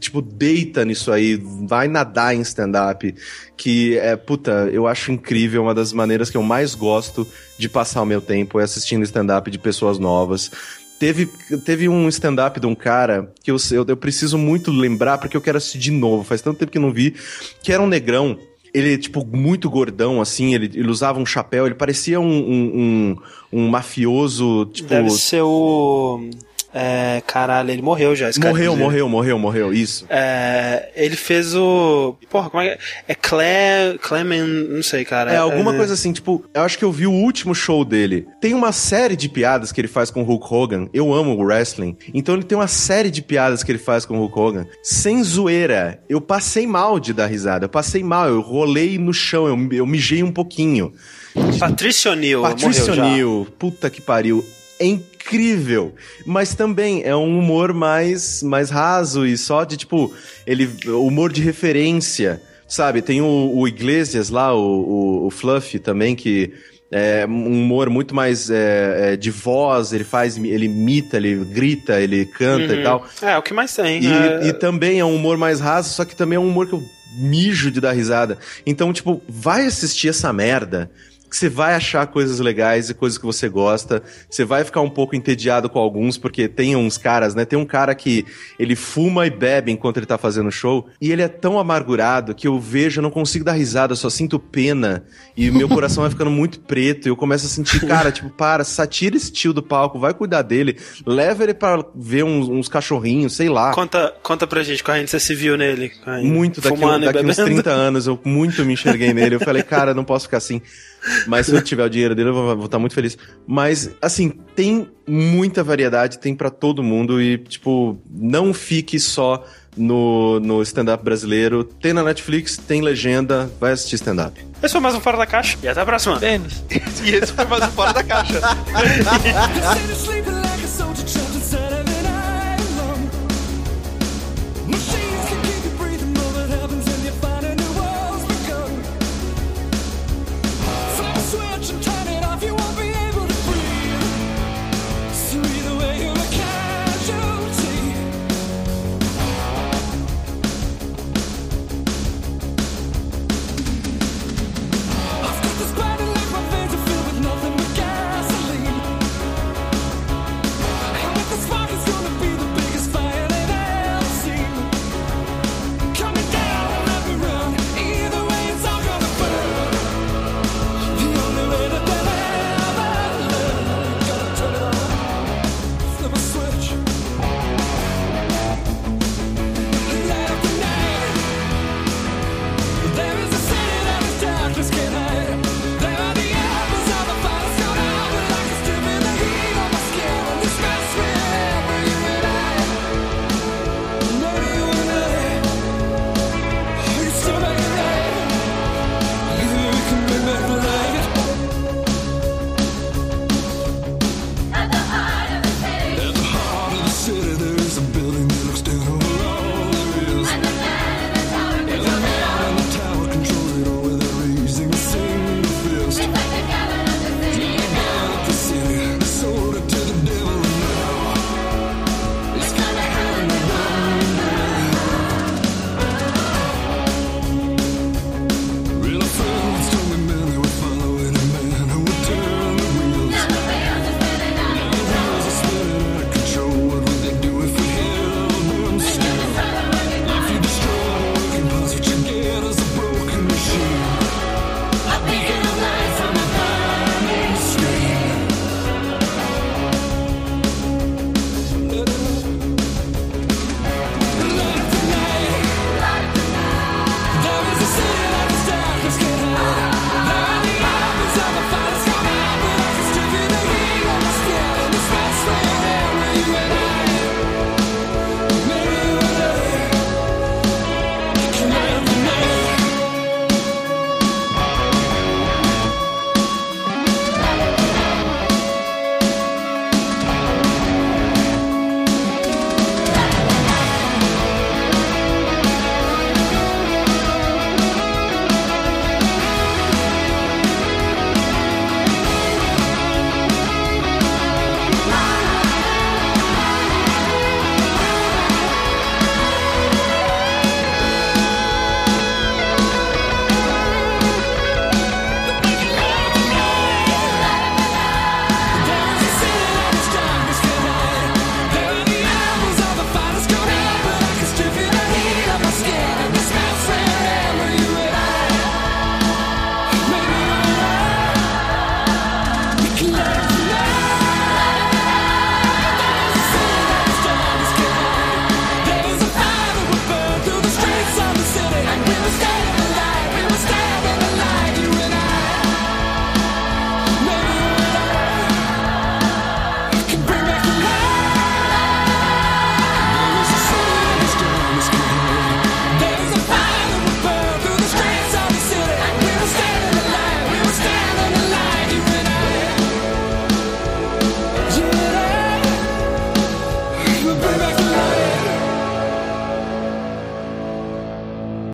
tipo, deita nisso aí. Vai nadar em stand-up. Que é, puta, eu acho incrível. Uma das maneiras que eu mais gosto de passar o meu tempo é assistindo stand-up de pessoas novas. Teve, teve um stand-up de um cara que eu, eu, eu preciso muito lembrar porque eu quero assistir de novo. Faz tanto tempo que não vi. Que era um negrão ele, tipo, muito gordão, assim, ele, ele usava um chapéu, ele parecia um, um, um, um mafioso, tipo... Deve ser o. É, caralho, ele morreu já. Morreu, morreu, morreu, morreu, isso. É, ele fez o. Porra, como é que é? É Cle... Clement. Não sei, cara. É, alguma coisa assim, tipo, eu acho que eu vi o último show dele. Tem uma série de piadas que ele faz com o Hulk Hogan. Eu amo o wrestling. Então ele tem uma série de piadas que ele faz com o Hulk Hogan. Sem zoeira. Eu passei mal de dar risada. Eu passei mal, eu rolei no chão, eu, eu mijei um pouquinho. Morreu já. O'Neill, puta que pariu. É incrível. Mas também é um humor mais, mais raso e só de, tipo, ele humor de referência. Sabe, tem o, o Iglesias lá, o, o, o Fluffy também, que é um humor muito mais é, é, de voz, ele faz, ele imita, ele grita, ele canta e tal. É, o que mais tem. E, é... e também é um humor mais raso, só que também é um humor que eu mijo de dar risada. Então, tipo, vai assistir essa merda. Que você vai achar coisas legais e coisas que você gosta. Você vai ficar um pouco entediado com alguns, porque tem uns caras, né? Tem um cara que ele fuma e bebe enquanto ele tá fazendo show. E ele é tão amargurado que eu vejo, eu não consigo dar risada, eu só sinto pena. E meu coração vai ficando muito preto. E eu começo a sentir, cara, tipo, para, satira esse tio do palco, vai cuidar dele. Leva ele pra ver uns, uns cachorrinhos, sei lá. Conta, conta pra gente, corrente, você se viu nele? Muito, daqui, fumando daqui uns bebendo. 30 anos, eu muito me enxerguei nele. Eu falei, cara, não posso ficar assim. Mas se eu tiver o dinheiro dele, eu vou estar muito feliz. Mas, assim, tem muita variedade, tem pra todo mundo. E, tipo, não fique só no, no stand-up brasileiro. Tem na Netflix, tem legenda, vai assistir stand-up. Esse foi mais um Fora da Caixa e até a próxima. Tênis. E esse foi mais um Fora da Caixa.